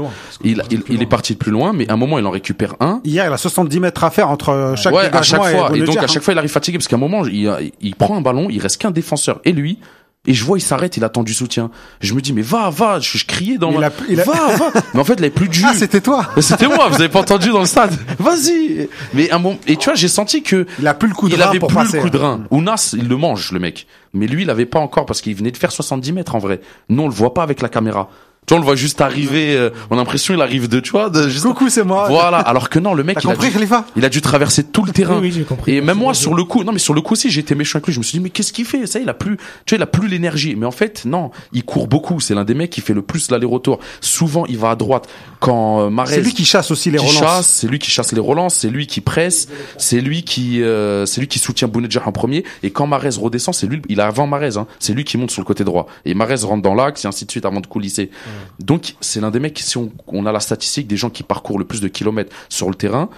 Il, il, il est parti de plus loin, mais à un moment, il en récupère un. Hier, il a 70 mètres à faire entre euh, chaque ouais, à chaque fois. Et, donc, à chaque fois, il arrive fatigué parce qu'à un moment, il, il prend un ballon, il reste qu'un défenseur et lui. Et je vois, il s'arrête, il attend du soutien. Je me dis, mais va, va, je, je criais dans Il ma... a- il a- Va, va. Mais en fait, il avait plus de jus. Ah, c'était toi C'était moi, vous avez pas entendu dans le stade. Vas-y. Mais un bon, et tu vois, j'ai senti que Il a plus le coup de il rein avait pour plus passer. hein. le coup de rein. Ounas, il le mange, le mec. Mais lui, il avait pas encore parce qu'il venait de faire 70 mètres en vrai. Nous, on le voit pas avec la caméra. Tu vois, on le voit juste arriver, euh, on a l'impression il arrive de, tu vois, de, juste... Coucou, c'est moi. Voilà. Alors que non, le mec, il a, compris, dû, Khalifa? il a dû traverser tout le terrain. Oui, oui, j'ai compris. Et même moi, sur le coup, non, mais sur le coup aussi, j'ai été méchant avec lui. Je me suis dit, mais qu'est-ce qu'il fait? Ça, il a plus, tu vois, il a plus l'énergie. Mais en fait, non, il court beaucoup. C'est l'un des mecs qui fait le plus l'aller-retour. Souvent, il va à droite. Quand euh, Marez C'est lui qui chasse aussi les relances. chasse, c'est lui qui chasse les relances, c'est lui qui presse, c'est lui qui euh, c'est lui qui soutient Bounedjah en premier et quand Marez redescend, c'est lui il est avant Marez hein, c'est lui qui monte sur le côté droit et Marez rentre dans l'axe et ainsi de suite avant de coulisser. Donc c'est l'un des mecs si on, on a la statistique des gens qui parcourent le plus de kilomètres sur le terrain,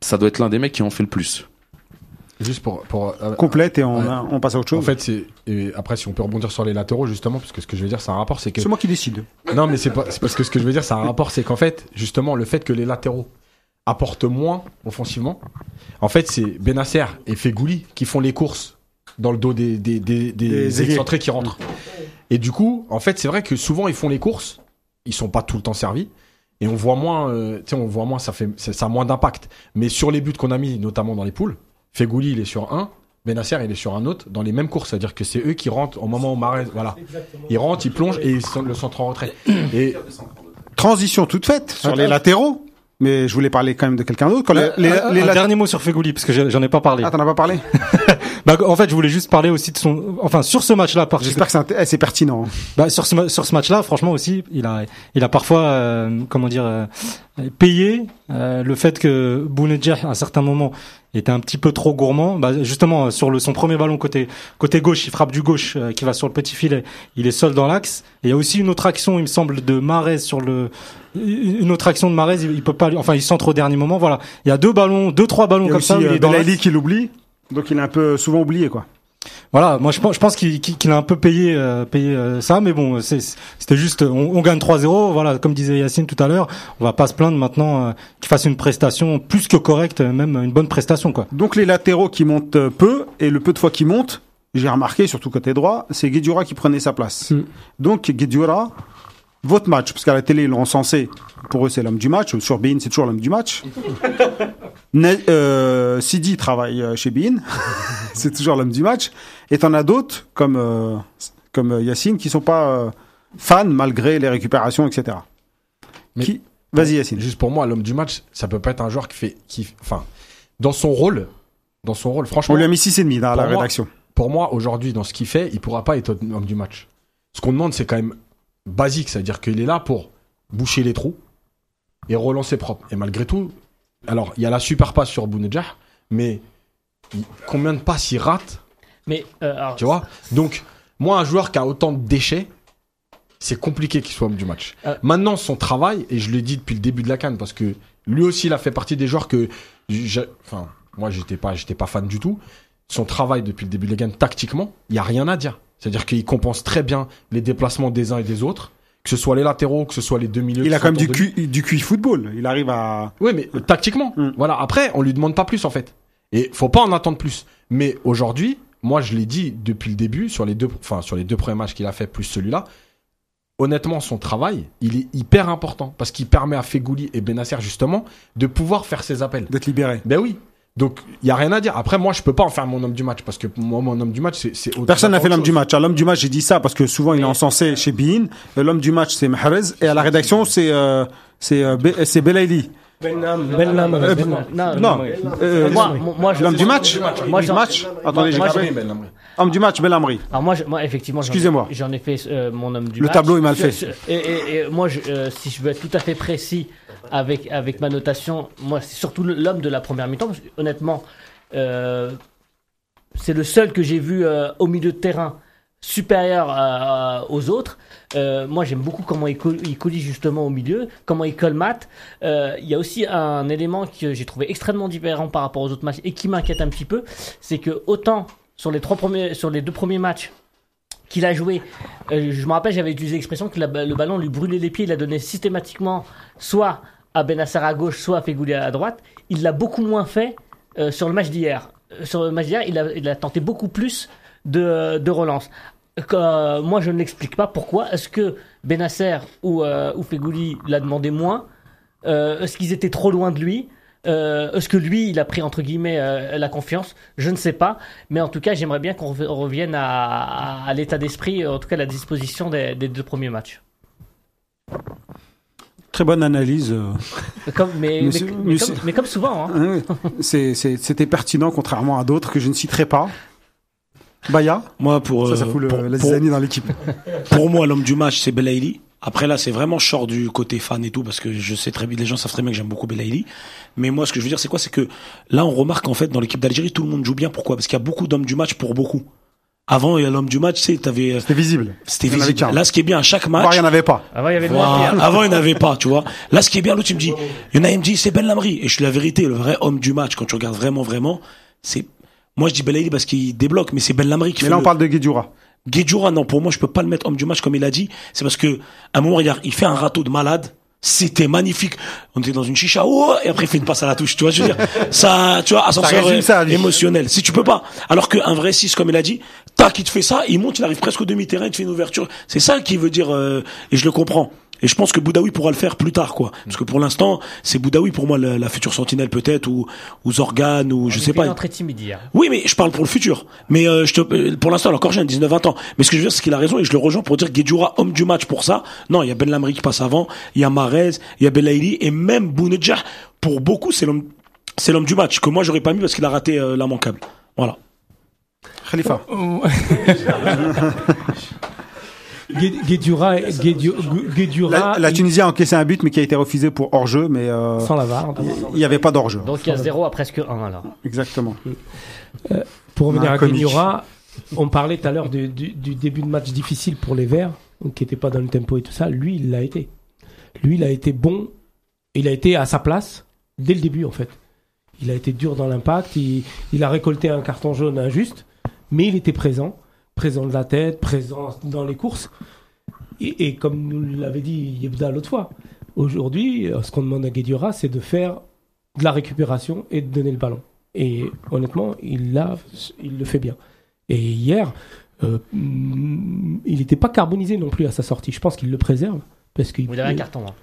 ça doit être l'un des mecs qui en fait le plus. Juste pour, pour euh, Complète et on, Ouais. on passe à autre chose. En fait, c'est et après si on peut rebondir sur les latéraux justement, parce que ce que je veux dire, c'est un rapport, c'est que c'est moi qui décide. non, mais c'est pas c'est parce que ce que je veux dire, c'est un rapport, c'est qu'en fait, justement, le fait que les latéraux apportent moins offensivement, en fait, c'est Benasser et Fegouli qui font les courses dans le dos des des des, des Des ailiers. excentrés qui rentrent. Et du coup, en fait, c'est vrai que souvent ils font les courses, ils sont pas tout le temps servis. Et on voit moins, euh, tu sais, on voit moins, ça fait, ça ça a moins d'impact. Mais sur les buts qu'on a mis, notamment dans les poules, Fegouli, il est sur un, Benasser, il est sur un autre, dans les mêmes courses. C'est-à-dire que c'est eux qui rentrent au moment où Marais, voilà. Ils rentrent, ils plongent et ils sont le centre en retrait. Et Transition toute faite sur Ah, les ah. latéraux. Mais je voulais parler quand même de quelqu'un d'autre. Les, les, Un- les un dernier mot sur Fegouli parce que j'en ai pas parlé. Ah, t'en as pas parlé? Bah, en fait, je voulais juste parler aussi de son, enfin, sur ce match-là, parce J'espère que c'est eh, c'est pertinent. Bah, sur ce, sur ce match-là, franchement aussi, il a, il a parfois, euh, comment dire, euh, payé euh, le fait que Bounedjah, à un certain moment, était un petit peu trop gourmand. Bah, justement, euh, sur le, son premier ballon côté, côté gauche, il frappe du gauche, euh, qui va sur le petit filet. Il est seul dans l'axe. Et il y a aussi une autre action, il me semble, de Marez sur le, une autre action de Marez. Il, peut pas, enfin, il centre au dernier moment. Voilà. Il y a deux ballons, deux, trois ballons Il y a comme aussi ça. il euh, est dans. Belaïli qui l'oublie. Donc il est un peu souvent oublié, quoi. Voilà, moi je pense, je pense qu'il qu'il- qu'il a un peu payé, euh, payé euh, ça, mais bon, c'est- c'était juste, on, on gagne 3-0, voilà, comme disait Yacine tout à l'heure, on va pas se plaindre maintenant euh, qu'il fasse une prestation plus que correcte, même une bonne prestation quoi. Donc les latéraux qui montent peu, et le peu de fois qu'ils montent, j'ai remarqué, surtout côté droit, c'est Guedjura qui prenait sa place. Mm. Donc Guedjura, votre match, parce qu'à la télé ils l'ont encensé, pour eux c'est l'homme du match, sur Bein c'est toujours l'homme du match. Ne- euh, Sidi travaille euh, chez Bein, c'est toujours l'homme du match. Et t'en as d'autres, comme, euh, comme Yacine, qui sont pas euh, fans malgré les récupérations, etc. Mais- Qui... Vas-y Yacine. Juste pour moi, l'homme du match, ça peut pas être un joueur qui fait, qui, enfin, dans son rôle, dans son rôle, franchement, On lui a mis 6,5 dans la moi- rédaction. pour moi, aujourd'hui, dans ce qu'il fait, il pourra pas être homme du match. Ce qu'on demande, c'est quand même basique, c'est-à-dire qu'il est là pour boucher les trous et relancer propre. Et malgré tout, alors, il y a la super passe sur Bounedjah, mais combien de passes il rate, Mais euh, alors, tu vois Donc, moi, un joueur qui a autant de déchets, c'est compliqué qu'il soit homme du match. Euh. Maintenant, son travail, et je l'ai dit depuis le début de la canne, parce que lui aussi, il a fait partie des joueurs que, enfin, moi, j'étais pas, j'étais pas fan du tout. Son travail depuis le début de la canne, tactiquement, il y a rien à dire. C'est-à-dire qu'il compense très bien les déplacements des uns et des autres, que ce soit les latéraux, que ce soit les deux milieux. Il a quand même du, du QI football. Il arrive à. Oui, mais euh, tactiquement. Mm. Voilà. Après, on lui demande pas plus en fait. Et faut pas en attendre plus. Mais aujourd'hui, moi, je l'ai dit depuis le début sur les deux, enfin sur les deux premiers matchs qu'il a fait plus celui-là. Honnêtement, son travail, il est hyper important parce qu'il permet à Fegouli et Benasser justement de pouvoir faire ses appels. d'être libéré. Ben oui. Donc, il y a rien à dire. Après, moi, je peux pas en faire mon homme du match parce que pour moi, mon homme du match, c'est, Personne n'a fait l'homme du match. À l'homme du match, j'ai dit ça parce que souvent il est encensé chez Bein. Euh, L'homme du match, c'est Mahrez. Et à la rédaction, c'est euh, c'est euh, c'est Belaïli. Benham, Benham, Euh, Benham. non, euh, moi, moi, L'homme du match. Moi, match. Attendez, j'ai Homme du match, Belamri. Alors moi, je- moi effectivement, j'en ai- Excusez-moi. j'en ai fait euh, mon homme du Le match. tableau est mal fait. sur- Et, et- et moi, je- euh, si je veux être tout à fait précis avec avec ma notation, moi c'est surtout le- l'homme de la première mi-temps. Honnêtement, euh, c'est le seul que j'ai vu euh, au milieu de terrain supérieur euh, aux autres. Euh, moi, j'aime beaucoup comment il, col- il collige justement au milieu, comment il colmate. Euh, Il y a aussi un élément que j'ai trouvé extrêmement différent par rapport aux autres matchs et qui m'inquiète un petit peu, c'est que autant sur les trois premiers, sur les deux premiers matchs qu'il a joué, euh, je me rappelle, j'avais utilisé l'expression que le ballon lui brûlait les pieds, il l'a donné systématiquement soit à Benasser à gauche, soit à Fegouli à droite. Il l'a beaucoup moins fait euh, sur le match d'hier. Euh, Sur le match d'hier, il a, tenté beaucoup plus de, relance. Moi, je ne l'explique pas. Pourquoi Est-ce que Benasser ou, ou l'a demandé moins? Est-ce qu'ils étaient trop loin de lui? Euh, Est-ce que lui, il a pris entre guillemets euh, la confiance? Je ne sais pas. Mais en tout cas, j'aimerais bien qu'on rev- revienne à, à- à l'état d'esprit, en tout cas la disposition des, des deux premiers matchs. Très bonne analyse. euh. Comme, mais, Monsieur- mais- mais monsieur- comme, mais comme souvent. Hein. C'est- C'était pertinent, contrairement à d'autres que je ne citerai pas. Baya, Moi, pour, ça, ça euh, fout le, pour, la pour- dans l'équipe. pour moi, l'homme du match, c'est Belaïli. Après là, c'est vraiment short du côté fan et tout, parce que je sais très bien, les gens savent très bien que j'aime beaucoup Belaïli. Mais moi, ce que je veux dire, c'est quoi? C'est que là, on remarque en fait, dans l'équipe d'Algérie, tout le monde joue bien. Pourquoi? Parce qu'il y a beaucoup d'hommes du match pour beaucoup. Avant, il y a l'homme du match, tu sais, t'avais, euh, C'était visible. c'était visible. Là, ce qui est bien, à chaque match, il n'y en avait pas. Avant, il y avait Voilà. Avant, il n'y en avait pas, tu vois. Là, ce qui est bien, l'autre, il me dit, il y en a, il me dit, c'est Ben Lamri. Et je suis la vérité, le vrai homme du match, quand tu regardes vraiment, vraiment, c'est, moi, je dis Belaïli parce qu'il débloque, mais c'est Ben Lamri qui Mais fait là, on le- parle de Guedjura. Guedjura, non, pour moi, je peux pas le mettre homme du match comme il a dit. C'est parce que, à un moment, regarde, il fait un râteau de malade. C'était magnifique. On était dans une chicha, oh, et après il fait une passe à la touche. Tu vois, je veux dire, ça, tu vois, ascenseur euh, ça, lui. émotionnel. Si tu peux pas. Alors qu'un vrai 6, comme il a dit, tac, il te fait ça, il monte, il arrive presque au demi-terrain, il te fait une ouverture. C'est ça qui veut dire, euh, et je le comprends. Et je pense que Boudaoui pourra le faire plus tard, quoi. Parce que pour l'instant, c'est Boudaoui pour moi la, la future sentinelle peut-être, ou, ou Zorgan, ou je Il sais pas. une entrée timide hier. Oui, mais je parle pour le futur. Mais euh, je te, euh, pour l'instant, il encore jeune, 19-20 ans. Mais ce que je veux dire, c'est qu'il a raison et je le rejoins pour dire Guedjura, homme du match pour ça. Non, il y a Ben Lamri qui passe avant, il y a Marez, il y a Belaïli et même Bounedjah. Pour beaucoup, c'est l'homme, c'est l'homme du match que moi j'aurais pas mis parce qu'il a raté euh, l'immanquable. Voilà. Khalifa. Gued- Guedjura, Guedio- Gu- Guedjura, La, Tunisie a encaissé un but, mais qui a été refusé pour hors-jeu, mais euh, sans la VAR. il n'y avait pas d'hors-jeu. Donc il y a 0 à presque 1 alors. Exactement. Pour revenir à. Guedjura, on parlait tout à l'heure du, du- du début de match difficile pour les Verts, qui n'étaient pas dans le tempo et tout ça. Lui, il l'a été. Lui, il a été bon. Il a été à sa place dès le début, en fait. Il a été dur dans l'impact. Il, il a récolté un carton jaune injuste, mais il était présent. Présent de la tête, présent dans les courses. Et, et comme nous l'avait dit Yebda l'autre fois, aujourd'hui, euh, ce qu'on demande à Guedjura, c'est de faire de la récupération et de donner le ballon. Et honnêtement, il, l'a, il le fait bien. Et hier, euh, mm, il n'était pas carbonisé non plus à sa sortie. Je pense qu'il le préserve. Parce qu'il Il avait un carton. Hein.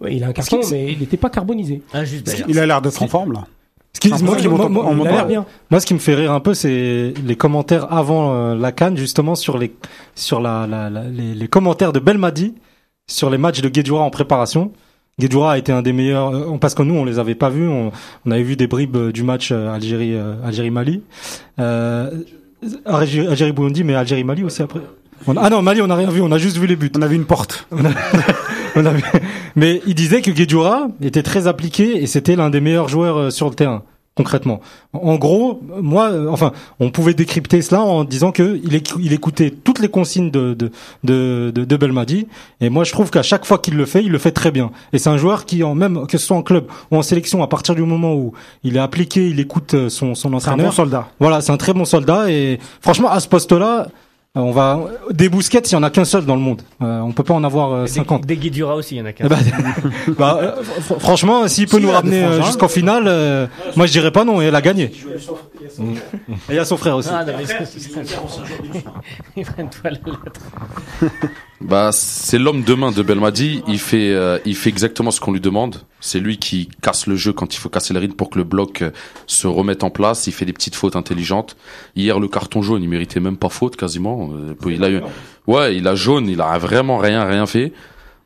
Ouais, il a un carton, mais il n'était pas carbonisé. Il a l'air d'être en forme, là. Ce qui, moi, qui en bien. ce qui me fait rire un peu, c'est les commentaires avant euh, la canne, justement sur les sur la, la- la- les, les commentaires de Belmadi sur les matchs de Guedjura en préparation. Guedjura a été un des meilleurs euh, parce que nous on les avait pas vus, on, on avait vu des bribes euh, du match euh, Algérie euh, Algérie Mali, euh, Algérie, Algérie Burundi, mais Algérie Mali aussi après. On a- ah non Mali on a rien vu, on a juste vu les buts. On a vu une porte. On avait- Mais il disait que Guedjura était très appliqué et c'était l'un des meilleurs joueurs euh, sur le terrain. Concrètement, en gros, moi, euh, enfin, on pouvait décrypter cela en disant que il, éc- il écoutait toutes les consignes de de de, de, de Belmadi. Et moi, je trouve qu'à chaque fois qu'il le fait, il le fait très bien. Et c'est un joueur qui, en même que ce soit en club ou en sélection, à partir du moment où il est appliqué, il écoute euh, son son C'est un entraîneur. bon soldat. Voilà, c'est un très bon soldat et franchement à ce poste-là, on va des bousquets, il y en a qu'un seul dans le monde. Euh, on peut pas en avoir euh, Des, 50. des Guedjura aussi, il y en a Eh qu'un. ben, bah, euh, fr- franchement, s'il peut Si, nous ramener des euh, jusqu'en finale, euh, moi je dirais pas non, et elle a gagné. Et il y a son frère aussi. Ah, non, mais Ils prennent toi la lettre. Bah, c'est l'homme de main de Belmadi. Il fait, euh, il fait exactement ce qu'on lui demande. C'est lui qui casse le jeu quand il faut casser le rythme pour que le bloc euh, se remette en place. Il fait des petites fautes intelligentes. Hier, le carton jaune, il méritait même pas faute quasiment. Euh, Il a eu, ouais, il a jaune, il a vraiment rien, rien fait.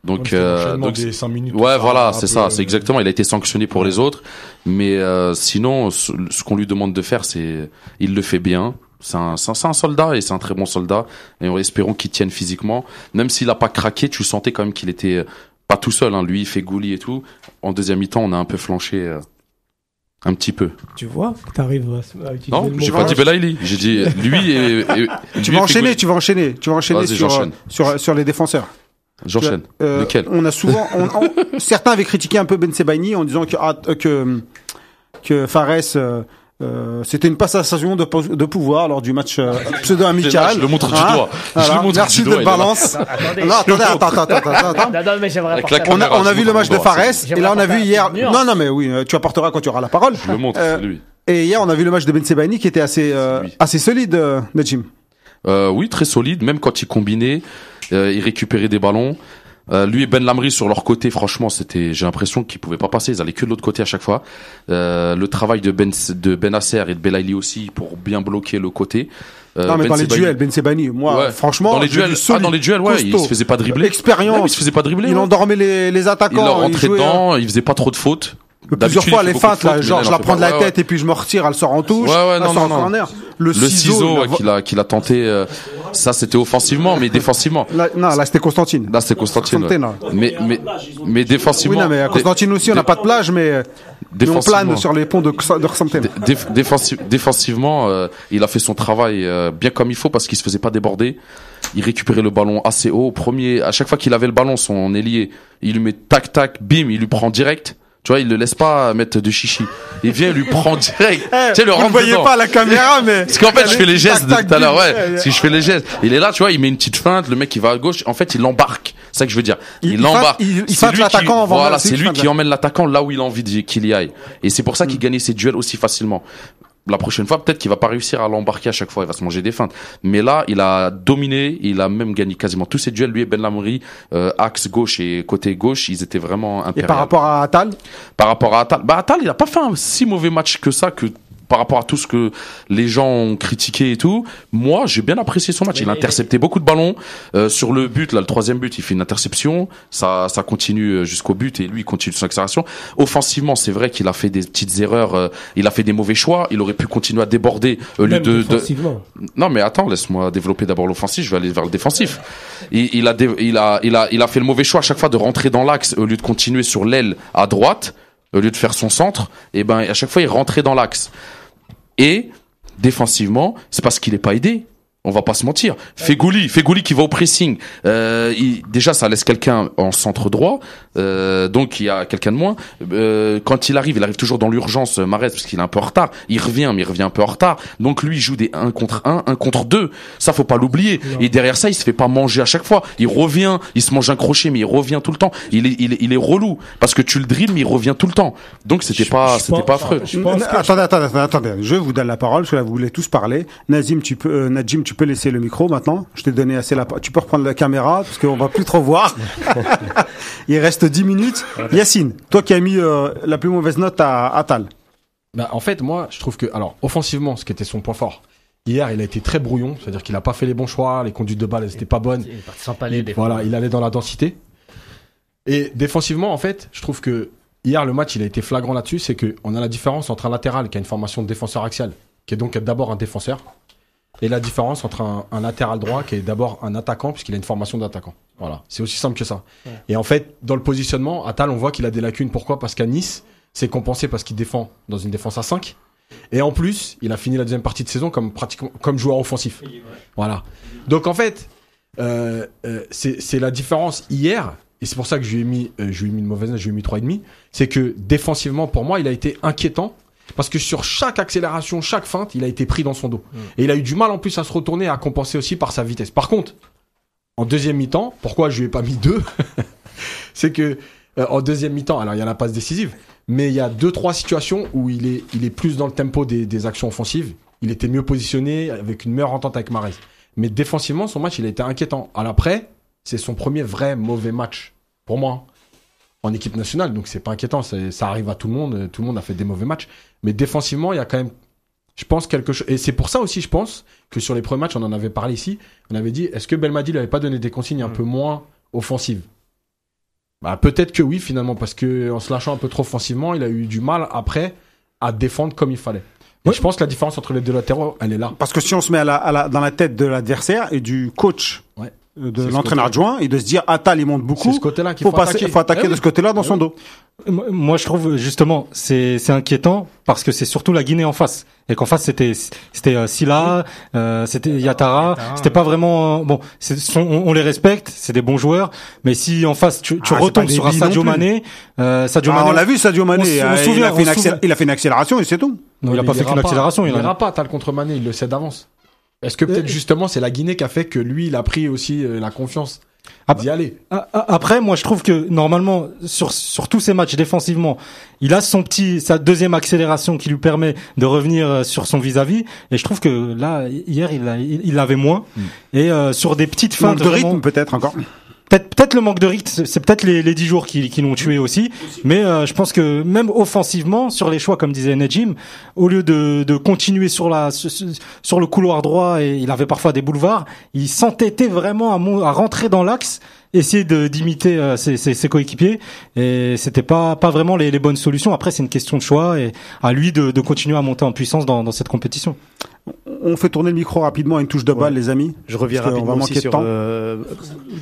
Donc, euh, donc des 5 minutes. Ouais, voilà, c'est ça, c'est exactement. Il a été sanctionné pour les autres, mais euh, sinon, ce, ce qu'on lui demande de faire, c'est, il le fait bien. C'est un, soldat et c'est un très bon soldat. Et espérons qu'il tienne physiquement, même s'il a pas craqué, tu sentais quand même qu'il était euh, pas tout seul. Hein. Lui, il fait gouli et tout. En deuxième mi-temps, on a un peu flanché. euh. Un petit peu. Tu vois, t'arrives à, à utiliser Non, j'ai pas dit. Belaïli. J'ai dit lui et. et- Tu lui vas enchaîner, tu vas enchaîner, tu vas enchaîner Vas-y, sur, sur, sur les défenseurs. J'enchaîne. Euh, Lequel On a souvent, on- on- certains avaient critiqué un peu Ben Sebaini en disant que ah, euh, que que Fares euh, euh, c'était une passation de, de pouvoir lors du match euh, pseudo Là, amical. je le montre du Hein doigt. Je Voilà. le montre Merci du de doigt. là. balance. Attendez. Non, attendez, attends, attends, attends, attends, attends. Non, non, mais j'aimerais On a, on a vu le match de Fares et là on a vu hier. Non, non, mais oui, tu apporteras quand tu auras la parole. Je le montre, Euh, lui. Et hier on a vu le match de Ben Sebaini qui était assez euh, assez solide, euh, Najim. Euh, oui, très solide. Même quand il combinait, euh, il récupérait des ballons. Euh, lui et Ben Lamry sur leur côté, franchement, c'était, j'ai l'impression qu'ils pouvaient pas passer. Ils allaient que de l'autre côté à chaque fois. Euh, le travail de Ben, de Ben Asser et de Belaïli aussi pour bien bloquer le côté. Euh, non, mais Ben dans les duels, Ben Sebani, moi, Ouais. franchement, dans les duels, vu ah, solide, dans les duels, ouais, il costaud, se faisait pas dribbler. expérience. Ouais, il se faisait pas dribbler. Il ouais. endormait les, les Il attaquants. leur rentrait jouait, dedans, il faisait pas trop de fautes. Plusieurs fois, les feintes, là, genre, je la prends de la tête et puis je me retire, elle sort en touche. Ouais, non, non, non. Le, ciseau qu'il a, qu'il a tenté, euh, ça c'était offensivement, mais défensivement. Non, là, c'était Constantine. Là, c'est Constantine. Mais, mais, mais défensivement. Oui, non, mais à Constantine aussi, on n'a pas de plage, mais mais on plane sur les ponts de, de défensivement, euh, il a fait son travail euh, bien comme il faut parce qu'il se faisait pas déborder. Il récupérait le ballon assez haut. Au Premier, à chaque fois qu'il avait le ballon, son ailier, il lui met tac tac, bim, il lui prend direct. Tu vois, il le laisse pas mettre de chichi. Il vient, il lui prend direct. Eh, tu sais, le vous ne voyez dedans. pas à la caméra, mais. Parce qu'en fait, je fais les gestes de Tac, tout à l'heure, ouais. Si je fais les gestes, il est là, tu vois, il met une petite feinte, le mec il va à gauche, en fait, il l'embarque. C'est ça que je veux dire. Il- l'embarque. il- feinte l'attaquant Voilà, c'est lui qui emmène l'attaquant là où il a envie qu'il y aille. Et c'est pour ça Mm. qu'il gagnait ses duels aussi facilement. La prochaine fois, peut-être qu'il va pas réussir à l'embarquer à chaque fois, il va se manger des feintes. Mais là, il a dominé, il a même gagné quasiment tous ses duels. Lui et Ben Lamoury, euh, axe gauche et côté gauche, ils étaient vraiment Et impériaux. par rapport à Atal, Par rapport à Atal, bah Atal, il a pas fait un si mauvais match que ça que par rapport à tout ce que les gens ont critiqué et tout, moi j'ai bien apprécié son match. Il a intercepté beaucoup de ballons Euh, sur le but, là le troisième but, il fait une interception, ça ça continue euh, jusqu'au but et lui il continue son accélération. Offensivement, c'est vrai qu'il a fait des petites erreurs, euh, il a fait des mauvais choix, il aurait pu continuer à déborder au lieu Même de, non mais attends, laisse-moi développer d'abord l'offensif, je vais aller vers le défensif. Il, il a dé- il a il a il a fait le mauvais choix à chaque fois de rentrer dans l'axe au lieu de continuer sur l'aile à droite, au lieu de faire son centre, et ben à chaque fois il rentrait dans l'axe. Et défensivement, c'est parce qu'il est pas aidé. On va pas se mentir. Fegouli, Fegouli qui va au pressing. Euh, il- déjà, ça laisse quelqu'un en centre droit, euh, donc il y a quelqu'un de moins. Euh, quand il arrive, il arrive toujours dans l'urgence, euh, Marès, parce qu'il est un peu en retard. Il revient, mais il revient un peu en retard. Donc lui, il joue des 1 contre 1, 1 contre 2. Ça, faut pas l'oublier. Et derrière ça, il se fait pas manger à chaque fois. Il revient, il se mange un crochet, mais il revient tout le temps. Il est, il est, il est relou parce que tu le drilles, mais il revient tout le temps. Donc c'était pas, c'était pas affreux. Attendez, attendez, attendez. Je vous donne la parole, parce que là, vous voulez tous parler. Nazim, tu peux, euh, Najim, tu peux laisser le micro maintenant. Je t'ai donné assez la, tu peux reprendre la caméra, parce qu'on va plus trop voir. Il reste 10 minutes. Yacine, toi qui as mis euh, la plus mauvaise note à Atal. Bah, en fait, moi, je trouve que, alors, offensivement, ce qui était son point fort, hier, il a été très brouillon, c'est-à-dire qu'il a pas fait les bons choix, les conduites de balle, elles étaient pas bonnes. Il est parti sans palais, Voilà, il allait dans la densité. Et défensivement, en fait, je trouve que hier, le match, il a été flagrant là-dessus, c'est que on a la différence entre un latéral qui a une formation de défenseur axial, qui est donc d'abord un défenseur, et la différence entre un, un latéral droit qui est d'abord un attaquant, puisqu'il a une formation d'attaquant. Voilà, c'est aussi simple que ça. Et en fait, dans le positionnement, Atal, on voit qu'il a des lacunes. Pourquoi? Parce qu'à Nice, c'est compensé parce qu'il défend dans une défense à 5. Et en plus, il a fini la deuxième partie de saison comme pratiquement comme joueur offensif. Voilà. Donc en fait, euh, euh, c'est la différence hier. Et c'est pour ça que je lui ai mis, euh, je lui ai mis une mauvaise note, je lui ai mis 3,5. C'est que défensivement, pour moi, il a été inquiétant. Parce que sur chaque accélération, chaque feinte, il a été pris dans son dos. Et il a eu du mal en plus à se retourner, à compenser aussi par sa vitesse. Par contre, en deuxième mi-temps, pourquoi je lui ai pas mis deux C'est que euh, en deuxième mi-temps, alors il y a la passe décisive, mais il y a deux trois situations où il est il est plus dans le tempo des, des actions offensives. Il était mieux positionné avec une meilleure entente avec Marez. Mais défensivement, son match il a été inquiétant. Alors après, c'est son premier vrai mauvais match pour moi en équipe nationale, donc c'est pas inquiétant. Ça arrive à tout le monde. Tout le monde a fait des mauvais matchs, mais défensivement, il y a quand même je pense quelque chose. Et c'est pour ça aussi, je pense, que sur les premiers matchs, on en avait parlé ici. On avait dit, est-ce que Belmadi lui avait pas donné des consignes un peu moins offensives? Bah peut-être que oui, finalement, parce que en se lâchant un peu trop offensivement, il a eu du mal après à défendre comme il fallait. Et Ouais. je pense que la différence entre les deux latéraux, elle est là. Parce que si on se met à la, à la- dans la tête de l'adversaire et du coach Ouais. De l'entraîneur adjoint et de se dire Atal il monte C'est beaucoup. ce côté-là qu'il faut faut, passer, attaquer. faut attaquer Eh de oui. ce côté-là dans Eh son oui. dos. Moi- je trouve justement, c'est c'est inquiétant parce que c'est surtout la Guinée en face et qu'en face c'était c'était euh, Silla, euh, c'était Yatara, Yatara, c'était pas vraiment euh, bon. on, on les respecte, c'est des bons joueurs, mais si en face tu, tu Ah, retombes sur un Sadio. Mané, euh, Sadio Ah, Mané, on l'a vu Sadio Mané, on on euh, il, souvient, a fait une on souvient. il a fait une accélération et c'est tout. non, il a pas fait qu'une accélération, il il a ira pas, t'as le contre Mané, il le sait d'avance. Est-ce que peut-être Euh, justement c'est la Guinée qui a fait que lui il a pris aussi euh, la confiance Ah, d'y aller? A- a- Après, moi, je trouve que normalement, sur sur tous ces matchs défensivement, il a son petit, sa deuxième accélération qui lui permet de revenir euh, sur son vis-à-vis. Et je trouve que là, hier, il a- il il l'avait moins. Et euh, sur des petites feintes, de rythme peut-être encore. Peut-être peut-être le manque de rythme, c'est peut-être les les dix jours qui qui l'ont tué aussi. Mais euh, je pense que même offensivement, sur les choix, comme disait Nejim, au lieu de de continuer sur la sur, le couloir droit et il avait parfois des boulevards, il s'entêtait vraiment à, à rentrer dans l'axe essayer de d'imiter euh, ses, ses, ses coéquipiers. Et c'était pas pas vraiment les, les bonnes solutions. Après c'est une question de choix et à lui de, de continuer à monter en puissance dans, dans cette compétition On fait tourner le micro rapidement à une touche de balle, Ouais. les amis. Je reviens rapidement va aussi sur euh,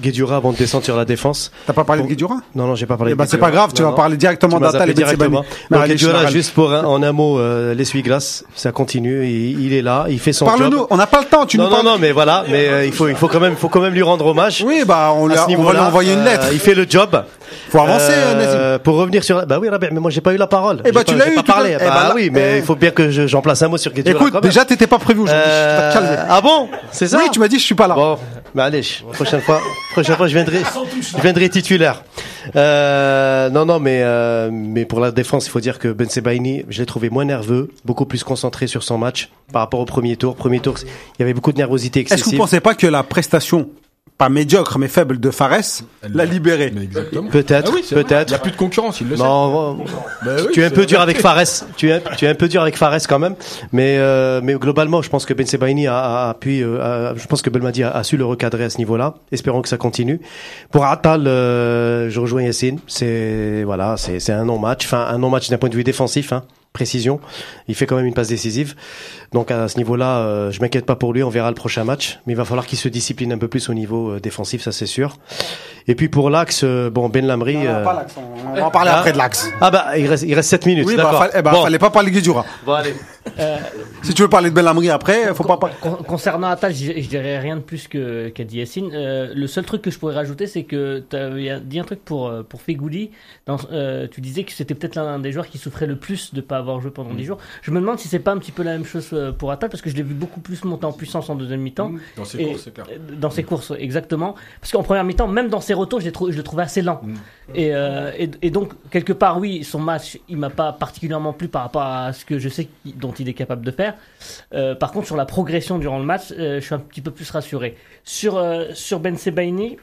Guedjura avant de descendre sur la défense. T'as pas parlé de Bon. Guedjura Non, non, j'ai pas parlé Eh ben, c'est pas grave, tu Non, vas non. parler directement d'Atal et directement. Donc, allez, général. juste pour un, en un mot, euh, l'essuie-glace, ça continue, il, il est là, il fait son job. Parle-nous, on n'a pas le temps, tu non, nous non, parles. non, mais voilà, mais euh, il faut, il faut quand même, il faut quand même lui rendre hommage. Oui, bah, on, a- on va lui envoyer une euh, lettre. il fait le job. Faut avancer, Euh. Pour revenir sur, bah oui, mais moi j'ai pas eu la parole. Eh bah, tu l'as eu parlé. Bah, Eh bah, là- oui, mais eh. il faut bien que je- j'en place un mot sur Guedjura. Écoute, déjà, t'étais pas prévu aujourd'hui. Euh, Tu vas te calmer. ah bon, c'est ça. Oui, tu m'as dit, je suis pas là. Bon, mais allez, prochaine fois, prochaine fois, je viendrai, je viendrai titulaire. Euh, non, non, mais euh, mais pour la défense, il faut dire que Ben Sebaini, je l'ai trouvé moins nerveux, beaucoup plus concentré sur son match par rapport au premier tour. Premier tour, il y avait beaucoup de nervosité Est-ce que vous excessive. pensez pas que la prestation, pas médiocre, mais faible de Fares, l'a libéré. Peut-être, Ah oui, peut-être. Il y a plus de concurrence, il le sait. Non, Bah oui, tu es un peu dur avec. Fares. Tu es, tu es un peu dur avec Fares quand même. Mais, euh, mais globalement, je pense que Ben Sebaini a, a, a pu, euh, a- je pense que Belmadi a, a su le recadrer à ce niveau-là. Espérons que ça continue. Pour Atal, euh, je rejoins Yassine. C'est, voilà, c'est, c'est un non-match. Enfin, un non-match d'un point de vue défensif, hein. Précision. Il fait quand même une passe décisive. Donc, à ce niveau-là, euh, je m'inquiète pas pour lui. On verra le prochain match. Mais il va falloir qu'il se discipline un peu plus au niveau euh, défensif, ça c'est sûr. Et puis pour l'axe, euh, bon, Ben Lamri. Non, non, euh, pas l'axe, On va en parler Ah. après de l'axe. ah bah, il reste, il reste 7 minutes. Oui, bah, d'accord. fallait, eh bah, Bon. fallait pas parler de Guedjura. Bon, allez. Si tu veux parler de Belhamri après, faut pas, pas. Con- Concernant Atal, je, je dirais rien de plus que qu'a dit Yassine. Euh, le seul truc que je pourrais rajouter, c'est que tu avais dit un truc pour pour Fegouli. Dans, euh, tu disais que c'était peut-être l'un des joueurs qui souffrait le plus de pas avoir joué pendant 10 jours. Je me demande si c'est pas un petit peu la même chose euh, pour Atal parce que je l'ai vu beaucoup plus monter en puissance en deuxième mi-temps. Dans ses Et- courses, c'est clair. Dans ses courses, ouais, exactement. Parce qu'en première mi-temps, même dans ses retours, je, le trouvais assez lent. Et, euh, et, et donc, quelque part, oui, son match, il m'a pas particulièrement plu par rapport à ce que je sais dont il est capable de faire. Euh, par contre, sur la progression durant le match, euh, je suis un petit peu plus rassuré. Sur, euh, sur Ben Sebaini,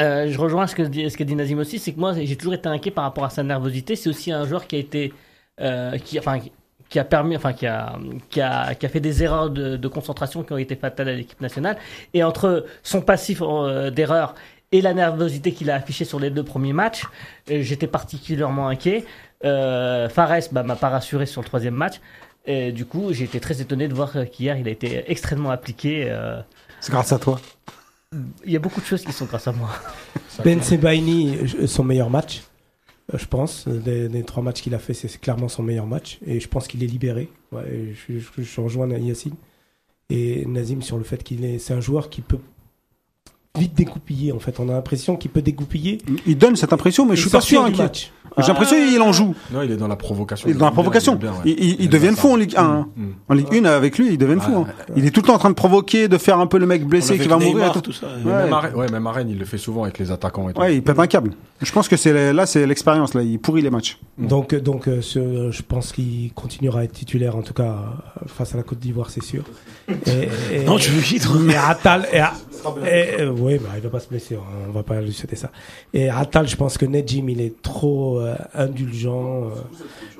euh, je rejoins ce que, dit- ce que dit Nazim aussi, c'est que moi, j'ai toujours été inquiet par rapport à sa nervosité. C'est aussi un joueur qui a été. Euh, qui, enfin, qui- a permis, enfin, qui a, qui a, qui a fait des erreurs de, de concentration qui ont été fatales à l'équipe nationale. Et entre son passif euh, d'erreur et la nervosité qu'il a affichée sur les deux premiers matchs, euh, j'étais particulièrement inquiet. Euh, Fares bah, m'a pas rassuré sur le troisième match. Et du coup, j'ai été très étonné de voir qu'hier, il a été extrêmement appliqué. euh. C'est grâce à toi. Il y a beaucoup de choses qui sont grâce à moi. Ben Sebaini, son meilleur match, je pense. Des, des trois matchs qu'il a fait, c'est clairement son meilleur match. Et je pense qu'il est libéré. Ouais, je, je, je rejoins Yacine et Nazim sur le fait qu'il est, c'est un joueur qui peut vite dégoupiller. En fait, on a l'impression qu'il peut dégoupiller. Il donne cette impression, mais je suis pas sûr du inquiet. match. J'ai l'impression qu'il en joue. Non, il est dans la provocation. Il est dans la provocation. bien, ouais. Ils, deviennent fous en Ligue 1. hein. Mm. En Ligue 1, avec lui, ils deviennent fous. Hein. Il est tout le temps en train de provoquer, de faire un peu le mec blessé qui va mourir. Neymar, et tout. tout ça. Mais Ouais. Même à Rennes, ouais, même à Rennes, il le fait souvent avec les attaquants et tout. Ouais, il pète un câble. Je pense que c'est là, c'est l'expérience là. Il pourrit les matchs. Donc, donc euh, ce- je pense qu'il continuera à être titulaire, en tout cas euh, face à la Côte d'Ivoire, c'est sûr. Et, et- Non, tu veux vite. Et Atal, et, et- euh, ouais, bah, il va pas se blesser, hein, on va pas lui souhaiter ça. Et Atal, je pense que Nejim, il est trop euh, indulgent. euh,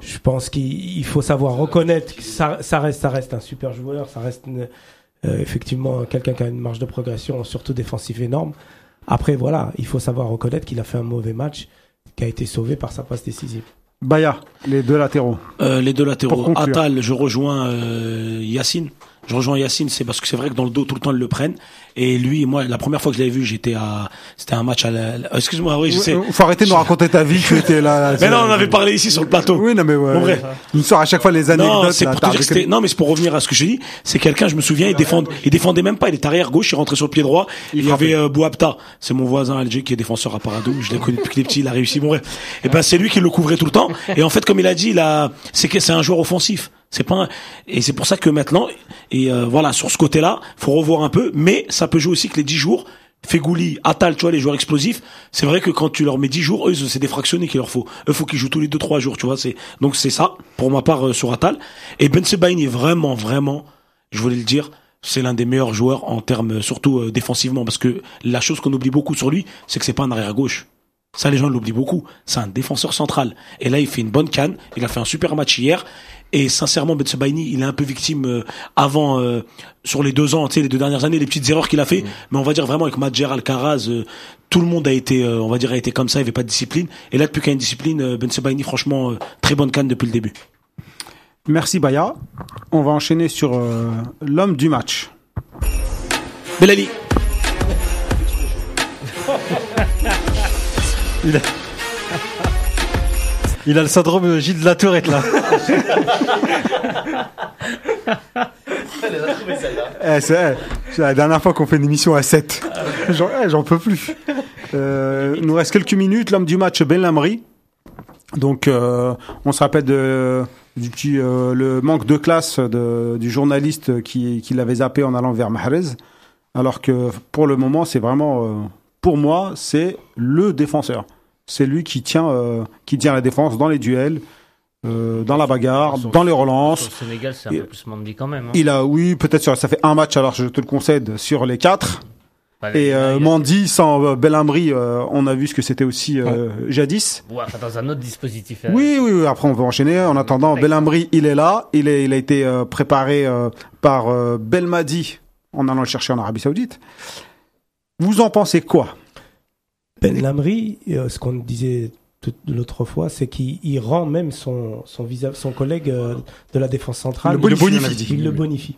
je pense qu'il il faut savoir reconnaître que ça, ça reste, ça reste un super joueur, ça reste une- euh, effectivement quelqu'un qui a une marge de progression, surtout défensive énorme. Après, voilà, il faut savoir reconnaître qu'il a fait un mauvais match, qui a été sauvé par sa passe décisive. Baya, les deux latéraux. Euh, les deux latéraux. Atal, je rejoins euh, Yacine. Je rejoins Yacine, c'est parce que c'est vrai que dans le dos tout le temps ils le prennent. Et lui, moi, la première fois que je l'avais vu, j'étais à, c'était un match à la, excuse-moi, oui, je sais. Euh, Faut arrêter de nous raconter ta vie, tu étais là. Mais non, on avait parlé ici sur le plateau. Oui, non, mais ouais. Bon, bref. Nous sort à chaque fois les Non, anecdotes. c'est là, pour te t'as dire que non, mais c'est pour revenir à ce que je dis. C'est quelqu'un, je me souviens, il défend, il défendait même pas, il était arrière gauche, il rentrait sur le pied droit. Il, y avait euh, Bouabta. C'est mon voisin Alger qui est défenseur à Paradou. Je l'ai connu depuis qu'il est petit, il a réussi, bon, bref. Et ben, c'est lui qui le couvrait tout le temps. Et en fait, comme il a dit, c'est que c'est un joueur offensif. C'est pas, et c'est pour ça que maintenant, et euh, voilà, sur ce côté-là, faut revoir un peu, mais ça peut jouer aussi que les 10 jours, Fegouli, Atal, tu vois, les joueurs explosifs, c'est vrai que quand tu leur mets 10 jours, eux, c'est des fractionnés qu'il leur faut. Eux, faut qu'ils jouent tous les 2-3 jours, tu vois, c'est, donc c'est ça, pour ma part, euh, sur Atal. Et Ben Sebaini, vraiment, vraiment, je voulais le dire, c'est l'un des meilleurs joueurs en termes, euh, surtout euh, défensivement, parce que la chose qu'on oublie beaucoup sur lui, c'est que c'est pas un arrière gauche. Ça, les gens l'oublient beaucoup. C'est un défenseur central. Et là, il fait une bonne canne. Il a fait un super match hier. Et sincèrement, Betsebaini, il est un peu victime euh, avant, euh, sur les deux ans, tu sais, les deux dernières années, les petites erreurs qu'il a fait. Mais on va dire vraiment avec Madjer Alcaraz, euh, tout le monde a été, euh, on va dire, a été comme ça. Il n'y avait pas de discipline. Et là, depuis qu'il y a une discipline, euh, Betsebaini, franchement, euh, très bonne canne depuis le début. Merci Baya. On va enchaîner sur euh, l'homme du match. Belali. Il a... A le syndrome Gilles de la Tourette là. Eh, c'est, eh, c'est la dernière fois qu'on fait une émission à 7. J'en, eh, j'en peux plus. Euh, nous reste quelques minutes. L'homme du match, Ben Lamry. Donc, euh, on se rappelle du euh, manque de classe du journaliste qui, qui l'avait zappé en allant vers Mahrez. Alors que pour le moment, c'est vraiment, euh, pour moi, c'est le défenseur. C'est lui qui tient, euh, qui tient la défense dans les duels, euh, dans la bagarre, dans les relances. le Sénégal, c'est un peu plus Mandy quand même. hein. Il a, oui, peut-être ça fait un match, alors je te le concède, sur les quatre. Bah, Et euh, Mandy, sans euh, euh, on a vu ce que c'était aussi jadis. Ouais, enfin, dans un autre dispositif. euh, Oui, oui, oui, après on va enchaîner. En attendant. Belhamri, il est là. Il, est, il a été préparé par Belmadi en allant le chercher en Arabie Saoudite. Vous en pensez quoi? Ben Lamry, euh, ce qu'on disait l'autre fois, c'est qu'il il rend même son, son, visa, son collègue euh, de la défense centrale. Le bonifie, il, il le bonifie.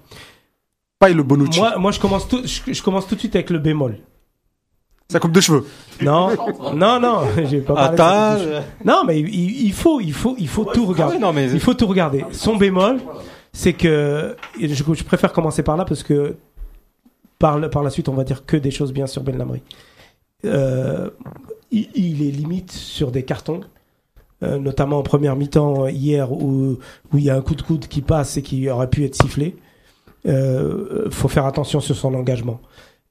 Pas le Bonucci. Moi, moi je, commence tout, je, je commence tout de suite avec le bémol. Sa coupe de cheveux. Non, non, non, j'ai pas parlé. Attache. Non, mais il, il faut, il faut, il faut tout regarder. non mais Il faut tout regarder. Son bémol, c'est que je, je préfère commencer par là parce que par, le- par la suite, on va dire que des choses bien sur Ben Lamry. Euh, il, est limite sur des cartons, euh, notamment en première mi-temps hier où, il y a un coup de coude qui passe et qui aurait pu être sifflé. Euh, faut faire attention sur son engagement.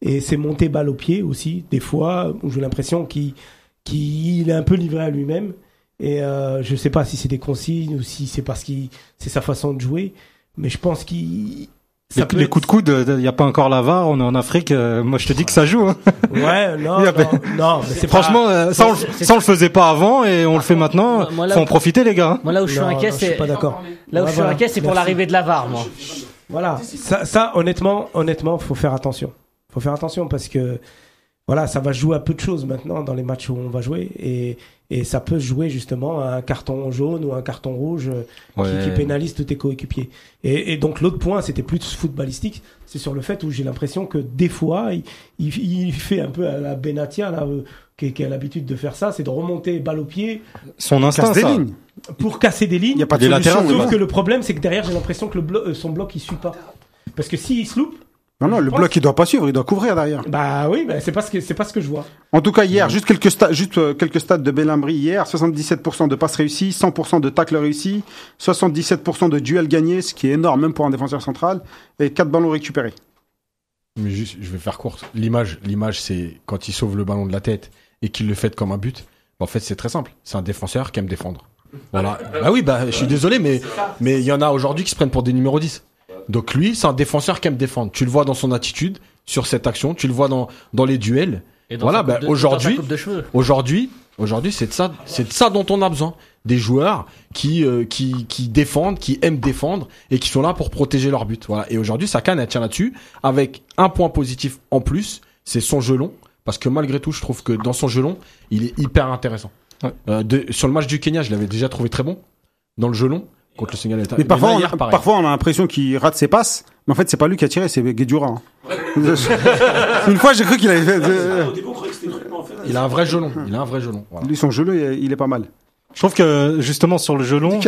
Et c'est monter balle au pied aussi, des fois, où j'ai l'impression qu'il qu'il est un peu livré à lui-même. Et euh, je sais pas si c'est des consignes ou si c'est parce qu'il c'est sa façon de jouer, mais je pense qu'il les, peut coups de coude, il n'y a pas encore la VAR, on est en Afrique. euh, moi, je te dis que ça joue. hein. Ouais, non, non, non, mais c'est pas- Franchement, euh, ça, on, le- ça on le faisait pas avant et on le fait maintenant. Moi- Faut où- en profiter, les gars. hein. Moi, là où je suis inquiet, non, je suis c'est. pas d'accord. Là où Ouais, je suis voilà. inquiet, c'est pour l'arrivée de la VAR, moi. Voilà, ça, ça honnêtement, honnêtement, faut faire attention. Faut faire attention parce que voilà, ça va jouer à peu de choses maintenant dans les matchs où on va jouer et, et ça peut jouer justement à un carton jaune ou un carton rouge qui, pénalise tous tes coéquipiers. Et, et donc l'autre point, c'était plus footballistique, c'est sur le fait où j'ai l'impression que des fois, il, il, il fait un peu à la Benatia là, euh, qui, qui a l'habitude de faire ça, c'est de remonter balle au pied Son instinct, des ça. lignes. pour casser des lignes. Il n'y a pas de Des solution. latérales, Sauf que le problème, c'est que derrière, j'ai l'impression que le blo- euh, son bloc, il suit pas. Parce que s'il se loupe, Non, non, le bloc, il doit pas suivre, il doit couvrir derrière. bah oui, bah, c'est pas ce que c'est pas ce que je vois. En tout cas, hier, juste quelques stats, juste euh, quelques stats de Belhamri hier. 77% de passes réussies, 100% de tacles réussis, 77% de duels gagnés, ce qui est énorme même pour un défenseur central, et 4 ballons récupérés. Mais juste, je vais faire court. L'image, l'image, c'est quand il sauve le ballon de la tête et qu'il le fait comme un but. En fait, c'est très simple. C'est un défenseur qui aime défendre. Voilà. Bah oui, bah, je suis désolé, mais, mais il y en a aujourd'hui qui se prennent pour des numéros 10. Donc lui, c'est un défenseur qui aime défendre. Tu le vois dans son attitude, sur cette action. Tu le vois dans, dans les duels. Et dans Voilà, bah, sa aujourd'hui-. Aujourd'hui, aujourd'hui, c'est de ça, c'est de ça dont on a besoin. Des joueurs qui, euh, qui, qui défendent, qui aiment défendre et qui sont là pour protéger leur but. Voilà. Et aujourd'hui, sa canne, elle tient là-dessus avec un point positif en plus, c'est son gelon. Parce que malgré tout, je trouve que dans son gelon, il est hyper intéressant. Ouais. Euh, de- sur le match du Kenya, je l'avais déjà trouvé très bon dans le gelon. Contre le Sénégal. Mais parfois, là, on a, parfois, on a l'impression qu'il rate ses passes. Mais en fait, c'est pas lui qui a tiré, c'est Guedjura. hein. Une fois, j'ai cru qu'il avait fait. euh, Il a un vrai gelon. Il a un vrai gelon. Voilà. Lui, son jeu, il est- il est pas mal. Je trouve que justement sur le gelon,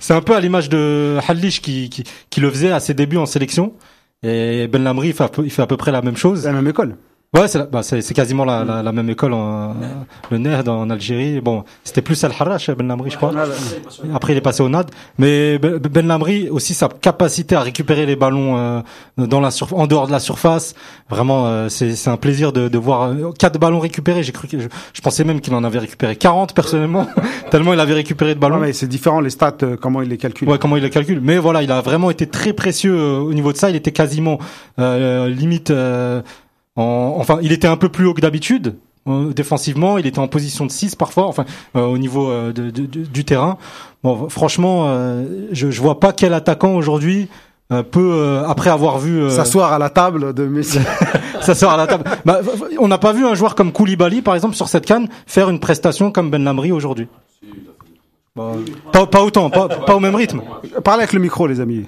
c'est un peu à l'image de Halish qui, qui, qui le faisait à ses débuts en sélection. Et Ben Lamri, il fait, à peu, il fait à peu près la même chose. La même école. Ouais, c'est la- bah, c'est c'est quasiment la, la, la même école, en, le NERD en Algérie. Bon, c'était plus Al Harrach, Ben Lamri, je crois. Après, il est passé au NAD. Mais Ben Ben Lamri aussi sa capacité à récupérer les ballons euh, dans la surf- en dehors de la surface. Vraiment, euh, c'est c'est un plaisir de, de voir euh, quatre ballons récupérés. J'ai cru que je, je pensais même qu'il en avait récupéré 40 personnellement, tellement il avait récupéré de ballons. Ouais, mais c'est différent les stats, euh, comment il les calcule. Ouais, comment il le calcule. Mais voilà, il a vraiment été très précieux euh, au niveau de ça. Il était quasiment euh, limite. En, enfin, il était un peu plus haut que d'habitude. euh, défensivement, il était en position de 6 parfois, enfin euh, au niveau euh, de- de- du terrain. Bon, franchement, euh, je, je vois pas quel attaquant aujourd'hui euh, peut, euh, après avoir vu euh, S'asseoir à la table de Messi. s'asseoir à la table. Bah, on n'a pas vu un joueur comme Koulibaly, par exemple, sur cette canne, faire une prestation comme Ben Lamri aujourd'hui. Bah, pas, pas autant, pas, pas au même rythme. Parlez avec le micro, les amis.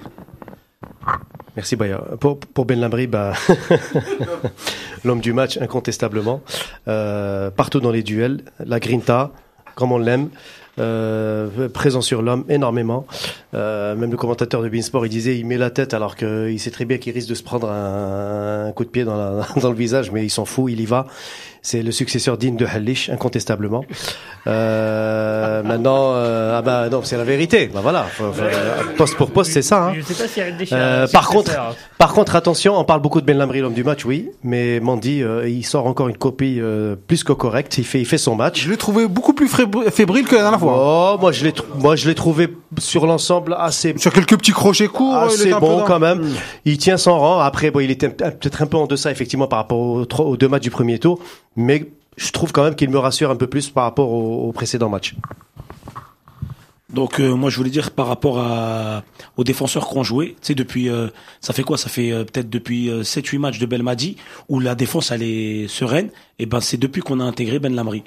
Merci Baya. Pour, pour Ben Lamri, bah, l'homme du match incontestablement. Euh, partout dans les duels, la grinta, comme on l'aime. Euh, présent sur l'homme énormément. Euh, même le commentateur de Beansport, il disait il met la tête alors qu'il sait très bien qu'il risque de se prendre un, coup de pied dans le visage, mais il s'en fout, il y va. C'est le successeur digne de Halish, incontestablement. Euh, maintenant, euh, ah bah non, c'est la vérité. Bah voilà, Faut- faut- poste pour poste, c'est ça. Hein. Je sais pas a des Euh, par contre, par contre, attention, on parle beaucoup de Ben Lamri, l'homme du match, oui, mais Mandy, euh, il sort encore une copie euh, plus que correcte. Il fait, il fait son match. Je l'ai trouvé beaucoup plus fébrile que la dernière fois. Oh, moi je l'ai, moi je l'ai trouvé sur l'ensemble assez, Sur quelques petits crochets courts, assez était un peu bon dans- quand même. Il tient son rang. Après, bon, il était un- peut-être un peu en deçà effectivement par rapport aux, trois- aux deux matchs du premier tour, mais je trouve quand même qu'il me rassure un peu plus par rapport aux, aux précédents matchs. Donc euh, moi je voulais dire par rapport à, aux défenseurs qui ont joué, tu sais depuis euh, ça fait quoi? Ça fait euh, peut-être depuis 7-8 matchs de Belmadi où la défense elle est sereine. Et ben c'est depuis qu'on a intégré Ben Lamri.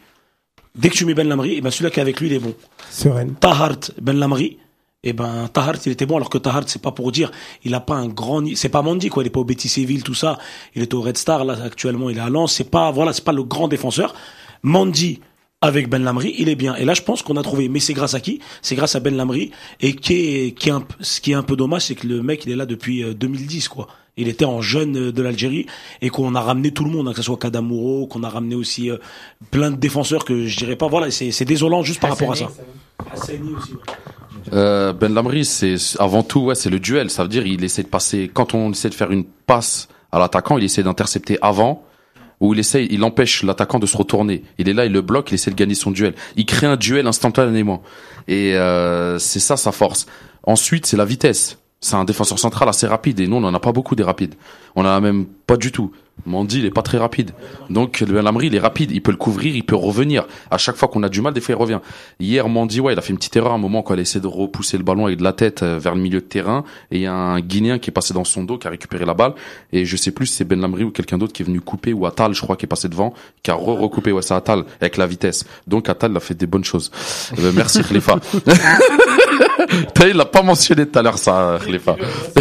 Dès que tu mets Ben Lamri, et ben celui-là qui est avec lui il est bon. Sereine. Tahart, Ben Lamri, et ben Tahart il était bon alors que Tahart c'est pas pour dire il a pas un grand c'est pas Mandy quoi il est pas au Betis Séville tout ça. Il est au Red Star là actuellement il est à Lens. C'est pas voilà c'est pas le grand défenseur. Mandy avec Ben Lamri il est bien. Et là je pense qu'on a trouvé mais c'est grâce à qui? C'est grâce à Ben Lamri et qui est ce qui est un peu dommage c'est que le mec il est là depuis euh, 2010 quoi. Il était en jeune euh, de l'Algérie et qu'on a ramené tout le monde, hein, que ce soit Kadamuro, qu'on a ramené aussi euh, plein de défenseurs que je dirais pas. Voilà, c'est désolant juste par rapport à ça. Aussi. Euh, ben Lamri, c'est avant tout, ouais, c'est le duel. Ça veut dire, il essaie de passer. Quand on essaie de faire une passe à l'attaquant, il essaie d'intercepter avant, ou il essaie, il empêche l'attaquant de se retourner. Il est là, il le bloque, il essaie de gagner son duel. Il crée un duel instantanément. Et euh, c'est ça sa force. Ensuite, c'est la vitesse. C'est un défenseur central assez rapide. Et nous, on en a pas beaucoup des rapides. On en a même pas du tout. Mandy, il est pas très rapide. Donc, Ben Lamri, il est rapide. Il peut le couvrir, il peut revenir. À chaque fois qu'on a du mal, des fois, il revient. Hier, Mandy, ouais, il a fait une petite erreur à un moment quand il a essayé de repousser le ballon avec de la tête euh, vers le milieu de terrain. Et il y a un Guinéen qui est passé dans son dos, qui a récupéré la balle. Et je sais plus si c'est Ben Lamri ou quelqu'un d'autre qui est venu couper, ou Atal, je crois, qui est passé devant, qui a re-recoupé. Ouais, c'est Atal, avec la vitesse. Donc, Atal, a fait des bonnes choses. Euh, merci, Khalifa. T'as vu, il l'a pas mentionné tout à l'heure, ça, Khalifa.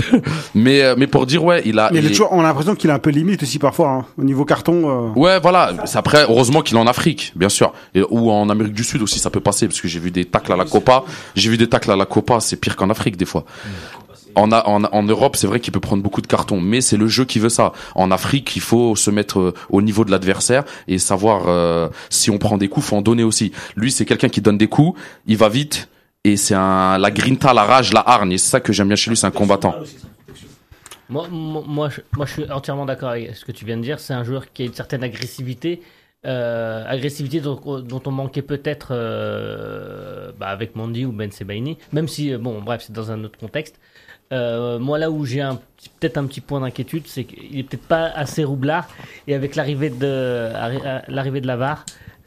mais, euh, mais pour dire, ouais, il a, Mais il est toujours, on a l'impression qu'il est un peu limite aussi parfois, hein, au niveau carton. euh. Ouais, voilà. C'est après, heureusement qu'il est en Afrique, bien sûr, et, ou en Amérique du Sud aussi, ça peut passer parce que j'ai vu des tacles à la Copa. J'ai vu des tacles à la Copa, c'est pire qu'en Afrique des fois. En, en, en Europe, c'est vrai qu'il peut prendre beaucoup de cartons, mais c'est le jeu qui veut ça. En Afrique, il faut se mettre euh, au niveau de l'adversaire et savoir euh, si on prend des coups, faut en donner aussi. Lui, c'est quelqu'un qui donne des coups, il va vite et c'est un la grinta, la rage, la hargne. Et c'est ça que j'aime bien chez lui, c'est un combattant. Moi, moi, moi, je, moi, je suis entièrement d'accord avec ce que tu viens de dire. C'est un joueur qui a une certaine agressivité, euh, agressivité dont, dont on manquait peut-être euh, bah, avec Mandy ou Ben Sebaini. Même si, euh, bon, bref, c'est dans un autre contexte. Euh, moi, là où j'ai peut-être un petit point d'inquiétude, c'est qu'il est peut-être pas assez roublard. Et avec l'arrivée de arri- l'arrivée de la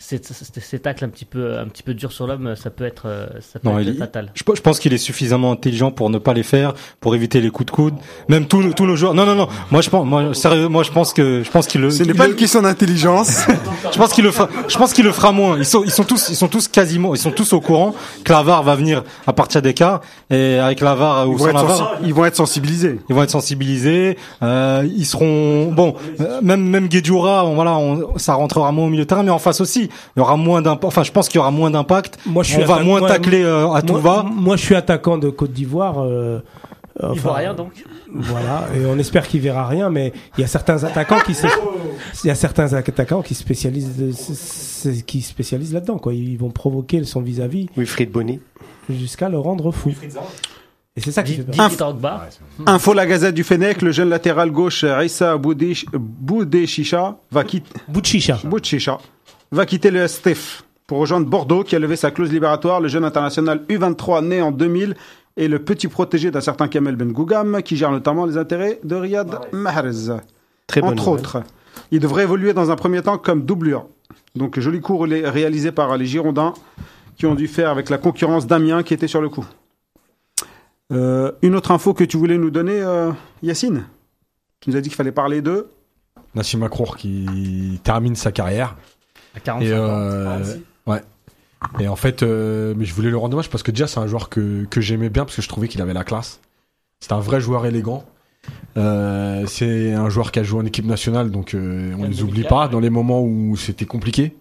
VAR, c'est- c'est- ces tacles un petit peu un petit peu durs sur l'homme, ça peut être euh, ça peut Non, être il- fatal. Je, pe- je pense qu'il est suffisamment intelligent pour ne pas les faire, pour éviter les coups de coude. Même tous nos- tous nos joueurs. Non, non, non. Moi, je pense, moi, sérieux, moi, je pense que, je pense qu'il le. Ce n'est pas une question d'intelligence. Je pense qu'il le fera. Je pense qu'il le fera moins. Ils sont, ils sont tous, ils sont tous quasiment, ils sont tous au courant que la VAR va venir à partir des cas et avec la VAR ou Ils sans la VAR. ils vont être sensibilisés. Ils vont être sensibilisés. Euh, ils seront bon. euh, même même Guedjura, on, voilà, on, ça rentrera moins au milieu de terrain, mais en face aussi, il y aura moins d'impact. Enfin, je pense qu'il y aura moins d'impact. Moi, je suis On va moins moi- tacler euh, à tout moi, va. Moi, je suis attaquant de Côte d'Ivoire. Euh, enfin, Ivoirien donc. Voilà, et on espère qu'il verra rien, mais il y a certains attaquants qui se, il y a certains attaquants qui spécialisent, qui spécialisent là-dedans, quoi. Ils vont provoquer son vis-à-vis Wilfried Bonny. jusqu'à le rendre fou. Et c'est ça qui fait peur. Info la Gazette du Fennec, le jeune latéral gauche Rissa Boudé- Boudéchicha va quitter Bouchicha. Boudéchicha va quitter le STF pour rejoindre Bordeaux qui a levé sa clause libératoire. Le jeune international U23 né en 2000 est le petit protégé d'un certain Kamel Ben Gougam qui gère notamment les intérêts de Riyad Mahrez. Très entre nouvelle. autres. Il devrait évoluer dans un premier temps comme doublure. Donc joli coup réalisé par les Girondins qui ont dû faire avec la concurrence d'Amiens qui était sur le coup. Euh, une autre info que tu voulais nous donner, euh, Yacine Tu nous as dit qu'il fallait parler de... Nassim Akrour qui termine sa carrière. À 45 Et ans. euh, ouais. Et en fait, euh, mais je voulais le rendre hommage parce que déjà c'est un joueur que que j'aimais bien parce que je trouvais qu'il avait la classe. C'est un vrai joueur élégant. Euh, c'est un joueur qui a joué en équipe nationale, donc euh, on Même les oublie pas dans les moments où c'était compliqué.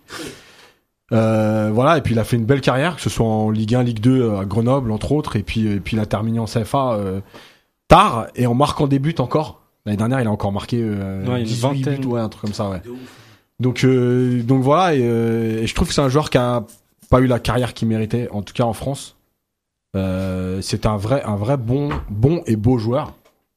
Euh, voilà, et puis il a fait une belle carrière, que ce soit en Ligue 1, Ligue 2 à Grenoble entre autres, et puis et puis il a terminé en CFA euh, tard et en marquant des buts encore. L'année dernière, il a encore marqué euh, Ouais, une 18 vingtaine. buts, ouais, un truc comme ça, ouais. Donc euh, donc voilà, et, euh, et je trouve que c'est un joueur qui a pas eu la carrière qu'il méritait, en tout cas en France. Euh, c'est un vrai un vrai bon bon et beau joueur.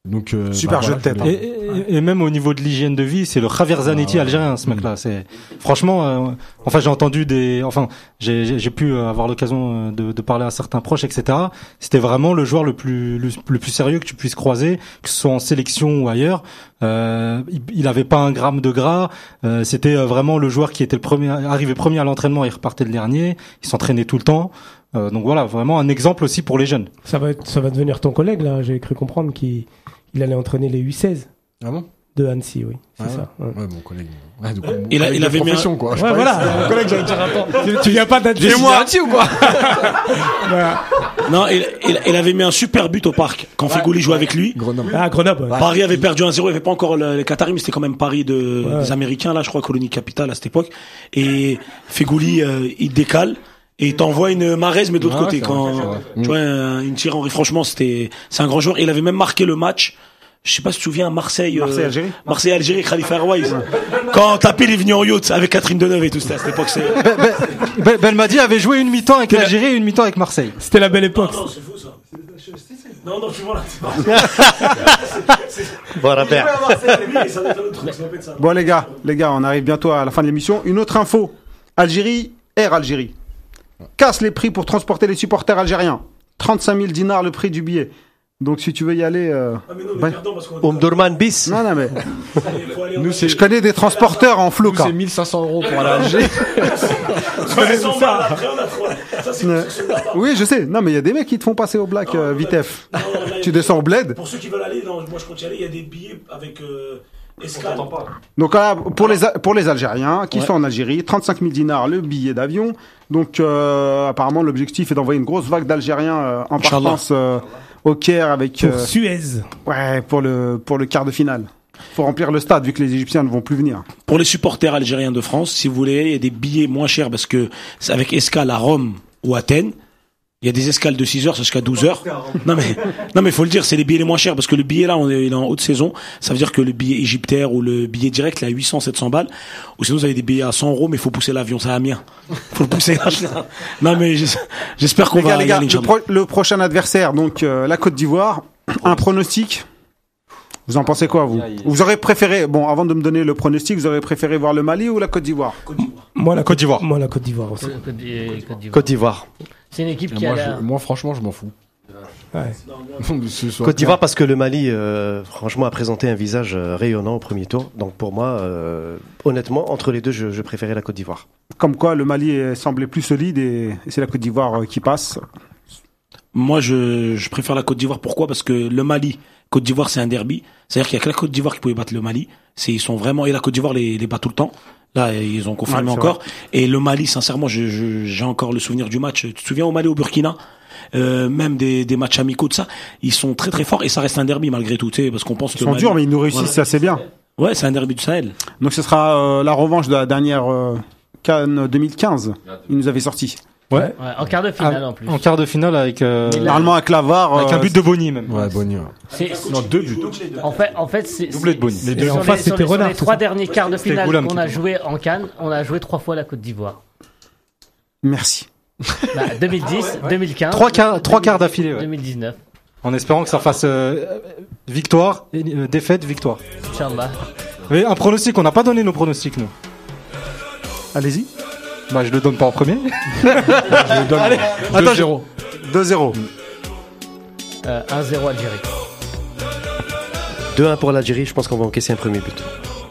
Donc euh, Super bah, jeu de tête, je Et, et- et même au niveau de l'hygiène de vie, c'est le Javier Zanetti Ah ouais. algérien, ce mec-là. C'est franchement, euh, enfin j'ai entendu des, enfin j'ai j'ai- j'ai pu euh, avoir l'occasion euh, de, de parler à certains proches, etc. C'était vraiment le joueur le plus le, le plus sérieux que tu puisses croiser, que ce soit en sélection ou ailleurs. Euh, il, il avait pas un gramme de gras. Euh, C'était vraiment le joueur qui était le premier, arrivé premier à l'entraînement, il repartait le dernier. Il s'entraînait tout le temps. Euh, donc voilà, vraiment un exemple aussi pour les jeunes. Ça va, être, ça va devenir ton collègue là. J'ai cru comprendre qu'il il allait entraîner les U16 Ah bon? De Annecy, oui. C'est Ah ça. ouais. Ouais, mon collègue. Ouais, donc, mon Il a- il avait mis un- quoi. Je Ouais, voilà. Mon collègue, j'allais dire attends. Tu, tu viens pas d'Annecy. Ou quoi Non, il, il, il avait mis un super but au parc quand Fegoli jouait avec lui. Grenoble. Ah, Grenoble. ouais. Paris avait perdu 1-0, il n'y avait pas encore le- les Qataris, mais c'était quand même Paris de, Ouais. des Américains, là, je crois, colonie capitale à cette époque. Et Fegoli, euh, il décale et il t'envoie une Marez, mais de l'autre Ouais, côté. Quand, vrai, tu vois, un- une tire en franchement, c'était, c'est un grand joueur. Il avait même marqué le match. Je sais pas si tu te souviens, Marseille, euh, Marseille-Algérie Marseille-Algérie, Khalifa Airways. Quand Tapil est venu en yacht avec Catherine Deneuve et tout ça, à cette époque, c'est, Ben- Belmadi avait joué une mi-temps avec l'Algérie et une mi-temps avec Marseille. C'était la belle époque. c'est fou, ça. Non, non, tu vois là. Bon les gars, les gars, on arrive bientôt à la fin de l'émission. Une autre info. Algérie, Air Algérie. Casse les prix pour transporter les supporters algériens. 35 000 dinars le prix du billet. Donc si tu veux y aller... euh. Omdurman bis. Non, non, mais Nous, je connais des transporteurs en floca. c'est 1500 euros pour aller à Alger. Oui, je sais. Non, mais il y a des mecs qui te font passer au black euh, vitef. Tu descends au bled. Pour ceux qui veulent aller, non, moi je compte y aller, il y a des billets avec euh, escale. Donc voilà, pour les, pour les Algériens qui sont en Algérie, 35 000 dinars le billet d'avion. Donc euh, apparemment l'objectif est d'envoyer une grosse vague d'Algériens euh, en Inch'Allah. partance euh, au Caire avec Pour Suez. ouais pour le pour le quart de finale. Faut remplir le stade vu que les Égyptiens ne vont plus venir. Pour les supporters algériens de France, si vous voulez, il y a des billets moins chers parce que c'est avec escale à Rome ou Athènes. Il y a des escales de 6 heures jusqu'à 12 heures. Non mais, non mais faut le dire, c'est les billets les moins chers parce que le billet là, on est, il est en haute saison. Ça veut dire que le billet égyptaire ou le billet direct, il est à 800, 700 balles. Ou sinon, vous avez des billets à 100 euros, mais faut pousser l'avion, c'est à Amiens. Faut le pousser. non mais j'es- j'espère qu'on Les gars, va les gars, le, pro- le prochain adversaire, donc euh, la Côte d'Ivoire, un pronostic? Vous en pensez quoi, vous? Vous aurez préféré, bon, avant de me donner le pronostic, vous aurez préféré voir le Mali ou la Côte d'Ivoire? Moi, la Côte d'Ivoire. Moi, la Côte d'Ivoire aussi. Côte d'Ivoire. Côte d'Ivoire. C'est une équipe Et qui a moi, la... je- moi, franchement, je m'en fous. Côte d'Ivoire parce que le Mali, euh, franchement, a présenté un visage euh, rayonnant au premier tour. Donc pour moi, euh, honnêtement, entre les deux, je, je préférais la Côte d'Ivoire. Comme quoi, le Mali semblait plus solide et, c'est la Côte d'Ivoire qui passe. Moi, je, je préfère la Côte d'Ivoire. Pourquoi? Parce que le Mali, Côte d'Ivoire, c'est un derby. C'est-à-dire qu'il y a que la Côte d'Ivoire qui pouvait battre le Mali. C'est ils sont vraiment et la Côte d'Ivoire les, les bat tout le temps. Là, ils ont confirmé Ouais, encore. Et le Mali, sincèrement, je- je- j'ai encore le souvenir du match. Tu te souviens au Mali au Burkina? Euh, même des, des matchs amicaux de ça, ils sont très très forts et ça reste un derby malgré tout, tu sais, parce qu'on pense Ils que sont Mali- durs, mais ils nous réussissent Voilà. assez bien. Ouais, c'est un derby du Sahel. Donc ce sera euh, la revanche de la dernière euh, Cannes 2015. Ils nous avaient sorti. Ouais. Ouais, en quart de finale Ah, en plus. En quart de finale avec, euh, Normalement avec Lavar. avec euh, un but de Bonny même. Ouais, Bonny. ouais. C'est- Non, deux buts. En fait, en fait, c'est Doublé de Bonny. Les deux en face, c'était Renard, les trois derniers quarts de finale qu'on a joué en Cannes, on a joué trois fois la Côte d'Ivoire. Merci. Bah, 2010, 2015, Trois quarts, trois quarts d'affilée, ouais. 2019. En espérant que ça fasse euh, victoire, et, euh, défaite, victoire. Inch'Allah. Mais un pronostic, on n'a pas donné nos pronostics nous. Allez-y. Bah je le donne pas en premier. Allez, Attends, 2-0. 2-0. Euh, 1-0 Algérie. 2-1 pour l'Algérie, je pense qu'on va encaisser un premier but.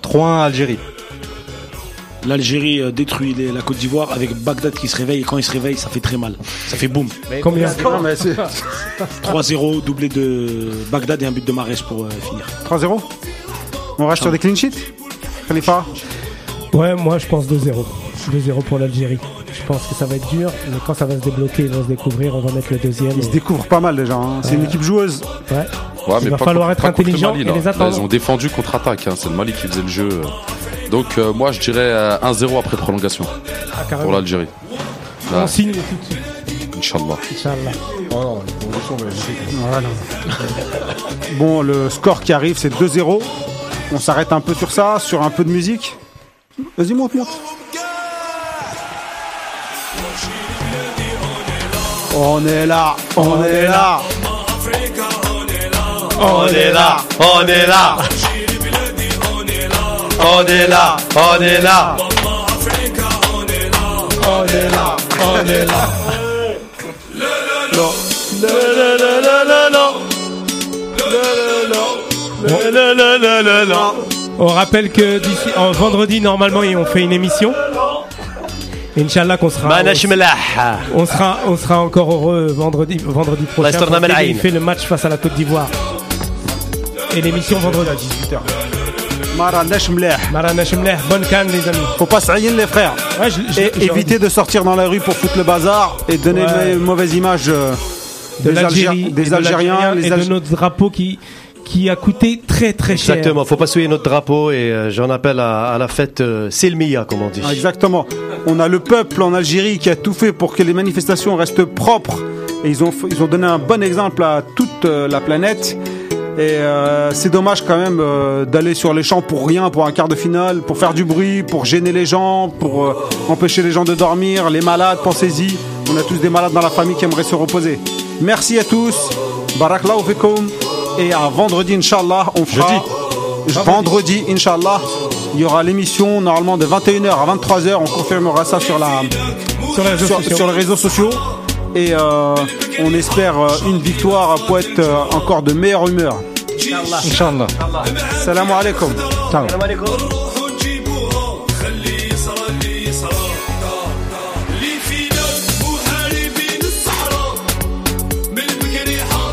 3-1 Algérie. L'Algérie euh, détruit les- la Côte d'Ivoire avec Bagdad qui se réveille et quand il se réveille, ça fait très mal. Ça fait boum. Combien Non, mais c'est 3-0, doublé de Bagdad et un but de Marès pour euh, finir. 3-0. On reste sur des clean sheets Khalifa? Ouais, moi je pense 2-0. 2-0 pour l'Algérie. Je pense que ça va être dur, mais quand ça va se débloquer, ils vont se découvrir, on va mettre le deuxième. Ils se découvrent pas mal déjà. hein. C'est une équipe joueuse. Ouais. Ouais, Il va pas falloir être intelligent Mali, et là. les Là, ils ont défendu contre-attaque. hein. C'est le Mali qui faisait le jeu. euh. Donc euh, moi, je dirais euh, 1-0 après prolongation Ah, pour l'Algérie. On signe tout de suite, Inch'Allah. Inch'Allah. Oh. Voilà. Bon, le score qui arrive, c'est 2-0. On s'arrête un peu sur ça, sur un peu de musique. Vas-y, monte, monte. On est là, on est là. On est là, on est là. On est là, on est là. On est là, on est là. On rappelle que d'ici en vendredi normalement on fait une émission. Inch'Allah qu'on sera. On, sera, on sera encore heureux vendredi, vendredi prochain. Il fait le match face à la Côte d'Ivoire. Et l'émission vendredi à 18h. Bonne canne, les amis. Faut pas saïen, les frères. Ouais, et éviter de sortir dans la rue pour foutre le bazar et donner une mauvaise image euh, des, Algérie, des Algériens, et de, Algériens, les de nos drapeaux qui, qui a coûté très très cher. Exactement, faut pas souiller notre drapeau et euh, j'en appelle à, à la fête euh, Selmiya, comme on dit. Ah, Exactement. On a le peuple en Algérie qui a tout fait pour que les manifestations restent propres. Et ils ont, ils ont donné un bon exemple à toute euh, la planète. Et euh, c'est dommage quand même euh, d'aller sur les champs pour rien, pour un quart de finale, pour faire du bruit, pour gêner les gens, pour euh, empêcher les gens de dormir, les malades, pensez-y. On a tous des malades dans la famille qui aimeraient se reposer. Merci à tous. Barakallahu. Et à vendredi, Inch'Allah, on fera... Vendredi, Inch'Allah, il y aura l'émission normalement de 21h à 23h. On confirmera ça sur, la, Sur les réseaux sur, sociaux. sur les réseaux sociaux. Et euh, on espère euh, une victoire pour être euh, encore de meilleure humeur. Inch'Allah. Salam alaikum. Salam alaikum.